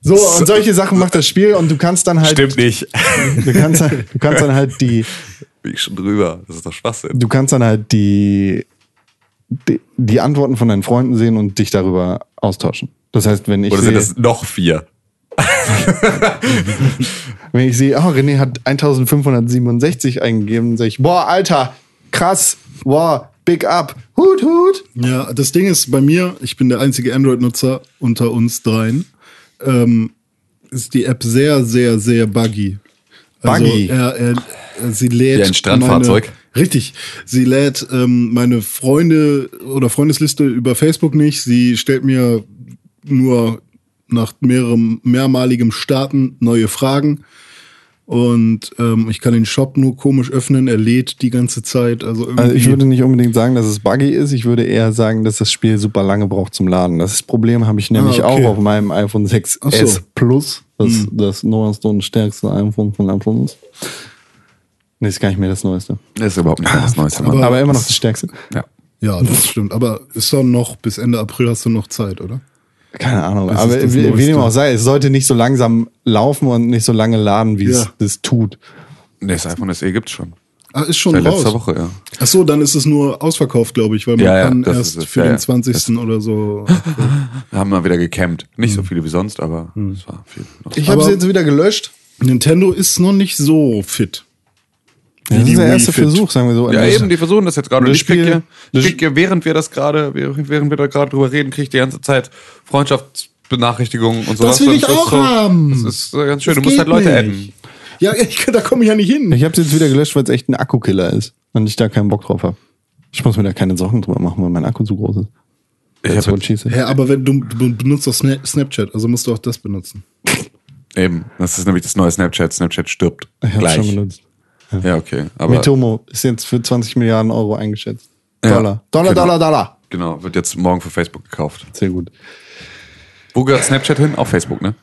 So, und solche Sachen macht das Spiel und du kannst dann halt. Stimmt nicht. [LAUGHS] Du kannst, du kannst dann halt die. Bin ich schon drüber. Das ist doch Schwachsinn. Du kannst dann halt die, die, Antworten von deinen Freunden sehen und dich darüber austauschen. Das heißt, wenn ich Oder sehe, sind das noch vier? [LAUGHS] wenn ich sehe, oh, René hat 1567 eingegeben, sage ich, boah, Alter, krass, boah, big up, hut, hut. Ja, das Ding ist bei mir, ich bin der einzige Android-Nutzer unter uns dreien, ähm, ist die App sehr, sehr, sehr buggy. Buggy? Also, er, er, sie lädt Wie ein Strandfahrzeug? Meine, richtig. Sie lädt ähm, meine Freunde oder Freundesliste über Facebook nicht. Sie stellt mir nur nach mehrerem, mehrmaligem Starten neue Fragen. Und ähm, ich kann den Shop nur komisch öffnen. Er lädt die ganze Zeit. Also. Also ich würde nicht unbedingt sagen, dass es buggy ist. Ich würde eher sagen, dass das Spiel super lange braucht zum Laden. Das Problem habe ich nämlich Ah, okay. auch auf meinem iPhone 6s Ach so. Plus, das Hm. das neueste und stärkste iPhone von iPhone ist. Nee, ist gar nicht mehr das neueste. Das ist überhaupt nicht das Neueste. Aber-. Aber immer noch das stärkste. Ja. ja, das stimmt. Aber ist doch noch bis Ende April hast du noch Zeit, oder? Keine Ahnung. Das aber wie, dem auch sei, es sollte nicht so langsam laufen und nicht so lange laden, wie es Ja. das tut. Nee, das iPhone SE gibt's schon. Ah, ist schon Seit raus. letzter Woche, ja. Ach so, dann ist es nur ausverkauft, glaube ich, weil man Ja, ja, kann erst es. für Ja, den ja. 20. oder so. [LAUGHS] Wir haben mal wieder gecampt. Nicht so viele wie sonst, aber es war viel. Noch. Ich habe sie jetzt wieder gelöscht. Nintendo ist noch nicht so fit. Das die ist der Wii erste Fit. Versuch, sagen wir so. Ja, Das- eben, die versuchen das jetzt gerade. Und das ich krieg hier, das- ich krieg hier, während wir das gerade, während wir da gerade drüber reden, krieg ich die ganze Zeit Freundschaftsbenachrichtigungen und sowas. Das will ich ist auch so, haben. Das ist äh, ganz schön. Das du musst halt Leute adden. Ja, ich, da komme ich ja nicht hin. Ich habe jetzt wieder gelöscht, weil es echt ein Akkukiller ist und ich da keinen Bock drauf habe. Ich muss mir da keine Sorgen drüber machen, weil mein Akku zu groß ist. Ich hab said. Ja, aber wenn du, du benutzt doch Sna- Snapchat, also musst du auch das benutzen. Eben, das ist nämlich das neue Snapchat. Snapchat stirbt Ich gleich. schon benutzt. Ja, okay. Aber Mitomo ist jetzt für 20 Milliarden Euro eingeschätzt. Ja, Dollar. Dollar, genau. Dollar, Dollar. genau, wird jetzt morgen für Facebook gekauft. Sehr gut. Wo gehört Snapchat hin? Auf Facebook, ne?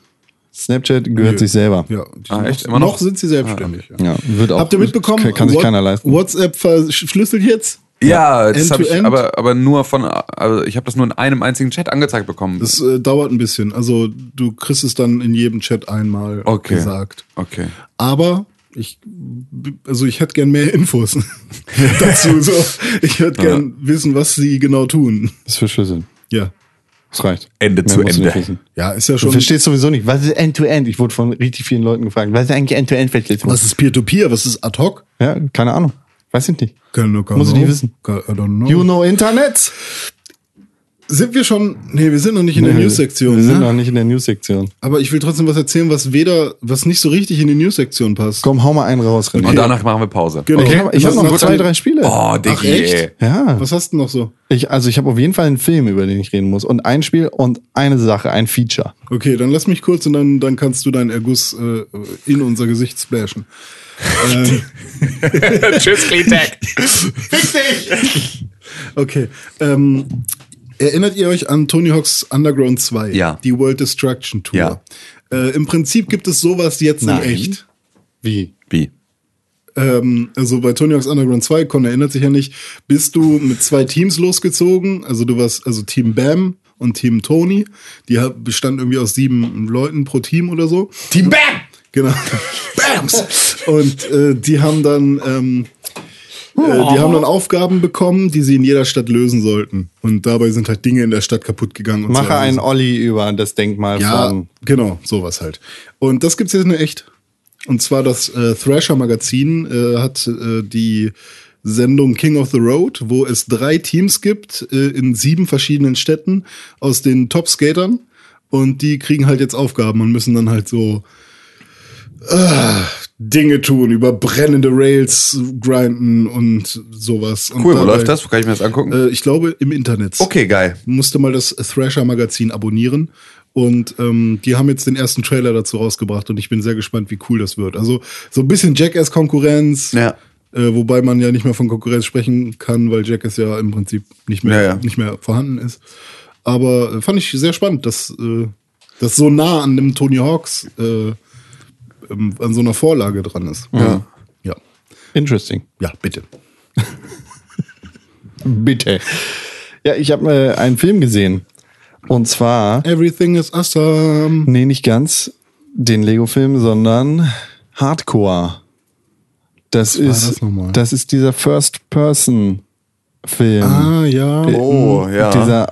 Snapchat gehört Nö. sich selber. Ja, die Ah, sind echt? noch, Immer noch? noch sind sie selbstständig. ja. Ja, wird auch. Habt ihr mitbekommen? Kann, kann sich keiner leisten. WhatsApp verschlüsselt jetzt? Ja, das habe ich, aber, aber nur von, also ich habe das nur in einem einzigen Chat angezeigt bekommen. Das äh, dauert ein bisschen. Also du kriegst es dann in jedem Chat einmal Okay. gesagt. okay. Aber ich, also ich hätte gern mehr Infos [LAUGHS] dazu. So. Ich hätte gern wissen, was sie genau tun. Das ist verschlüsseln. Ja. Das reicht. Ende Mehr zu du Ende. Ja, ist ja Du schon. verstehst sowieso nicht, was ist End-to-End? Ich wurde von richtig vielen Leuten gefragt, was ist eigentlich End-to-End-Verschlüsselung? Was ist Peer-to-Peer? Was ist ad hoc? Ja, keine Ahnung. Weiß ich nicht. Keine, keine Muss ich nicht wissen. I don't know. You know Internet? Sind wir schon? Nee, wir sind noch nicht in der Nee, News-Sektion. Wir sind Ne? noch nicht in der News-Sektion. Aber ich will trotzdem was erzählen, was weder, was nicht so richtig in die News-Sektion passt. Komm, hau mal einen raus, René. Und danach machen wir Pause. Genau. Ich habe ich hab Was noch nach- zwei, drei Spiele. Oh, Diggi. Ach, echt? Ja. Was hast du noch so? Ich, also ich habe auf jeden Fall einen Film, über den ich reden muss. Und ein Spiel und eine Sache, ein Feature. Okay, dann lass mich kurz und dann, dann kannst du deinen Erguss äh, in unser Gesicht splashen. ähm, [LAUGHS] Tschüss, Cleantech. okay. Ähm, erinnert ihr euch an Tony Hawk's Underground 2? Ja. Die World Destruction Tour. Ja. Äh, Im Prinzip gibt es sowas jetzt Nein. in echt. Wie? Wie? Ähm, also bei Tony Hawk's Underground 2, Con erinnert sich ja nicht, bist du mit zwei Teams losgezogen. Also du warst also Team Bam und Team Tony. Die bestanden irgendwie aus sieben Leuten pro Team oder so. Team Bam! Genau. Bams! Und äh, die haben dann ähm, äh, die haben dann Aufgaben bekommen, die sie in jeder Stadt lösen sollten. Und dabei sind halt Dinge in der Stadt kaputt gegangen. Und Mache so. einen Olli über das Denkmal Ja, von. genau, sowas halt. Und das gibt's jetzt nur echt. Und zwar das äh, Thrasher Magazin äh, hat äh, die Sendung King of the Road, wo es drei Teams gibt äh, in sieben verschiedenen Städten aus den Top-Skatern. Und die kriegen halt jetzt Aufgaben und müssen dann halt so äh, Dinge tun, über brennende Rails grinden und sowas. Und Cool, wo dabei- läuft das? Wo kann ich mir das angucken? Äh, ich glaube im Internet okay, geil. musste mal das Thrasher Magazin abonnieren. Und ähm, die haben jetzt den ersten Trailer dazu rausgebracht und ich bin sehr gespannt, wie cool das wird. Also so ein bisschen Jackass-Konkurrenz, Ja. äh, wobei man ja nicht mehr von Konkurrenz sprechen kann, weil Jackass ja im Prinzip nicht mehr, Ja, ja. Nicht mehr vorhanden ist. Aber äh, fand ich sehr spannend, dass äh, das so nah an dem Tony Hawks äh, ähm, an so einer Vorlage dran ist. Ja. Ja, Interesting. ja bitte. [LAUGHS] Bitte. Ja, ich habe äh, einen Film gesehen. Und zwar, Everything is awesome. nee, nicht ganz den Lego-Film, sondern Hardcore. Das war ist, das das ist dieser First-Person-Film. Ah, ja. Oh, ja. Dieser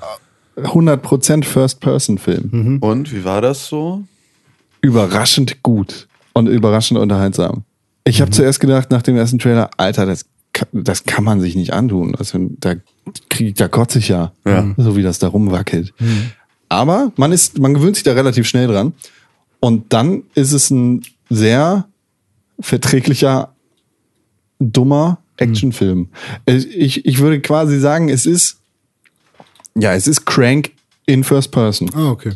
100% First-Person-Film. Und wie war das so? Überraschend gut und überraschend unterhaltsam. Ich habe zuerst gedacht, nach dem ersten Trailer, Alter, das, das kann man sich nicht antun. Also, da, krieg, da kotze ich ja, Ja. so wie das da rumwackelt. Aber man ist, man gewöhnt sich da relativ schnell dran. Und dann ist es ein sehr verträglicher, dummer Actionfilm. Ich, ich würde quasi sagen, es ist, ja, es ist Crank in First Person. Ah, okay.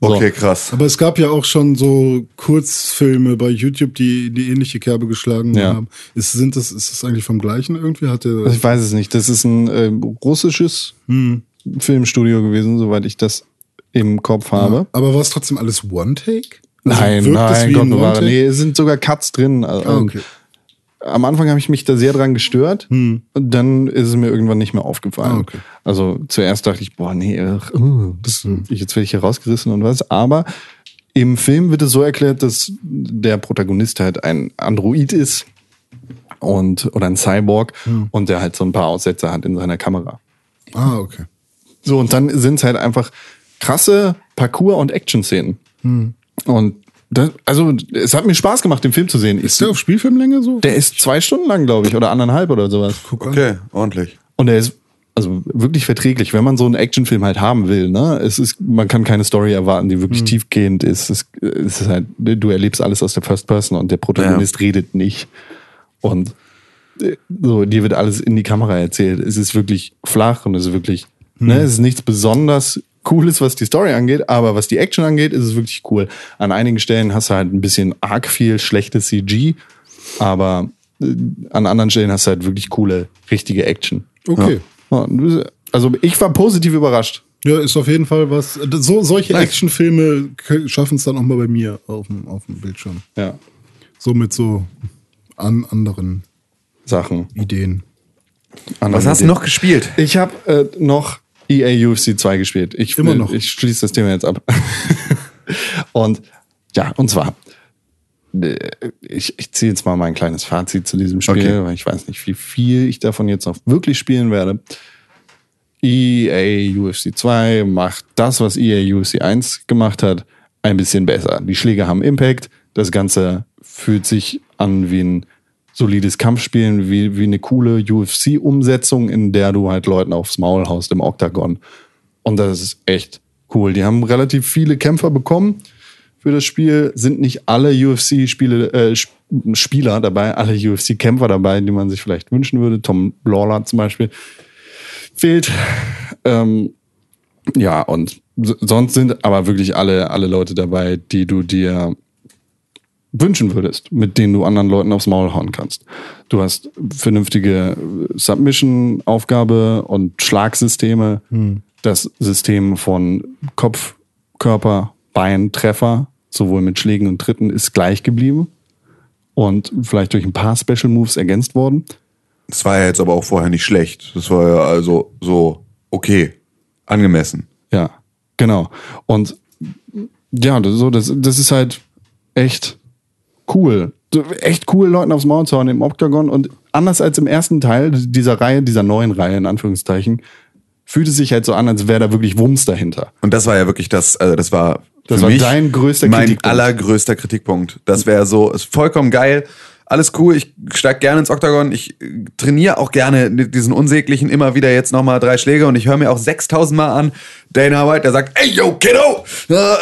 Okay, krass. Aber es gab ja auch schon so Kurzfilme bei YouTube, die die ähnliche Kerbe geschlagen Ja. haben. Ist, sind das, ist das eigentlich vom gleichen irgendwie? Hat der, Also ich weiß es nicht. Das ist ein äh, russisches Filmstudio gewesen, soweit ich das im Kopf habe. aber war es trotzdem alles One-Take? Also nein, nein, wie Gott ein bewahre. Nee, es sind sogar Cuts drin. Also, Ah, okay. Am Anfang habe ich mich da sehr dran gestört und dann ist es mir irgendwann nicht mehr aufgefallen. Ah, okay. Also zuerst dachte ich, boah, nee, ach, uh, das, jetzt werde ich hier rausgerissen und was. Aber im Film wird es so erklärt, dass der Protagonist halt ein Android ist und oder ein Cyborg und der halt so ein paar Aussätze hat in seiner Kamera. Ah, okay. So, und dann sind es halt einfach krasse Parcours- und Action-Szenen. Und das, also, es hat mir Spaß gemacht, den Film zu sehen. Ist der auf Spielfilmlänge so? der ist zwei Stunden lang, glaube ich, oder anderthalb oder sowas. Okay, ordentlich. Und der ist also wirklich verträglich, wenn man so einen Actionfilm halt haben will. Ne, es ist, man kann keine Story erwarten, die wirklich tiefgehend ist. Es, es ist halt, du erlebst alles aus der First Person und der Protagonist redet nicht. Und äh, so, dir wird alles in die Kamera erzählt. Es ist wirklich flach und es ist wirklich, ne, es ist nichts besonders Cooles, was die Story angeht, aber was die Action angeht, ist es wirklich cool. An einigen Stellen hast du halt ein bisschen arg viel schlechtes CG, aber äh, an anderen Stellen hast du halt wirklich coole, richtige Action. Okay. Ja, Also ich war positiv überrascht. Ja, ist auf jeden Fall was. So, solche Actionfilme schaffen es dann auch mal bei mir auf dem, auf dem Bildschirm. Ja. So mit so an anderen Sachen. Ideen. Was hast du noch gespielt? Ich habe äh, noch EA UFC 2 gespielt. Ich, Immer noch. Ich schließe das Thema jetzt ab. [LAUGHS] und ja, und zwar, äh, ich, ich ziehe jetzt mal mein kleines Fazit zu diesem Spiel, Okay. weil ich weiß nicht, wie viel ich davon jetzt noch wirklich spielen werde. EA UFC 2 macht das, was EA UFC 1 gemacht hat, ein bisschen besser. Die Schläge haben Impact. Das Ganze fühlt sich an wie ein solides Kampfspielen, wie, wie eine coole UFC-Umsetzung, in der du halt Leuten aufs Maul haust im Oktagon. Und das ist echt cool. Die haben relativ viele Kämpfer bekommen für das Spiel. Sind nicht alle UFC-Spiele, äh, Sp- Spieler dabei, alle UFC-Kämpfer dabei, die man sich vielleicht wünschen würde. Tom Lawler zum Beispiel fehlt. Ähm, ja, und sonst sind aber wirklich alle, alle Leute dabei, die du dir wünschen würdest, mit denen du anderen Leuten aufs Maul hauen kannst. Du hast vernünftige Submission-Aufgabe und Schlagsysteme. Das System von Kopf, Körper, Bein, Treffer, sowohl mit Schlägen und Tritten, ist gleich geblieben und vielleicht durch ein paar Special Moves ergänzt worden. Das war ja jetzt aber auch vorher nicht schlecht. Das war ja also so okay, angemessen. Ja, genau. Und ja, das, so, das, das ist halt echt cool. Echt cool, Leuten aufs Maul zu hauen im Octagon. Und anders als im ersten Teil dieser Reihe, dieser neuen Reihe in Anführungszeichen, fühlt es sich halt so an, als wäre da wirklich Wumms dahinter. Und das war ja wirklich das, also das war Das war dein größter mein Kritikpunkt. allergrößter Kritikpunkt. Das wäre so, ist vollkommen geil. Alles cool, ich steig gerne ins Oktagon, ich äh, trainiere auch gerne diesen unsäglichen immer wieder jetzt nochmal drei Schläge und ich höre mir auch 6000 Mal an Dana White, der sagt, ey yo, Kiddo, äh, äh,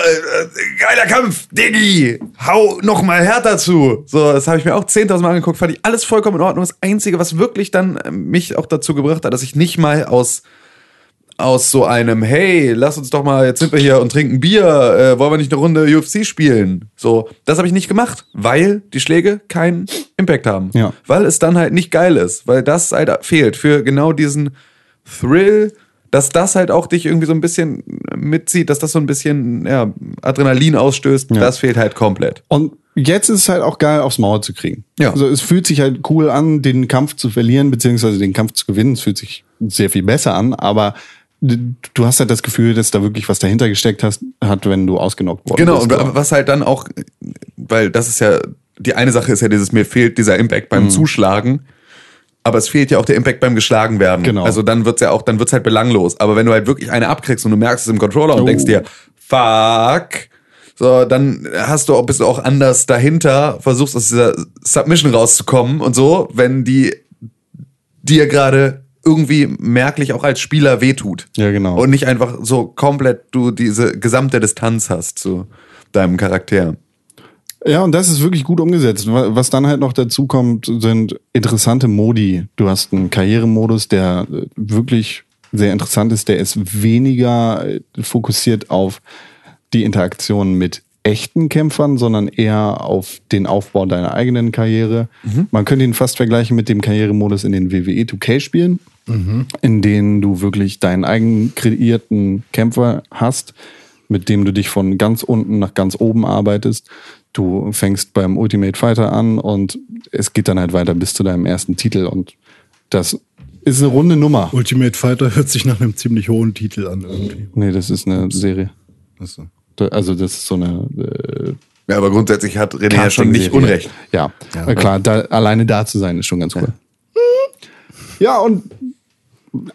geiler Kampf, Diggi, hau nochmal härter zu. So, das habe ich mir auch 10.000 Mal angeguckt, fand ich alles vollkommen in Ordnung. Das Einzige, was wirklich dann äh, mich auch dazu gebracht hat, dass ich nicht mal aus aus so einem, hey, lass uns doch mal, jetzt sind wir hier und trinken Bier, äh, wollen wir nicht eine Runde UFC spielen? So, das habe ich nicht gemacht, weil die Schläge keinen Impact haben. Ja. Weil es dann halt nicht geil ist, weil das halt fehlt für genau diesen Thrill, dass das halt auch dich irgendwie so ein bisschen mitzieht, dass das so ein bisschen ja, Adrenalin ausstößt, das fehlt halt komplett. Und jetzt ist es halt auch geil, aufs Maul zu kriegen. Ja. Also es fühlt sich halt cool an, den Kampf zu verlieren, beziehungsweise den Kampf zu gewinnen. Es fühlt sich sehr viel besser an, aber du hast halt das Gefühl, dass da wirklich was dahinter gesteckt hast, hat, wenn du ausgenockt worden Genau, bist. und was halt dann auch, weil das ist ja, die eine Sache ist ja dieses, mir fehlt dieser Impact Mhm. beim Zuschlagen, aber es fehlt ja auch der Impact beim geschlagen werden. Genau. Also dann wird's ja auch, dann wird's halt belanglos. Aber wenn du halt wirklich eine abkriegst und du merkst es im Controller und Oh. denkst dir, fuck, so, dann hast du auch, bist du auch anders dahinter, versuchst aus dieser Submission rauszukommen und so, wenn die dir gerade irgendwie merklich auch als Spieler wehtut. Ja, genau. Und nicht einfach so komplett du diese gesamte Distanz hast zu deinem Charakter. Ja, und das ist wirklich gut umgesetzt. Wa- Was dann halt noch dazu kommt, sind interessante Modi. Du hast einen Karrieremodus, der äh, wirklich sehr interessant ist. Der ist weniger äh, fokussiert auf die Interaktion mit echten Kämpfern, sondern eher auf den Aufbau deiner eigenen Karriere. Man könnte ihn fast vergleichen mit dem Karrieremodus in den WWE 2K-Spielen, in denen du wirklich deinen eigenen kreierten Kämpfer hast, mit dem du dich von ganz unten nach ganz oben arbeitest. Du fängst beim Ultimate Fighter an und es geht dann halt weiter bis zu deinem ersten Titel und das ist eine runde Nummer. Ultimate Fighter hört sich nach einem ziemlich hohen Titel an irgendwie. Nee, das ist eine Serie. Achso. Also das ist so eine äh, Ja, aber grundsätzlich hat René ja schon nicht. Unrecht. Ja, Äh, klar, da, alleine da zu sein ist schon ganz cool. Ja, und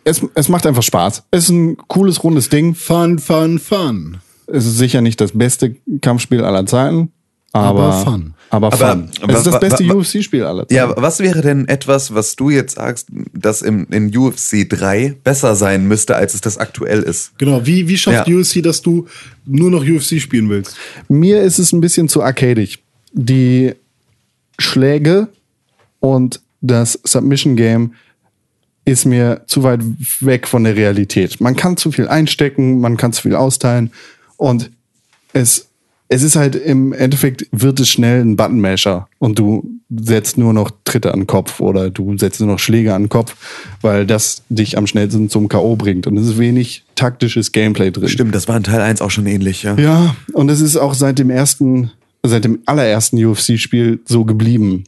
es, es macht einfach Spaß. Es ist ein cooles, rundes Ding. Fun, fun, fun. Es ist sicher nicht das beste Kampfspiel aller Zeiten, aber, Aber fun. Aber, fun. aber es ist das beste UFC-Spiel aller Zeiten. Ja, was wäre denn etwas, was du jetzt sagst, das im, in UFC 3 besser sein müsste, als es das aktuell ist? Genau, wie, wie schafft Ja. UFC, dass du nur noch UFC spielen willst? Mir ist es ein bisschen zu arcadig. Die Schläge und das Submission Game ist mir zu weit weg von der Realität. Man kann zu viel einstecken, man kann zu viel austeilen und es, es ist halt im Endeffekt wird es schnell ein Buttonmasher und du setzt nur noch Tritte an den Kopf oder du setzt nur noch Schläge an den Kopf, weil das dich am schnellsten zum K.O. bringt und es ist wenig taktisches Gameplay drin. Stimmt, das war in Teil 1 auch schon ähnlich, ja. Ja, und es ist auch seit dem ersten, seit dem allerersten UFC-Spiel so geblieben.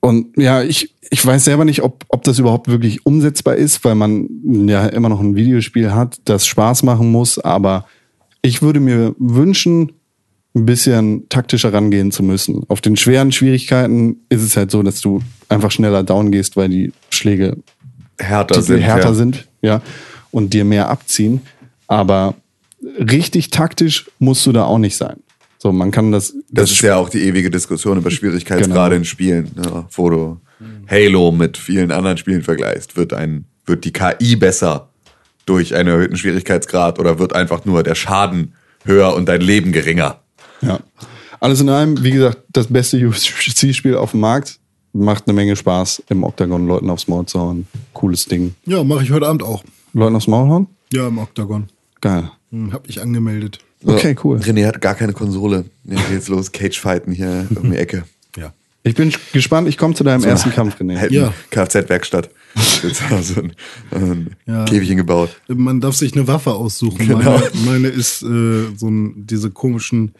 Und ja, ich, ich weiß selber nicht, ob, ob das überhaupt wirklich umsetzbar ist, weil man ja immer noch ein Videospiel hat, das Spaß machen muss. Aber ich würde mir wünschen, ein bisschen taktischer rangehen zu müssen. Auf den schweren Schwierigkeiten ist es halt so, dass du einfach schneller down gehst, weil die Schläge Härter sind. härter ja. sind, ja, und dir mehr abziehen. Aber richtig taktisch musst du da auch nicht sein. So, man kann das, Das ist ja auch die ewige Diskussion über Schwierigkeitsgrade Genau. in Spielen. Ja, wo du Halo mit vielen anderen Spielen vergleichst. Wird, ein, wird die KI besser durch einen erhöhten Schwierigkeitsgrad oder wird einfach nur der Schaden höher und dein Leben geringer? ja. Alles in allem, wie gesagt, das beste UFC-Spiel auf dem Markt. Macht eine Menge Spaß, im Oktagon Leuten aufs Maul zu hauen. Cooles Ding. Ja, mache ich heute Abend auch. Leuten aufs Maul hauen? Ja, im Octagon. Geil. Hm, hab ich angemeldet. Okay, cool. René hat gar keine Konsole. Jetzt geht's los, Cage-Fighten hier um die Ecke. Ja. Ich bin gespannt, ich komme zu deinem ersten Kampf, René. Halt Ja. Kfz-Werkstatt. Jetzt haben wir so ein, ein Ja. Käfigchen gebaut. Man darf sich eine Waffe aussuchen. Genau. Meine, meine ist äh, so ein, diese komischen.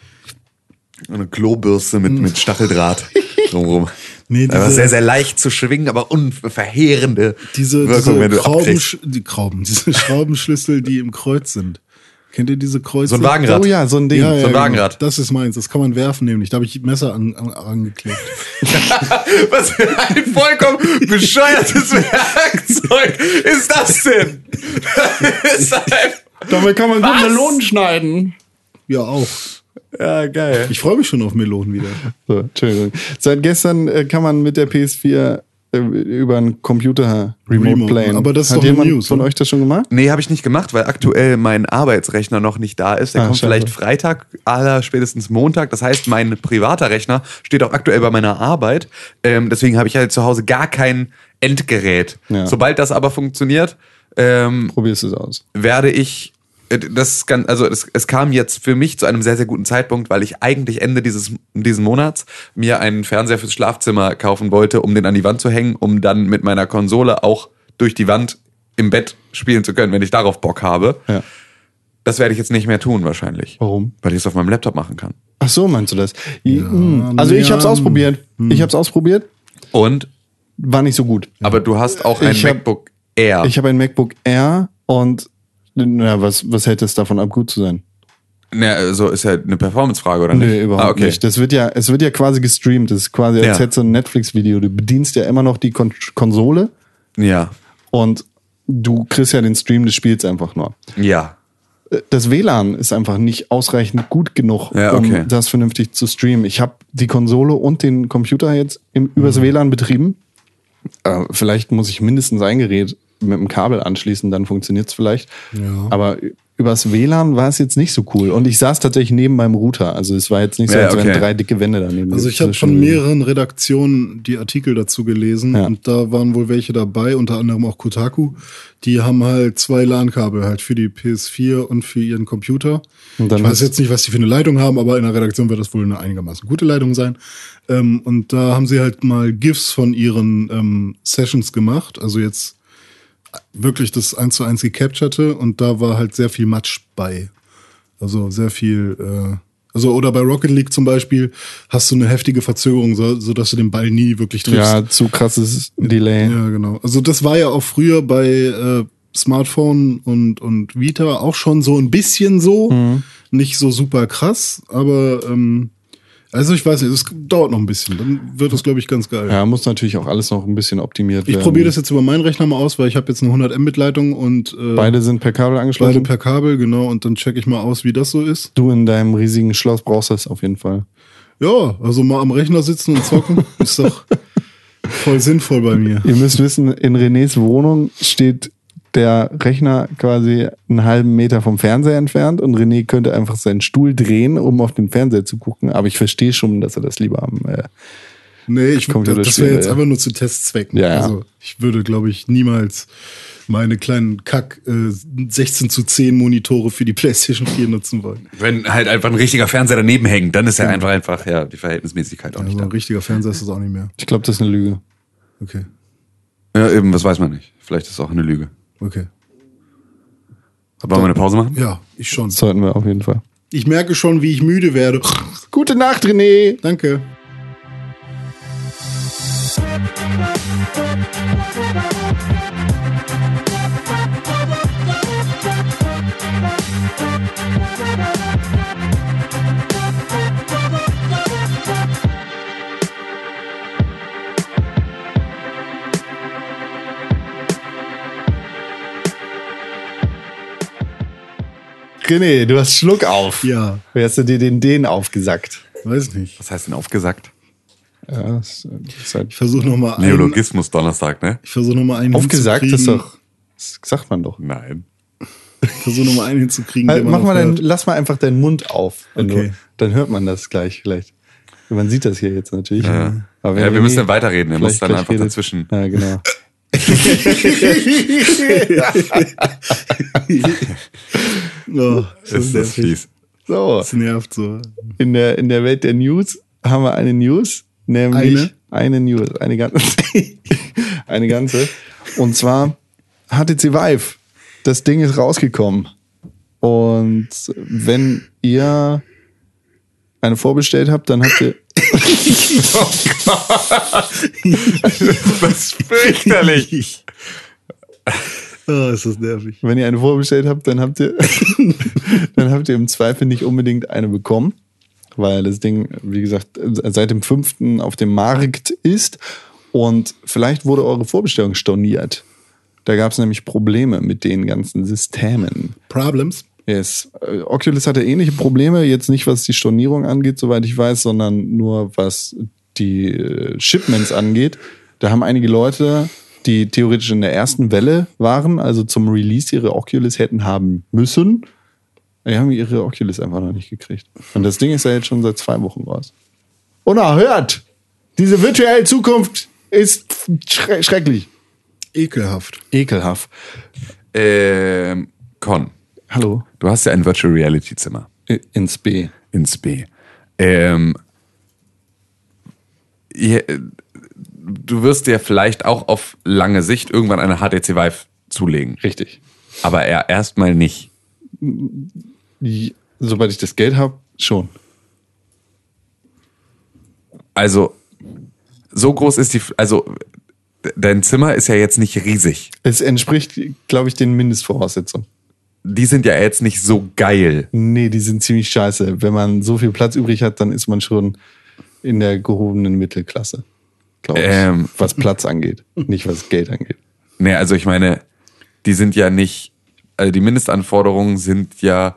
Eine Klobürste mit, mit Stacheldraht [LAUGHS] drumrum. Nee, Aber diese- sehr, sehr leicht zu schwingen, aber unverheerende Diese, Wirkung, diese wenn du Schrauben, die Schrauben, [LAUGHS] diese Schraubenschlüssel, die im Kreuz sind. Kennt ihr diese Kreuze? So ein Wagenrad. Oh ja, so ein Ding. Ja, ja, so ein genau. Wagenrad. Das ist meins. Das kann man werfen nämlich. Da habe ich Messer an, an, angeklebt. [LAUGHS] Was für ein vollkommen bescheuertes [LAUGHS] Werkzeug ist das denn? [LAUGHS] Ist Damit kann man gut? Melonen schneiden. Ja, auch. ja, geil. Ich freue mich schon auf Melonen wieder. So, Entschuldigung. Seit gestern äh, kann man mit der PS4 äh, über einen Computer remote, Remote, playen. aber das ist Hat jemand News, von oder? euch das schon gemacht? Nee, habe ich nicht gemacht, weil aktuell mein Arbeitsrechner noch nicht da ist. Der Ah, kommt schade. vielleicht Freitag, aller spätestens Montag. Das heißt, mein privater Rechner steht auch aktuell bei meiner Arbeit. Ähm, deswegen habe ich halt zu Hause gar kein Endgerät. Ja. Sobald das aber funktioniert, ähm, Probierst es aus. werde ich äh, das kann, also es, es kam jetzt für mich zu einem sehr, sehr guten Zeitpunkt, weil ich eigentlich Ende dieses diesen Monats mir einen Fernseher fürs Schlafzimmer kaufen wollte, um den an die Wand zu hängen, um dann mit meiner Konsole auch durch die Wand im Bett spielen zu können, wenn ich darauf Bock habe. Ja. Das werde ich jetzt nicht mehr tun wahrscheinlich. Warum? Weil ich es auf meinem Laptop machen kann. Ach so, meinst du das? Mm. also ich ja, habe es ausprobiert. Ich habe es ausprobiert. Und War nicht so gut. aber du hast auch ein Ich hab- MacBook Air. Ich habe ein MacBook Air Und na, was, was hält es davon ab, gut zu sein? Na, also ist ja eine Performance-Frage, oder nicht? Nee, überhaupt ah, okay. nicht. Das wird ja, es wird ja quasi gestreamt. Das ist quasi, als Ja. hättest du ein Netflix-Video. Du bedienst ja immer noch die Kon Konsole Ja. und du kriegst ja den Stream des Spiels einfach nur. Ja. Das WLAN ist einfach nicht ausreichend gut genug, Ja, okay. um das vernünftig zu streamen. Ich habe die Konsole und den Computer jetzt im, übers Mhm. WLAN betrieben. Äh, vielleicht muss ich mindestens ein Gerät mit dem Kabel anschließen, dann funktioniert's vielleicht. Ja. Aber übers WLAN war es jetzt nicht so cool. Und ich saß tatsächlich neben meinem Router. Also es war jetzt nicht so, Ja, als wären okay. drei dicke Wände daneben. Also ich habe von mehreren Redaktionen die Artikel dazu gelesen Ja. und da waren wohl welche dabei, unter anderem auch Kotaku. Die haben halt zwei LAN-Kabel halt für die PS4 und für ihren Computer. Und dann ich weiß jetzt nicht, was die für eine Leitung haben, aber in der Redaktion wird das wohl eine einigermaßen gute Leitung sein. Ähm, und da haben sie halt mal GIFs von ihren ähm, Sessions gemacht. Also jetzt wirklich das eins zu eins gecapturte und da war halt sehr viel Matsch bei. Also sehr viel, äh, also oder bei Rocket League zum Beispiel hast du eine heftige Verzögerung, so, so dass du den Ball nie wirklich triffst. Ja, zu krasses Delay. Ja, genau. Also das war ja auch früher bei äh, Smartphone und, und Vita auch schon so ein bisschen so. Mhm. Nicht so super krass, aber ähm, also ich weiß nicht, es dauert noch ein bisschen. Dann wird das, glaube ich, ganz geil. Ja, muss natürlich auch alles noch ein bisschen optimiert Ich werden. probiere das jetzt über meinen Rechner mal aus, weil ich habe jetzt eine 100 Mbit Leitung und äh, Beide sind per Kabel angeschlossen. beide per Kabel, genau, und dann checke ich mal aus, wie das so ist. du in deinem riesigen Schloss brauchst das auf jeden Fall. Ja, also mal am Rechner sitzen und zocken [LAUGHS] ist doch voll sinnvoll bei mir. Ihr müsst wissen, in Renés Wohnung steht der Rechner quasi einen halben Meter vom Fernseher entfernt und René könnte einfach seinen Stuhl drehen, um auf den Fernseher zu gucken. Aber ich verstehe schon, dass er das lieber am. Äh, Nee, ich, das, das wäre jetzt ja. einfach nur zu Testzwecken. Ja, ja. Also ich würde, glaube ich, niemals meine kleinen Kack äh, 16 zu 10 Monitore für die PlayStation 4 nutzen wollen. Wenn halt einfach ein richtiger Fernseher daneben hängt, dann ist ja einfach einfach ja die Verhältnismäßigkeit auch nicht Also da. ein richtiger Fernseher ist das auch nicht mehr. ich glaube, das ist eine Lüge. Okay, Ja, eben, das weiß man nicht. Vielleicht ist es auch eine Lüge. Okay. Wollen wir eine Pause machen? Ja, ich schon. Das sollten wir auf jeden Fall. Ich merke schon, wie ich müde werde. Gute Nacht, René. Danke. René, du hast Schluck auf. Ja, Wer hast du dir den den aufgesackt? weiß nicht. Was heißt denn aufgesagt? Ja, das ist halt Ich versuche nochmal einen. Neologismus Donnerstag, ne? Ich versuche nochmal einen aufgesagt, ist hinzukriegen. doch. Das sagt man doch. Nein. Ich versuche nochmal einen hinzukriegen. Halt, mach mal dein, lass mal einfach deinen Mund auf. Okay. du, dann hört man das gleich vielleicht. Man sieht das hier jetzt natürlich. Ja, ja wir müssen dann weiterreden. Er muss dann einfach redet- dazwischen. Ja, genau. [LAUGHS] Oh, das Ist das fies. So, Das nervt so. in der, in der Welt der News haben wir eine News, nämlich Eine? eine, News, eine ganze, [LAUGHS] eine ganze. Und zwar HTC Vive. Das Ding ist rausgekommen. Und wenn ihr eine vorbestellt habt, dann habt ihr [LAUGHS] Das ist fürchterlich. Oh, ist das nervig. Wenn ihr eine vorbestellt habt, dann habt ihr, [LAUGHS] dann habt ihr im Zweifel nicht unbedingt eine bekommen, weil das Ding, wie gesagt, seit dem 5. auf dem Markt ist und vielleicht wurde eure Vorbestellung storniert. Da gab es nämlich Probleme mit den ganzen Systemen. Problems? Yes. Äh, Oculus hatte ähnliche Probleme, jetzt nicht was die Stornierung angeht, soweit ich weiß, sondern nur was die äh, Shipments angeht. Da haben einige Leute, die theoretisch in der ersten Welle waren, also zum Release ihre Oculus hätten haben müssen, die haben ihre Oculus einfach noch nicht gekriegt. Und das Ding ist ja jetzt schon seit zwei Wochen raus. Unerhört! Diese virtuelle Zukunft ist schre schrecklich. Ekelhaft. Ekelhaft. Ähm, Con, Hallo? du hast ja ein Virtual Reality Zimmer Ins B. ins B. Ähm, ihr, du wirst dir vielleicht auch auf lange Sicht irgendwann eine HTC Vive zulegen. Richtig. Aber er erstmal nicht. Sobald ich das Geld habe, schon. Also, so groß ist die, also, dein Zimmer ist ja jetzt nicht riesig. Es entspricht, glaube ich, den Mindestvoraussetzungen. Die sind ja jetzt nicht so geil. Nee, die sind ziemlich scheiße. Wenn man so viel Platz übrig hat, dann ist man schon in der gehobenen Mittelklasse. Glaube ich. Ähm. was Platz angeht. Nicht was Geld angeht. Nee, also ich meine, die sind ja nicht, also die Mindestanforderungen sind ja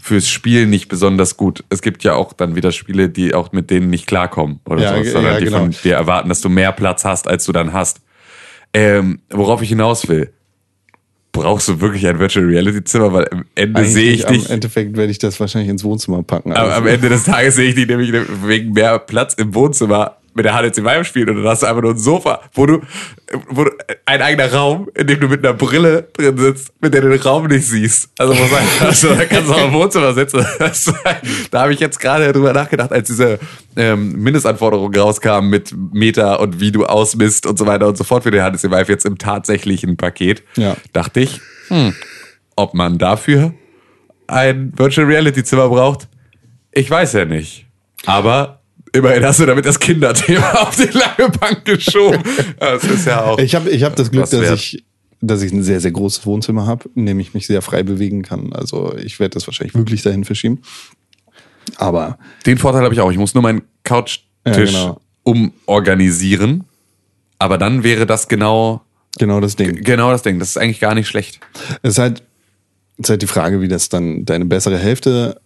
fürs Spiel nicht besonders gut. Es gibt ja auch dann wieder Spiele, die auch mit denen nicht klarkommen oder Ja, so, ge- sondern ja, die genau. von dir erwarten, dass du mehr Platz hast, als du dann hast. Ähm, worauf ich hinaus will. Brauchst du wirklich ein Virtual Reality Zimmer? Weil am Ende sehe ich dich. Am Endeffekt werde ich das wahrscheinlich ins Wohnzimmer packen. Also, am Ende des Tages sehe ich dich nämlich wegen mehr Platz im Wohnzimmer mit der HTC Vive spielen und dann hast du einfach nur ein Sofa, wo du, wo du ein eigener Raum, in dem du mit einer Brille drin sitzt, mit der du den Raum nicht siehst. Also muss sagen, [LAUGHS] also, da kannst du auch im Wohnzimmer sitzen. Das, da habe ich jetzt gerade drüber nachgedacht, als diese ähm, Mindestanforderungen rauskamen mit Meta und wie du ausmisst und so weiter und so fort für die HTC Vive jetzt im tatsächlichen Paket. Ja. Dachte ich, hm, ob man dafür ein Virtual Reality Zimmer braucht, ich weiß ja nicht. Aber immerhin hast du damit das Kinderthema [LAUGHS] auf die lange Bank geschoben. Das ist ja auch. ich habe ich hab das Glück, dass wert. ich, dass ich ein sehr, sehr großes Wohnzimmer habe, in dem ich mich sehr frei bewegen kann. Also ich werde das wahrscheinlich wirklich dahin verschieben. Aber Den Vorteil habe ich auch. Ich muss nur meinen Couchtisch Ja, genau. umorganisieren. Aber dann wäre das genau, genau das Ding. genau das Ding. Das ist eigentlich gar nicht schlecht. Es ist halt, es ist halt die Frage, wie das dann deine bessere Hälfte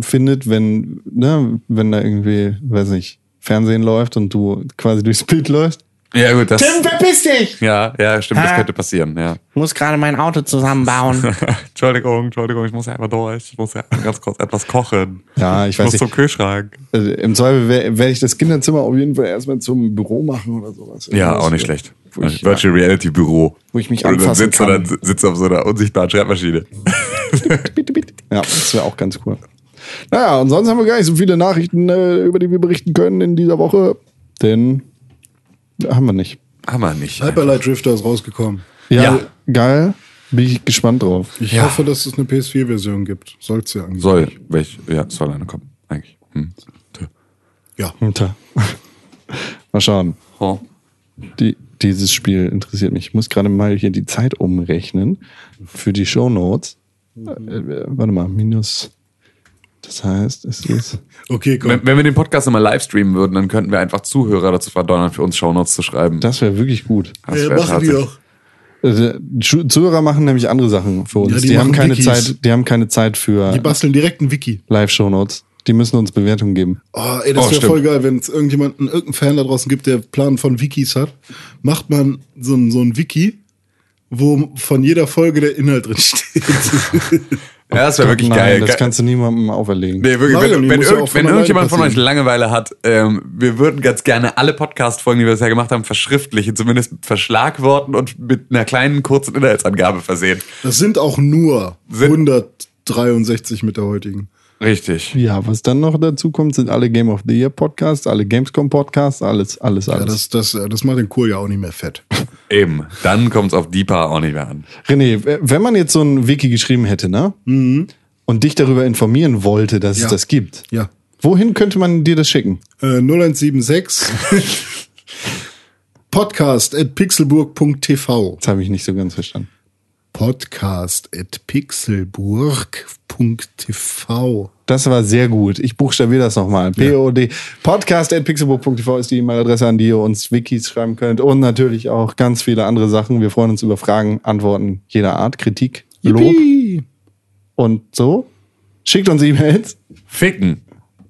findet, wenn, ne, wenn da irgendwie, weiß nicht, Fernsehen läuft und du quasi durchs Bild läufst. Ja, gut, das. verpiss dich! Ja, ja, stimmt, das Ha. könnte passieren, ja. Ich muss gerade mein Auto zusammenbauen. [LAUGHS] Entschuldigung, Entschuldigung, ich muss ja einfach durch. Ich muss ja ganz kurz etwas kochen. Ja, ich weiß nicht. Kühlschrank. Also Im Zweifel werde werd ich das Kinderzimmer auf jeden Fall erstmal zum Büro machen oder sowas. Ja, auch nicht schlecht. Ich, Virtual Reality Büro. Wo ich mich Und dann anfassen sitzt kann. dann sitzt auf so einer unsichtbaren Schreibmaschine. Bitte, bitte. Ja, das wäre auch ganz cool. Naja, und sonst haben wir gar nicht so viele Nachrichten, äh, über die wir berichten können in dieser Woche. Denn haben wir nicht. Hammer nicht. Hyperlight Drifter ist rausgekommen. Ja, Ja. geil. Bin ich gespannt drauf. Ich Ja. hoffe, dass es eine PS4-Version gibt. Soll's ja angeblich. Soll, welch, ja, soll eine kommen, eigentlich. Hm. Ja. Tja. [LAUGHS] Mal schauen. Oh. Die, dieses Spiel interessiert mich. Ich muss gerade mal hier die Zeit umrechnen für die Shownotes. Äh, äh, warte mal, minus. Das heißt, es ist. [LAUGHS] Okay, komm. Wenn, wenn wir den Podcast immer live streamen würden, dann könnten wir einfach Zuhörer dazu verdonnern, für uns Shownotes zu schreiben. Das wäre wirklich gut. Das Ja, machen die auch. Also, Zuhörer machen nämlich andere Sachen für uns. Ja, die die haben keine Wikis. Zeit, die haben keine Zeit Die für basteln direkt ein Wiki. Live-Shownotes. Die müssen uns Bewertungen geben. Oh, ey, das Oh, wäre voll geil, wenn es irgendjemanden, irgendeinen Fan da draußen gibt, der Plan von Wikis hat. Macht man so ein, so ein Wiki, wo von jeder Folge der Inhalt drin steht. [LAUGHS] [LAUGHS] Ja, das wäre wirklich Nein, geil. das kannst du niemandem auferlegen. Nee, wirklich, Mario, wenn, wenn, irgend, von wenn irgendjemand von euch. Langeweile hat, ähm, wir würden ganz gerne alle Podcast-Folgen, die wir bisher gemacht haben, verschriftlichen, zumindest mit Verschlagworten und mit einer kleinen kurzen Inhaltsangabe versehen. Das sind auch nur Sind- 163 mit der heutigen. Richtig. Ja, was dann noch dazu kommt, sind alle Game of the Year Podcasts, alle Gamescom Podcasts, alles, alles, Ja, alles. das, das, das macht den Kohl ja auch nicht mehr fett. [LAUGHS] Eben. Dann kommt es auf die paar auch nicht mehr an. René, wenn man jetzt so ein Wiki geschrieben hätte, ne? Und dich darüber informieren wollte, dass Ja. es das gibt. Ja. Wohin könnte man dir das schicken? Äh, 0176 [LAUGHS] [LAUGHS] podcast at pixelburg.tv Das habe ich nicht so ganz verstanden. Podcast at pixelburg.tv Das war sehr gut. Ich buchstabiere das nochmal. POD. Podcast at pixelbook.tv ist die E-Mail-Adresse, an die ihr uns Wikis schreiben könnt. Und natürlich auch ganz viele andere Sachen. Wir freuen uns über Fragen, Antworten jeder Art, Kritik, Lob Yippie. und so. Schickt uns E-Mails. Ficken.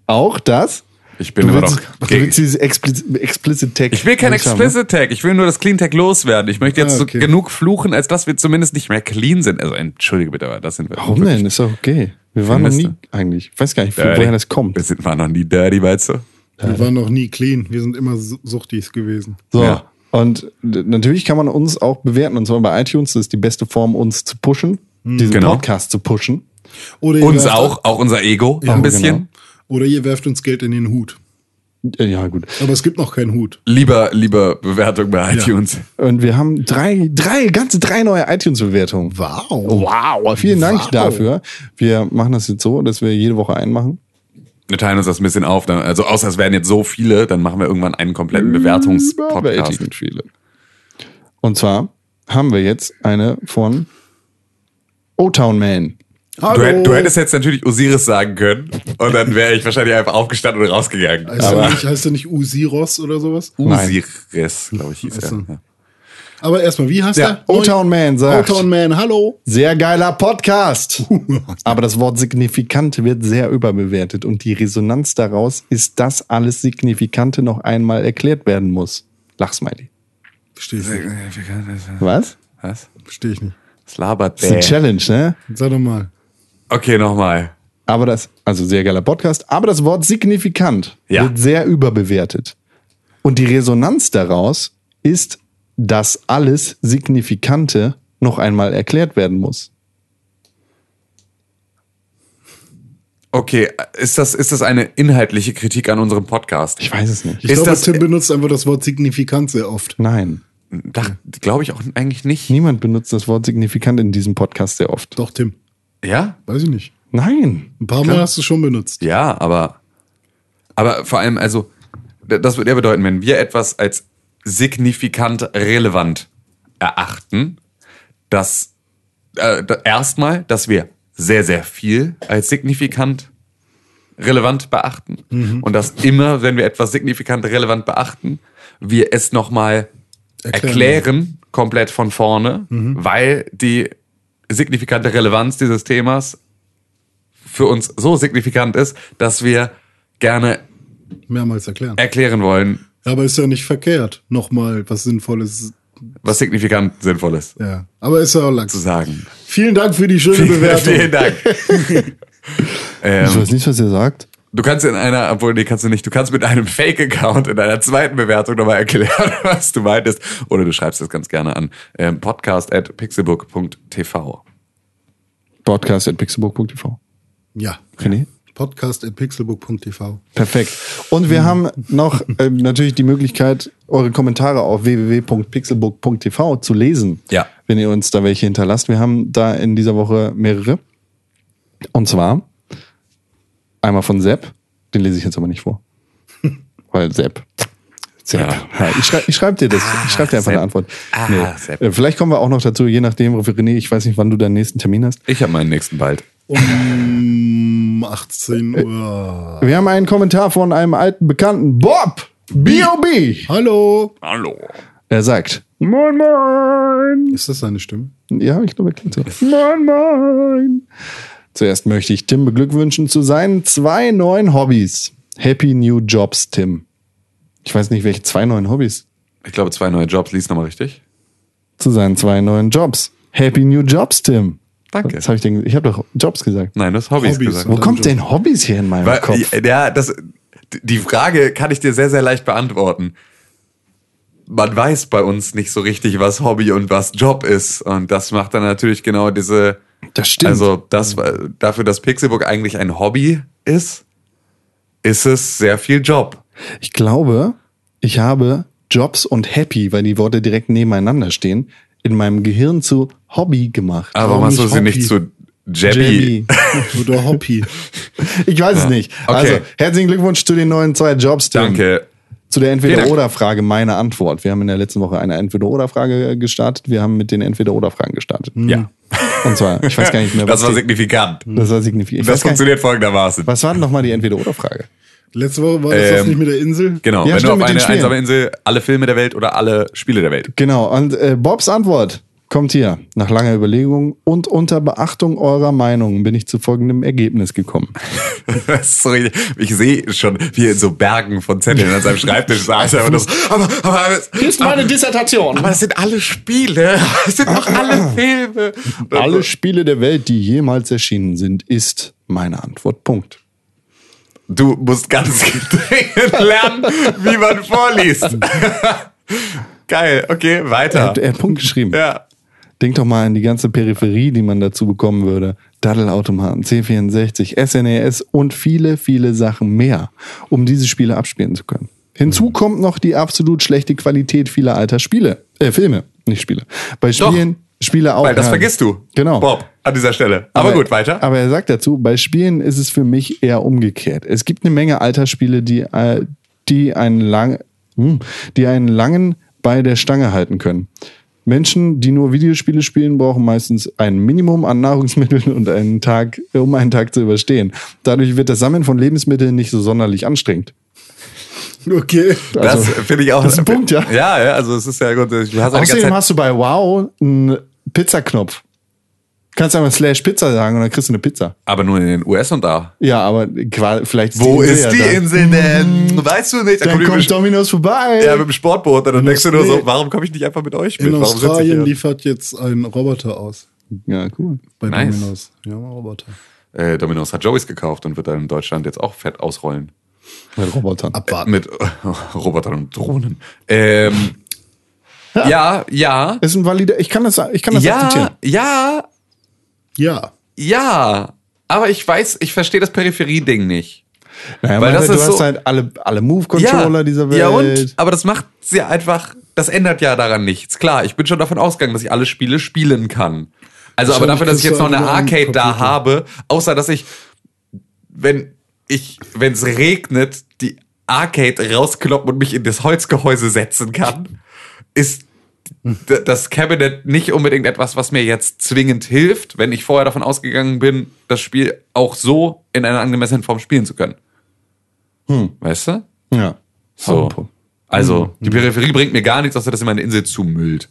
Auch das. Ich bin Du immer willst, noch. du willst dieses Explicit, explicit Tag. Ich will kein ne? Explicit Tag. Ich will nur das Clean Tag loswerden. Ich möchte jetzt Ah, okay. so genug fluchen, als dass wir zumindest nicht mehr clean sind. Also entschuldige bitte, aber das sind wir. Warum denn? Ist doch okay. Wir waren noch nie eigentlich. Ich weiß gar nicht, Dirty. woher das kommt. Wir sind waren noch nie dirty, weißt du? Wir waren noch nie clean. Wir sind immer Su- Suchtis gewesen. So. Ja. Und natürlich kann man uns auch bewerten. Und zwar bei iTunes. Das ist die beste Form, uns zu pushen. Diesen Genau. Podcast zu pushen. Oder Uns auch, auch unser Ego Ja, ein bisschen. genau. Oder ihr werft uns Geld in den Hut. Äh, Ja, gut. Aber es gibt noch keinen Hut. Lieber, lieber Bewertung bei iTunes. Und wir haben drei, drei, ganze drei neue iTunes-Bewertungen. Wow. Wow. Vielen Dank Wow. dafür. Wir machen das jetzt so, dass wir jede Woche einen machen. Wir teilen uns das ein bisschen auf. Dann, also außer es werden jetzt so viele, dann machen wir irgendwann einen kompletten Bewertungspodcast. Überwältigend viele. Und zwar haben wir jetzt eine von O-Town Man. Du, du hättest jetzt natürlich Osiris sagen können und dann wäre ich wahrscheinlich einfach aufgestanden und rausgegangen. Heißt er nicht, heißt er nicht Usiros oder sowas? Osiris, glaube ich, hieß Achso. er. Ja. Aber erstmal, wie heißt Ja, er? O-Town Man sagt. O-Town Man, hallo. Sehr geiler Podcast. [LAUGHS] Aber das Wort signifikant wird sehr überbewertet und die Resonanz daraus ist, dass alles Signifikante noch einmal erklärt werden muss. Lachsmiley. Verstehe ich nicht. Was? Was? Verstehe ich nicht. Was labert Das ist eine? Challenge, ne? Sag doch mal. Okay, nochmal. Aber das, also sehr geiler Podcast, aber das Wort signifikant Ja. wird sehr überbewertet. Und die Resonanz daraus ist, dass alles Signifikante noch einmal erklärt werden muss. Okay, ist das, ist das eine inhaltliche Kritik an unserem Podcast? Ich weiß es nicht. Ich Ist glaube, das- Tim benutzt einfach das Wort signifikant sehr oft. Nein. Glaube ich auch eigentlich nicht. Niemand benutzt das Wort signifikant in diesem Podcast sehr oft. Doch, Tim. Ja? Weiß ich nicht. Nein. Ein paar Mal hast du schon benutzt. Ja, aber, aber vor allem, also, das würde ja bedeuten, wenn wir etwas als signifikant relevant erachten, dass äh, erstmal, dass wir sehr, sehr viel als signifikant relevant beachten und dass immer, wenn wir etwas signifikant relevant beachten, wir es nochmal Erklären. erklären, komplett von vorne, weil die signifikante Relevanz dieses Themas für uns so signifikant ist, dass wir gerne Mehrmals erklären. erklären wollen, aber ist ja nicht verkehrt. Nochmal was Sinnvolles. was signifikant sinnvoll ist Ja. Aber ist ja auch lang. zu sagen. Vielen Dank für die schöne Bewertung. Vielen Dank. ähm, [LAUGHS] Ich weiß nicht, was ihr sagt. Du kannst in einer, obwohl nee, kannst du nicht, du kannst mit einem Fake-Account in einer zweiten Bewertung nochmal erklären, [LAUGHS] was du meintest. Oder du schreibst das ganz gerne an ähm, podcast at pixelbook.tv. Podcast at pixelbook.tv. Ja. René? Podcast at pixelbook.tv. Perfekt. Und wir haben noch äh, natürlich die Möglichkeit, eure Kommentare auf www.pixelbook.tv zu lesen. Ja. Wenn ihr uns da welche hinterlasst. Wir haben da in dieser Woche mehrere. Und zwar einmal von Sepp. Den lese ich jetzt aber nicht vor. [LAUGHS] Weil Sepp. Sepp. Ja. ich schreibe ich schreib dir das. ich schreibe dir einfach Sepp. eine Antwort. Ah, Sepp. Äh, Vielleicht kommen wir auch noch dazu, je nachdem, René, ich weiß nicht, wann du deinen nächsten Termin hast. Ich habe meinen nächsten bald. Um [LAUGHS] 18 Uhr. Wir haben einen Kommentar von einem alten Bekannten, Bob! B.O.B. Hallo. Hallo. Er sagt, Moin Moin! Ist das seine Stimme? Ja, ich glaube, er klingt so. Moin Moin! Zuerst möchte ich Tim beglückwünschen zu seinen zwei neuen Hobbys. Happy New Jobs, Tim. Ich weiß nicht, welche zwei neuen Hobbys. Ich glaube, zwei neue Jobs. Lies nochmal richtig. Zu seinen zwei neuen Jobs. Happy New Jobs, Tim. Danke. Was habe ich denn? Ich habe doch Jobs gesagt. Nein, du hast Hobbys, Hobbys. gesagt. Wo kommt denn Hobbys hier in meinem Weil, Kopf? ja, das, die Frage kann ich dir sehr, sehr leicht beantworten. Man weiß bei uns nicht so richtig, was Hobby und was Job ist. Und das macht dann natürlich genau diese. Das stimmt. Also, das, dafür, dass Pixelbook eigentlich ein Hobby ist, ist es sehr viel Job. Ich glaube, ich habe Jobs und Happy, weil die Worte direkt nebeneinander stehen, in meinem Gehirn zu Hobby gemacht. Aber warum hast du sie nicht zu Jabby? Oder Hoppy. [LAUGHS] Ich weiß es nicht. Okay. Also, herzlichen Glückwunsch zu den neuen zwei Jobs. Tim. Danke. Zu der. Entweder-Oder-Frage meine Antwort. Wir haben in der letzten Woche eine Entweder-Oder-Frage gestartet. Wir haben mit den Entweder-Oder-Fragen gestartet. Ja. [LAUGHS] Und zwar, ich weiß gar nicht mehr, was Das war signifikant. das war signifikant. Das funktioniert folgendermaßen. was war denn nochmal die Entweder-Oder-Frage? Letzte Woche war das das Ähm, nicht mit der Insel? Genau, Ja, wenn stimmt, du auf eine einsame Insel alle Filme der Welt oder alle Spiele der Welt. Genau, und äh, Bobs Antwort kommt hier. Nach langer Überlegung und unter Beachtung eurer Meinung bin ich zu folgendem Ergebnis gekommen. [LAUGHS] Das ist so richtig, ich sehe schon, wie er in so Bergen von Zetteln an seinem Schreibtisch saß. Aber, das, aber, aber, Hier ist meine Dissertation. aber das sind alle Spiele. Das sind doch alle [LAUGHS] Filme. Alle Spiele der Welt, die jemals erschienen sind, ist meine Antwort. Punkt. Du musst ganz [LAUGHS] dringend lernen, wie man vorliest. Geil, okay, Er weiter. hat, er hat Punkt geschrieben. Ja. Denk doch mal an die ganze Peripherie, die man dazu bekommen würde. Daddelautomaten, C64, SNES und viele, viele Sachen mehr, um diese Spiele abspielen zu können. Hinzu kommt noch die absolut schlechte Qualität vieler alter Spiele, äh, Filme, nicht Spiele. Bei Spielen, Spiele auch. Weil das vergisst du. Genau. Bob, an dieser Stelle. Aber, gut, weiter. Aber er sagt dazu, bei Spielen ist es für mich eher umgekehrt. Es gibt eine Menge alter Spiele, die, äh, die einen lang, hm, die einen langen bei der Stange halten können. Menschen, die nur Videospiele spielen, brauchen meistens ein Minimum an Nahrungsmitteln und einen Tag, um einen Tag zu überstehen. Dadurch wird das Sammeln von Lebensmitteln nicht so sonderlich anstrengend. Okay. Das Also, finde ich auch. das ist ein Punkt, ja. Ja, ja, also es ist ja gut. Du hast Außerdem hast du bei Wow einen Pizzaknopf. Kannst einfach slash Pizza sagen und dann kriegst du eine Pizza. aber nur in den US und da. Ja, aber vielleicht Wo ist die ja. Insel denn? Weißt du nicht? Da Dann kommt Dominos vorbei. ja, mit dem Sportboot. Dann denkst du nur so, warum komme ich nicht einfach mit euch mit? In Australien liefert jetzt ein Roboter aus. ja, cool. Bei Nice. Domino's. Ja, Roboter. Äh, Domino's hat Joey's gekauft und wird dann in Deutschland jetzt auch fett ausrollen. Mit Robotern. Abwarten. Mit [LAUGHS] Robotern und Drohnen. Ähm, ja, ja. Ist ein valider, ich kann das, ich kann das akzeptieren. Ja, ja, Ja. ja. Aber ich weiß, ich verstehe das Peripherie-Ding nicht. Naja, Weil das du ist hast so- halt alle, alle Move-Controller dieser Welt. Ja, und? Aber das macht ja einfach, das ändert ja daran nichts. Klar, ich bin schon davon ausgegangen, dass ich alle Spiele spielen kann. Also, aber dafür, dass ich jetzt noch eine Arcade da habe, außer dass ich, wenn ich, wenn es regnet, die Arcade rauskloppen und mich in das Holzgehäuse setzen kann, ist das Cabinet nicht unbedingt etwas, was mir jetzt zwingend hilft, wenn ich vorher davon ausgegangen bin, das Spiel auch so in einer angemessenen Form spielen zu können. Weißt du? Ja. So. Also, die Peripherie bringt mir gar nichts, außer dass sie meine Insel zumüllt.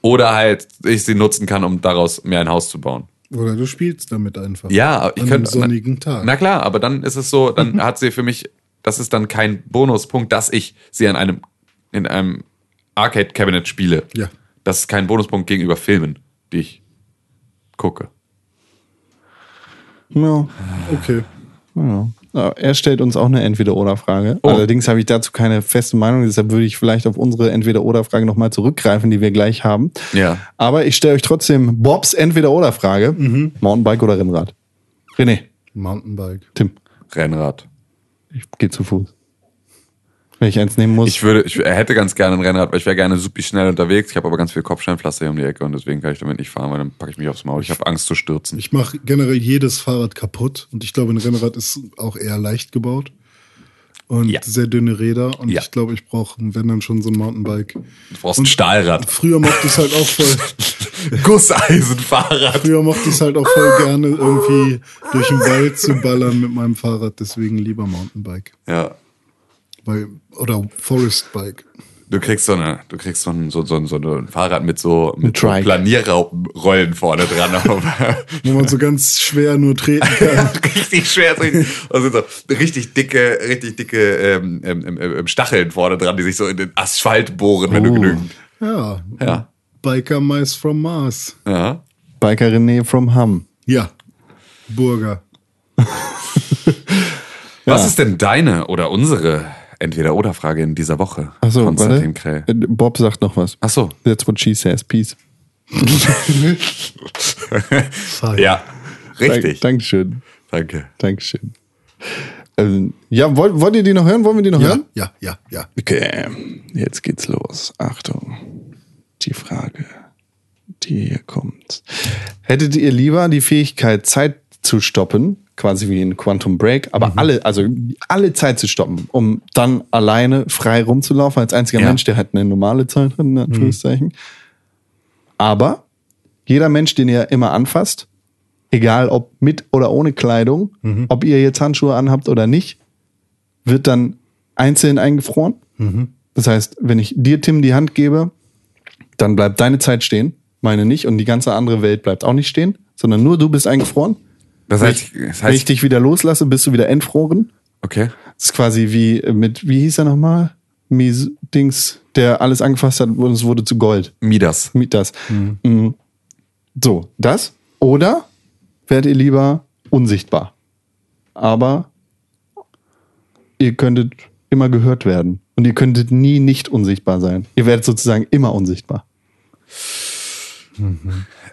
Oder halt, ich sie nutzen kann, um daraus mir ein Haus zu bauen. Oder du spielst damit einfach. Ja, ich An könnte. einem sonnigen Tag. Na klar, aber dann ist es so, dann [LAUGHS] hat sie für mich, das ist dann kein Bonuspunkt, dass ich sie an einem, in einem Arcade-Cabinet spiele. Ja. Das ist kein Bonuspunkt gegenüber Filmen, die ich gucke. Ja. Okay. Ja. Er stellt uns auch eine Entweder-Oder-Frage. Oh. Allerdings habe ich dazu keine feste Meinung, deshalb würde ich vielleicht auf unsere Entweder-Oder-Frage nochmal zurückgreifen, die wir gleich haben. Ja. Aber ich stelle euch trotzdem Bobs Entweder-Oder-Frage. Mountainbike oder Rennrad? René, Mountainbike. Tim, Rennrad. ich gehe zu Fuß. Wenn ich eins nehmen muss. Ich würde, ich hätte ganz gerne ein Rennrad, weil ich wäre gerne super schnell unterwegs. Ich habe aber ganz viel Kopfsteinpflaster hier um die Ecke und deswegen kann ich damit nicht fahren, weil dann packe ich mich aufs Maul. Ich habe Angst zu stürzen. Ich mache generell jedes Fahrrad kaputt und ich glaube, ein Rennrad ist auch eher leicht gebaut und Ja. sehr dünne Räder und Ja. ich glaube, ich brauche, wenn dann schon so ein Mountainbike. Du brauchst ein Stahlrad. Früher mochte ich es halt auch voll, [LAUGHS] Gusseisenfahrrad. früher mochte ich es halt auch voll gerne irgendwie durch den Wald zu ballern mit meinem Fahrrad, deswegen lieber Mountainbike. Ja. Weil, oder Forestbike. Du kriegst so eine, du kriegst so ein, so, so, so ein Fahrrad mit so, mit so. Planierrollen vorne dran. [LAUGHS] Wo man so ganz schwer nur treten kann. [LAUGHS] richtig schwer. Und sind so richtig dicke, richtig dicke ähm, ähm, ähm, ähm, Stacheln vorne dran, die sich so in den Asphalt bohren, wenn du Oh. genügend. Ja. Ja. Biker Mice from Mars. Ja. Biker René from Hamm. Ja. Burger. Was ist denn deine oder unsere Entweder-Oder-Frage in dieser Woche? Achso, Konstantin. Krell. Äh, Bob sagt noch was. Ach so. That's what she says. Peace. [LAUGHS] Ja. Richtig. Dank, Dankeschön. Danke. Dankeschön. Ähm, ja, wollt, wollt ihr die noch hören? Wollen wir die noch Ja, hören? ja, ja, ja. Okay, jetzt geht's los. Achtung. Die Frage, die hier kommt. Hättet ihr lieber die Fähigkeit, Zeit zu stoppen, quasi wie in Quantum Break, aber alle, also alle Zeit zu stoppen, um dann alleine frei rumzulaufen als einziger Ja. Mensch, der halt eine normale Zeit hat, in Anführungszeichen. Aber jeder Mensch, den ihr immer anfasst, egal ob mit oder ohne Kleidung, ob ihr jetzt Handschuhe anhabt oder nicht, wird dann einzeln eingefroren. Das heißt, wenn ich dir, Tim, die Hand gebe, dann bleibt deine Zeit stehen, meine nicht, und die ganze andere Welt bleibt auch nicht stehen, sondern nur du bist eingefroren. Das Wenn heißt, ich, das wenn ich heißt dich wieder loslasse, bist du wieder entfroren. okay. Das ist quasi wie mit, wie hieß er nochmal? Mies Dings, der alles angefasst hat und es wurde zu Gold. Midas. Mit das. Mhm. So, das. Oder werdet ihr lieber unsichtbar? Aber ihr könntet immer gehört werden. Und ihr könntet nie nicht unsichtbar sein. Ihr werdet sozusagen immer unsichtbar.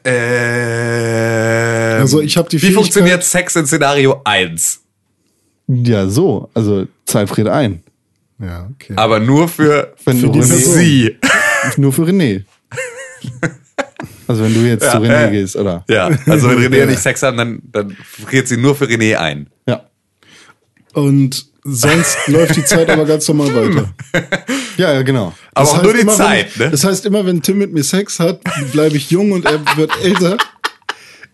Ähm, Also ich hab die Wie Fähigkeit- funktioniert Sex in Szenario 1? Ja, so. Also Zeitfried ein. Ja, okay. Aber nur für, Wenn Für Person. sie. nur für René. Also wenn du jetzt Ja, zu René ja. gehst, oder? Ja, also wenn René [LAUGHS] nicht Sex hat, dann, dann friert sie nur für René ein. Ja. Und sonst [LAUGHS] läuft die Zeit aber ganz normal weiter. Ja, ja, genau. Aber Das auch heißt nur die immer, Zeit, wenn, ne? Das heißt, immer wenn Tim mit mir Sex hat, bleibe ich jung und er wird älter.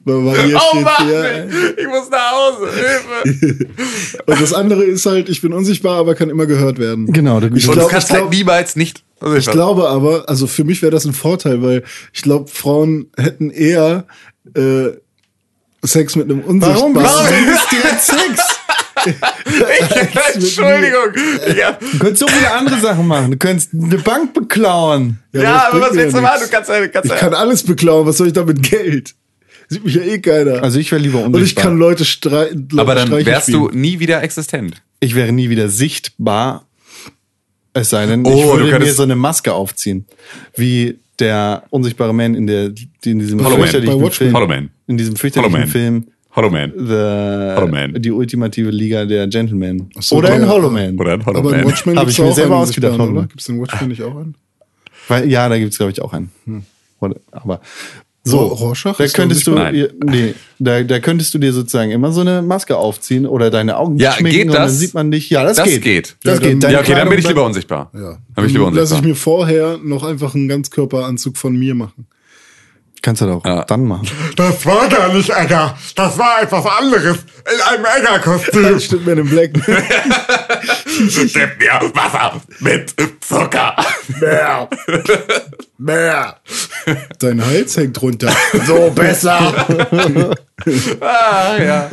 Oh steht Mann, hier. ich muss nach Hause. Hilfe. [LAUGHS] Und das andere ist halt, ich bin unsichtbar, aber kann immer gehört werden. Genau, du- ich Und glaub, du kannst ich glaub, halt niemals nicht. Ich glaube aber, also für mich wäre das ein Vorteil, weil ich glaube, Frauen hätten eher äh, Sex mit einem unsichtbaren. Warum? Warum ist direkt Sex? [LAUGHS] Entschuldigung. Ja, Du könntest so viele andere Sachen machen. Du könntest eine Bank beklauen. ja, aber was willst du ja machen? Du kannst ja, kannst Ich ja. kann alles beklauen, was soll ich damit Geld? Sieht mich ja eh keiner. Also ich wäre lieber Und ich unsichtbar. kann Leute streiten. aber dann wärst du nie wieder existent. ich wäre nie wieder sichtbar. Es sei denn, Oh, ich du würde mir könntest- so eine Maske aufziehen. Wie der unsichtbare Man in, der, in diesem Hollow Man. fürchterlichen Watchmen. Film. Hollow Man. In diesem Hollow fürchterlichen Man. Film. Hollow Man. Hollow The, Man. die ultimative Liga der Gentlemen. so, Oder in ja. Hollow Man. Oder ein Hollow Aber in Man. Watchmen Hab gibt's ich mir auch selber einen ausgedacht, oder? Gibt es den Watchmen nicht auch an? Weil, ja, da gibt's glaube ich, auch einen. Oder, aber so, Ro- Rorschach da könntest du, unsichtbar? nee, da, da könntest du dir sozusagen immer so eine Maske aufziehen oder deine Augen Ja, schminken geht und dann sieht man dich. Ja, das, Das geht. geht. Das Ja, geht. dann- Deine Ja, okay, dann bin ich lieber unsichtbar. Ja. Dann bin ich lieber Dann lasse ich unsichtbar. mir vorher noch einfach einen Ganzkörperanzug von mir machen. Kannst du doch Ja. dann machen. Das war gar nicht Egger. Das war etwas anderes. In einem Egger-Kostüm. Stimmt mir in Black. Gib [LAUGHS] mir Wasser mit Zucker. Mehr. Mehr. Dein Hals hängt runter. So besser. [LAUGHS] Ah, ja.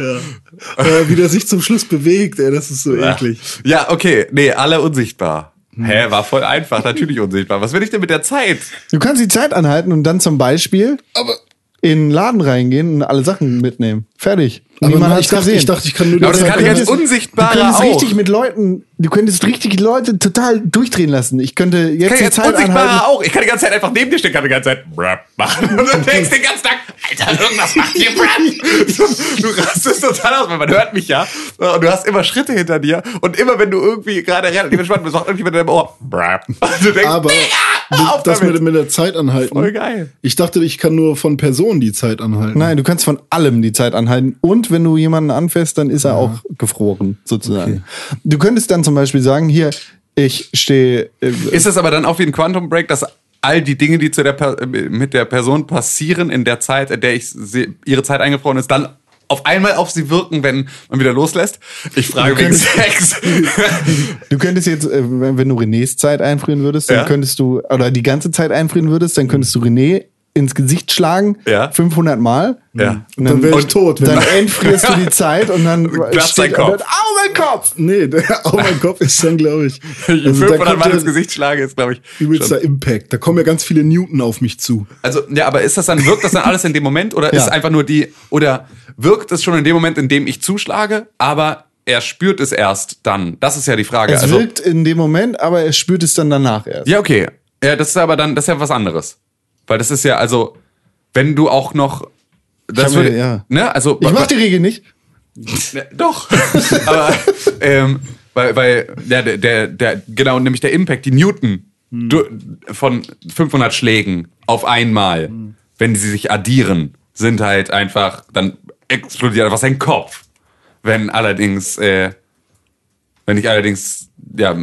äh, wie der sich zum Schluss bewegt, ey, das ist so eklig. Ja, okay. Nee, alle unsichtbar. Hä, war voll einfach. Natürlich unsichtbar. Was will ich denn mit der Zeit? Du kannst die Zeit anhalten und dann zum Beispiel Aber, in den Laden reingehen und alle Sachen mitnehmen. Fertig. aber Niemand nein, hat's ich, dachte, gesehen. ich dachte, ich kann nur die Aber das kann ich als anhalten. du Unsichtbarer könntest auch. richtig mit Leuten, du könntest richtig Leute total durchdrehen lassen. Ich könnte jetzt kann die als Zeit anhalten. auch. Ich kann die ganze Zeit einfach neben dir stehen, kann die ganze Zeit Brap machen. Und du denkst den ganzen Tag, Alter, irgendwas macht hier Brap. [LAUGHS] Du rastest total aus, weil man hört mich ja. Und du hast immer Schritte hinter dir. Und immer wenn du irgendwie gerade relativ entspannt bist, sagt irgendjemand in deinem Ohr Brap. [LAUGHS] Und du denkst, Aber auf das mit, mit der Zeit anhalten. Voll geil. Ich dachte, ich kann nur von Personen die Zeit anhalten. Nein, du kannst von allem die Zeit anhalten. Und wenn du jemanden anfährst, dann ist er auch gefroren, sozusagen. Du könntest dann zum Beispiel sagen, hier, ich stehe. Äh, Ist das aber dann auch wie ein Quantum Break, dass all die Dinge, die zu der per mit der Person passieren in der Zeit, in der ich sie, ihre Zeit eingefroren ist, dann auf einmal auf sie wirken, wenn man wieder loslässt? Ich frage wegen Sex. [LAUGHS] Du könntest jetzt, äh, wenn wenn du Renés Zeit einfrieren würdest, dann Ja. könntest du, oder die ganze Zeit einfrieren würdest, dann könntest du René ins Gesicht schlagen, Ja. 500 Mal. Ja. Und Dann wäre ich Und tot. Dann entfrierst du die [LAUGHS] Zeit und dann Platzt dein Kopf. dann, Au, mein Kopf! nee, der, [LAUGHS] oh mein Kopf ist dann, glaube ich. [LAUGHS] Also, da 500 kommt Mal ins Gesicht schlage, ist, glaube ich. Übelster Impact. Da kommen ja ganz viele Newton auf mich zu. Also, ja, aber ist das dann, wirkt das dann alles in dem Moment oder Ja. ist einfach nur die, oder wirkt es schon in dem Moment, in dem ich zuschlage, aber er spürt es erst dann? Das ist ja die Frage. Es also, wirkt in dem Moment, aber er spürt es dann danach erst. Ja, okay. Ja, das ist aber dann, das ist ja was anderes. Weil das ist ja, also, wenn du auch noch. Das mir- würde, ja. ne, also. Ich mach die Regel nicht. Ne, Doch. [LAUGHS] aber, ähm, weil, weil, ja, der, der, der, genau, nämlich der Impact, die Newton du, von 500 Schlägen auf einmal, wenn sie sich addieren, sind halt einfach, dann explodiert einfach sein Kopf. Wenn allerdings, äh, wenn ich allerdings, ja,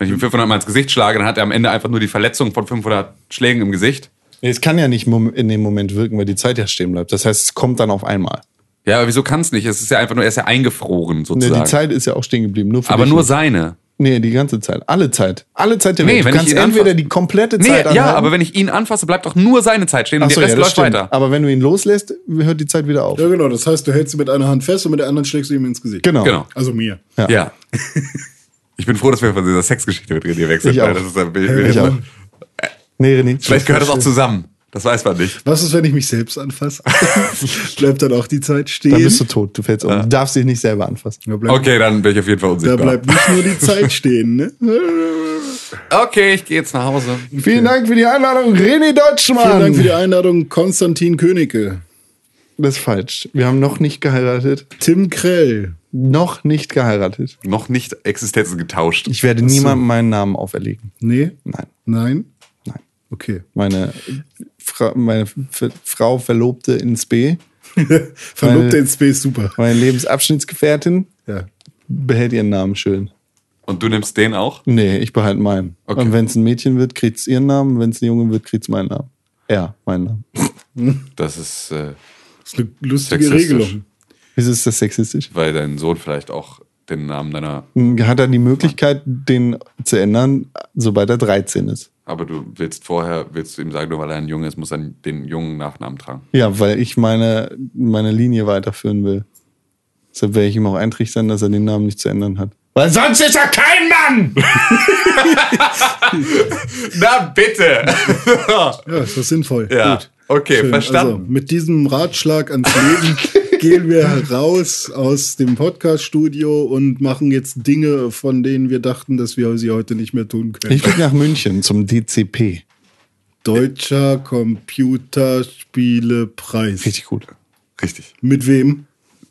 wenn ich ihm 500 Mal ins Gesicht schlage, dann hat er am Ende einfach nur die Verletzung von 500 Schlägen im Gesicht. Es kann ja nicht in dem Moment wirken, weil die Zeit ja stehen bleibt. Das heißt, es kommt dann auf einmal. Ja, aber wieso kann es nicht? Es ist ja einfach nur, er ist ja eingefroren sozusagen. die Zeit ist ja auch stehen geblieben. Nur für aber dich nur nicht. seine. Nee, die ganze Zeit. Alle Zeit. Alle Zeit der Nee, Welt. wenn du ich kannst ihn entweder die komplette Nee, Zeit ja, anhalten. aber wenn ich ihn anfasse, bleibt doch nur seine Zeit stehen und so, der ja, Rest das läuft stimmt. weiter. Aber wenn du ihn loslässt, hört die Zeit wieder auf. Ja, genau. Das heißt, du hältst sie mit einer Hand fest und mit der anderen schlägst du ihm ins Gesicht. Genau. Genau. Also mir. Ja. Ja. [LAUGHS] Ich bin froh, dass wir von dieser Sexgeschichte mit René wechseln. Ich auch. Das ist ein Bild, Ich auch. Nee, René. Vielleicht gehört das auch zusammen. Das weiß man nicht. Was ist, wenn ich mich selbst anfasse? [LAUGHS] Bleibt dann auch die Zeit stehen? Dann bist du tot. Du fällst um. Du darfst dich nicht selber anfassen. da bleibt, Okay, dann bin ich auf jeden Fall da unsichtbar. bleibt nicht nur die Zeit stehen, ne? [LAUGHS] Okay, ich gehe jetzt nach Hause. Vielen Dank für die Einladung, René Deutschmann. Vielen Dank für die Einladung, Konstantin Königke. Das ist falsch. Wir haben noch nicht geheiratet. Tim Krell. Noch nicht geheiratet. Noch nicht Existenzen getauscht. Ich werde niemandem meinen Namen auferlegen. Nee? Nein. Nein? Nein. Okay. Meine, Fra meine Frau Verlobte ins B, [LAUGHS] Verlobte Weil- in Space, super. meine Lebensabschnittsgefährtin, Ja. behält ihren Namen schön. Und du nimmst den auch? Nee, ich behalte meinen. Okay. Und wenn es ein Mädchen wird, kriegt's ihren Namen. Wenn es ein Junge wird, kriegt's meinen Namen. Ja, meinen Namen. Das ist, äh, Das ist eine lustige Sexistisch. Regelung. Wieso ist das sexistisch? weil dein Sohn vielleicht auch den Namen deiner. Hat er die Möglichkeit, den zu ändern, sobald er 13 ist? Aber du willst vorher, willst du ihm sagen, nur weil er ein Junge ist, muss er den jungen Nachnamen tragen. Ja, weil ich meine, meine Linie weiterführen will. Deshalb werde ich ihm auch eintrichtern, dass er den Namen nicht zu ändern hat. Weil sonst ist er kein Mann! [LAUGHS] Na bitte! Ja, ist das sinnvoll. ja, Gut. okay, Schön. verstanden. Also, mit diesem Ratschlag ans Leben [LAUGHS] gehen wir heraus aus dem Podcast-Studio und machen jetzt Dinge, von denen wir dachten, dass wir sie heute nicht mehr tun können. Ich fliege nach München zum DCP. Deutscher Computerspielepreis. Richtig gut. Richtig. Mit wem?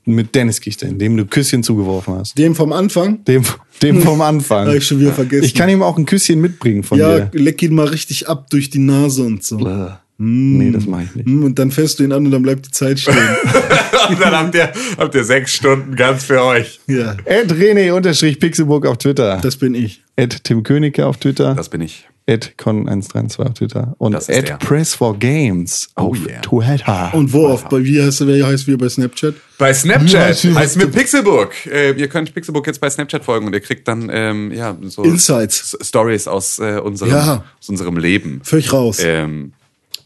Mit Dennis Gichter, dem du Küsschen zugeworfen hast. Dem vom Anfang? Dem, dem [LAUGHS] vom Anfang. Hab ich schon wieder vergessen. Ich kann ihm auch ein Küsschen mitbringen von ja, dir. leck ihn mal richtig ab durch die Nase und so. Bäh. Nee, das mache ich nicht. Hm, Und dann fährst du ihn an und dann bleibt die Zeit stehen. [LAUGHS] Und dann habt ihr, habt ihr sechs Stunden ganz für euch. ja, Ed René unterstrich Pixelburg auf Twitter. das bin ich. Ed Tim Königke auf Twitter. Das bin ich. Ed Con132 auf Twitter. Und Das ist Ed. Press for Games Oh auf yeah. Twitter. Und wo auf, bei, wie heißt, wer heißt wir bei Snapchat? Bei Snapchat Ja, ich- heißt mit Pixelbook. Äh, ihr könnt Pixelbook jetzt bei Snapchat folgen und ihr kriegt dann ähm, ja so Insights. Stories aus, äh, unserem, Ja. aus unserem Leben. Völlig raus. Ähm,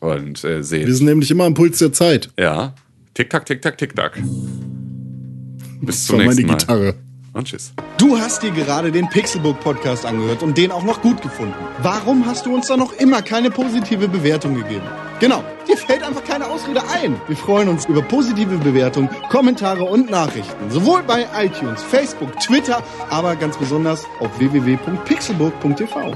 und äh, seht. Wir sind nämlich immer am Puls der Zeit. Ja. Tick-Tack, Tick-Tack, Tick-Tack. Bis Das zum war meine nächsten Mal. Gitarre. Und tschüss. Du hast dir gerade den Pixelbook Podcast angehört und den auch noch gut gefunden. Warum hast du uns da noch immer keine positive Bewertung gegeben? Genau, dir fällt einfach keine Ausrede ein. Wir freuen uns über positive Bewertungen, Kommentare und Nachrichten. Sowohl bei iTunes, Facebook, Twitter, aber ganz besonders auf www.pixelburg.tv.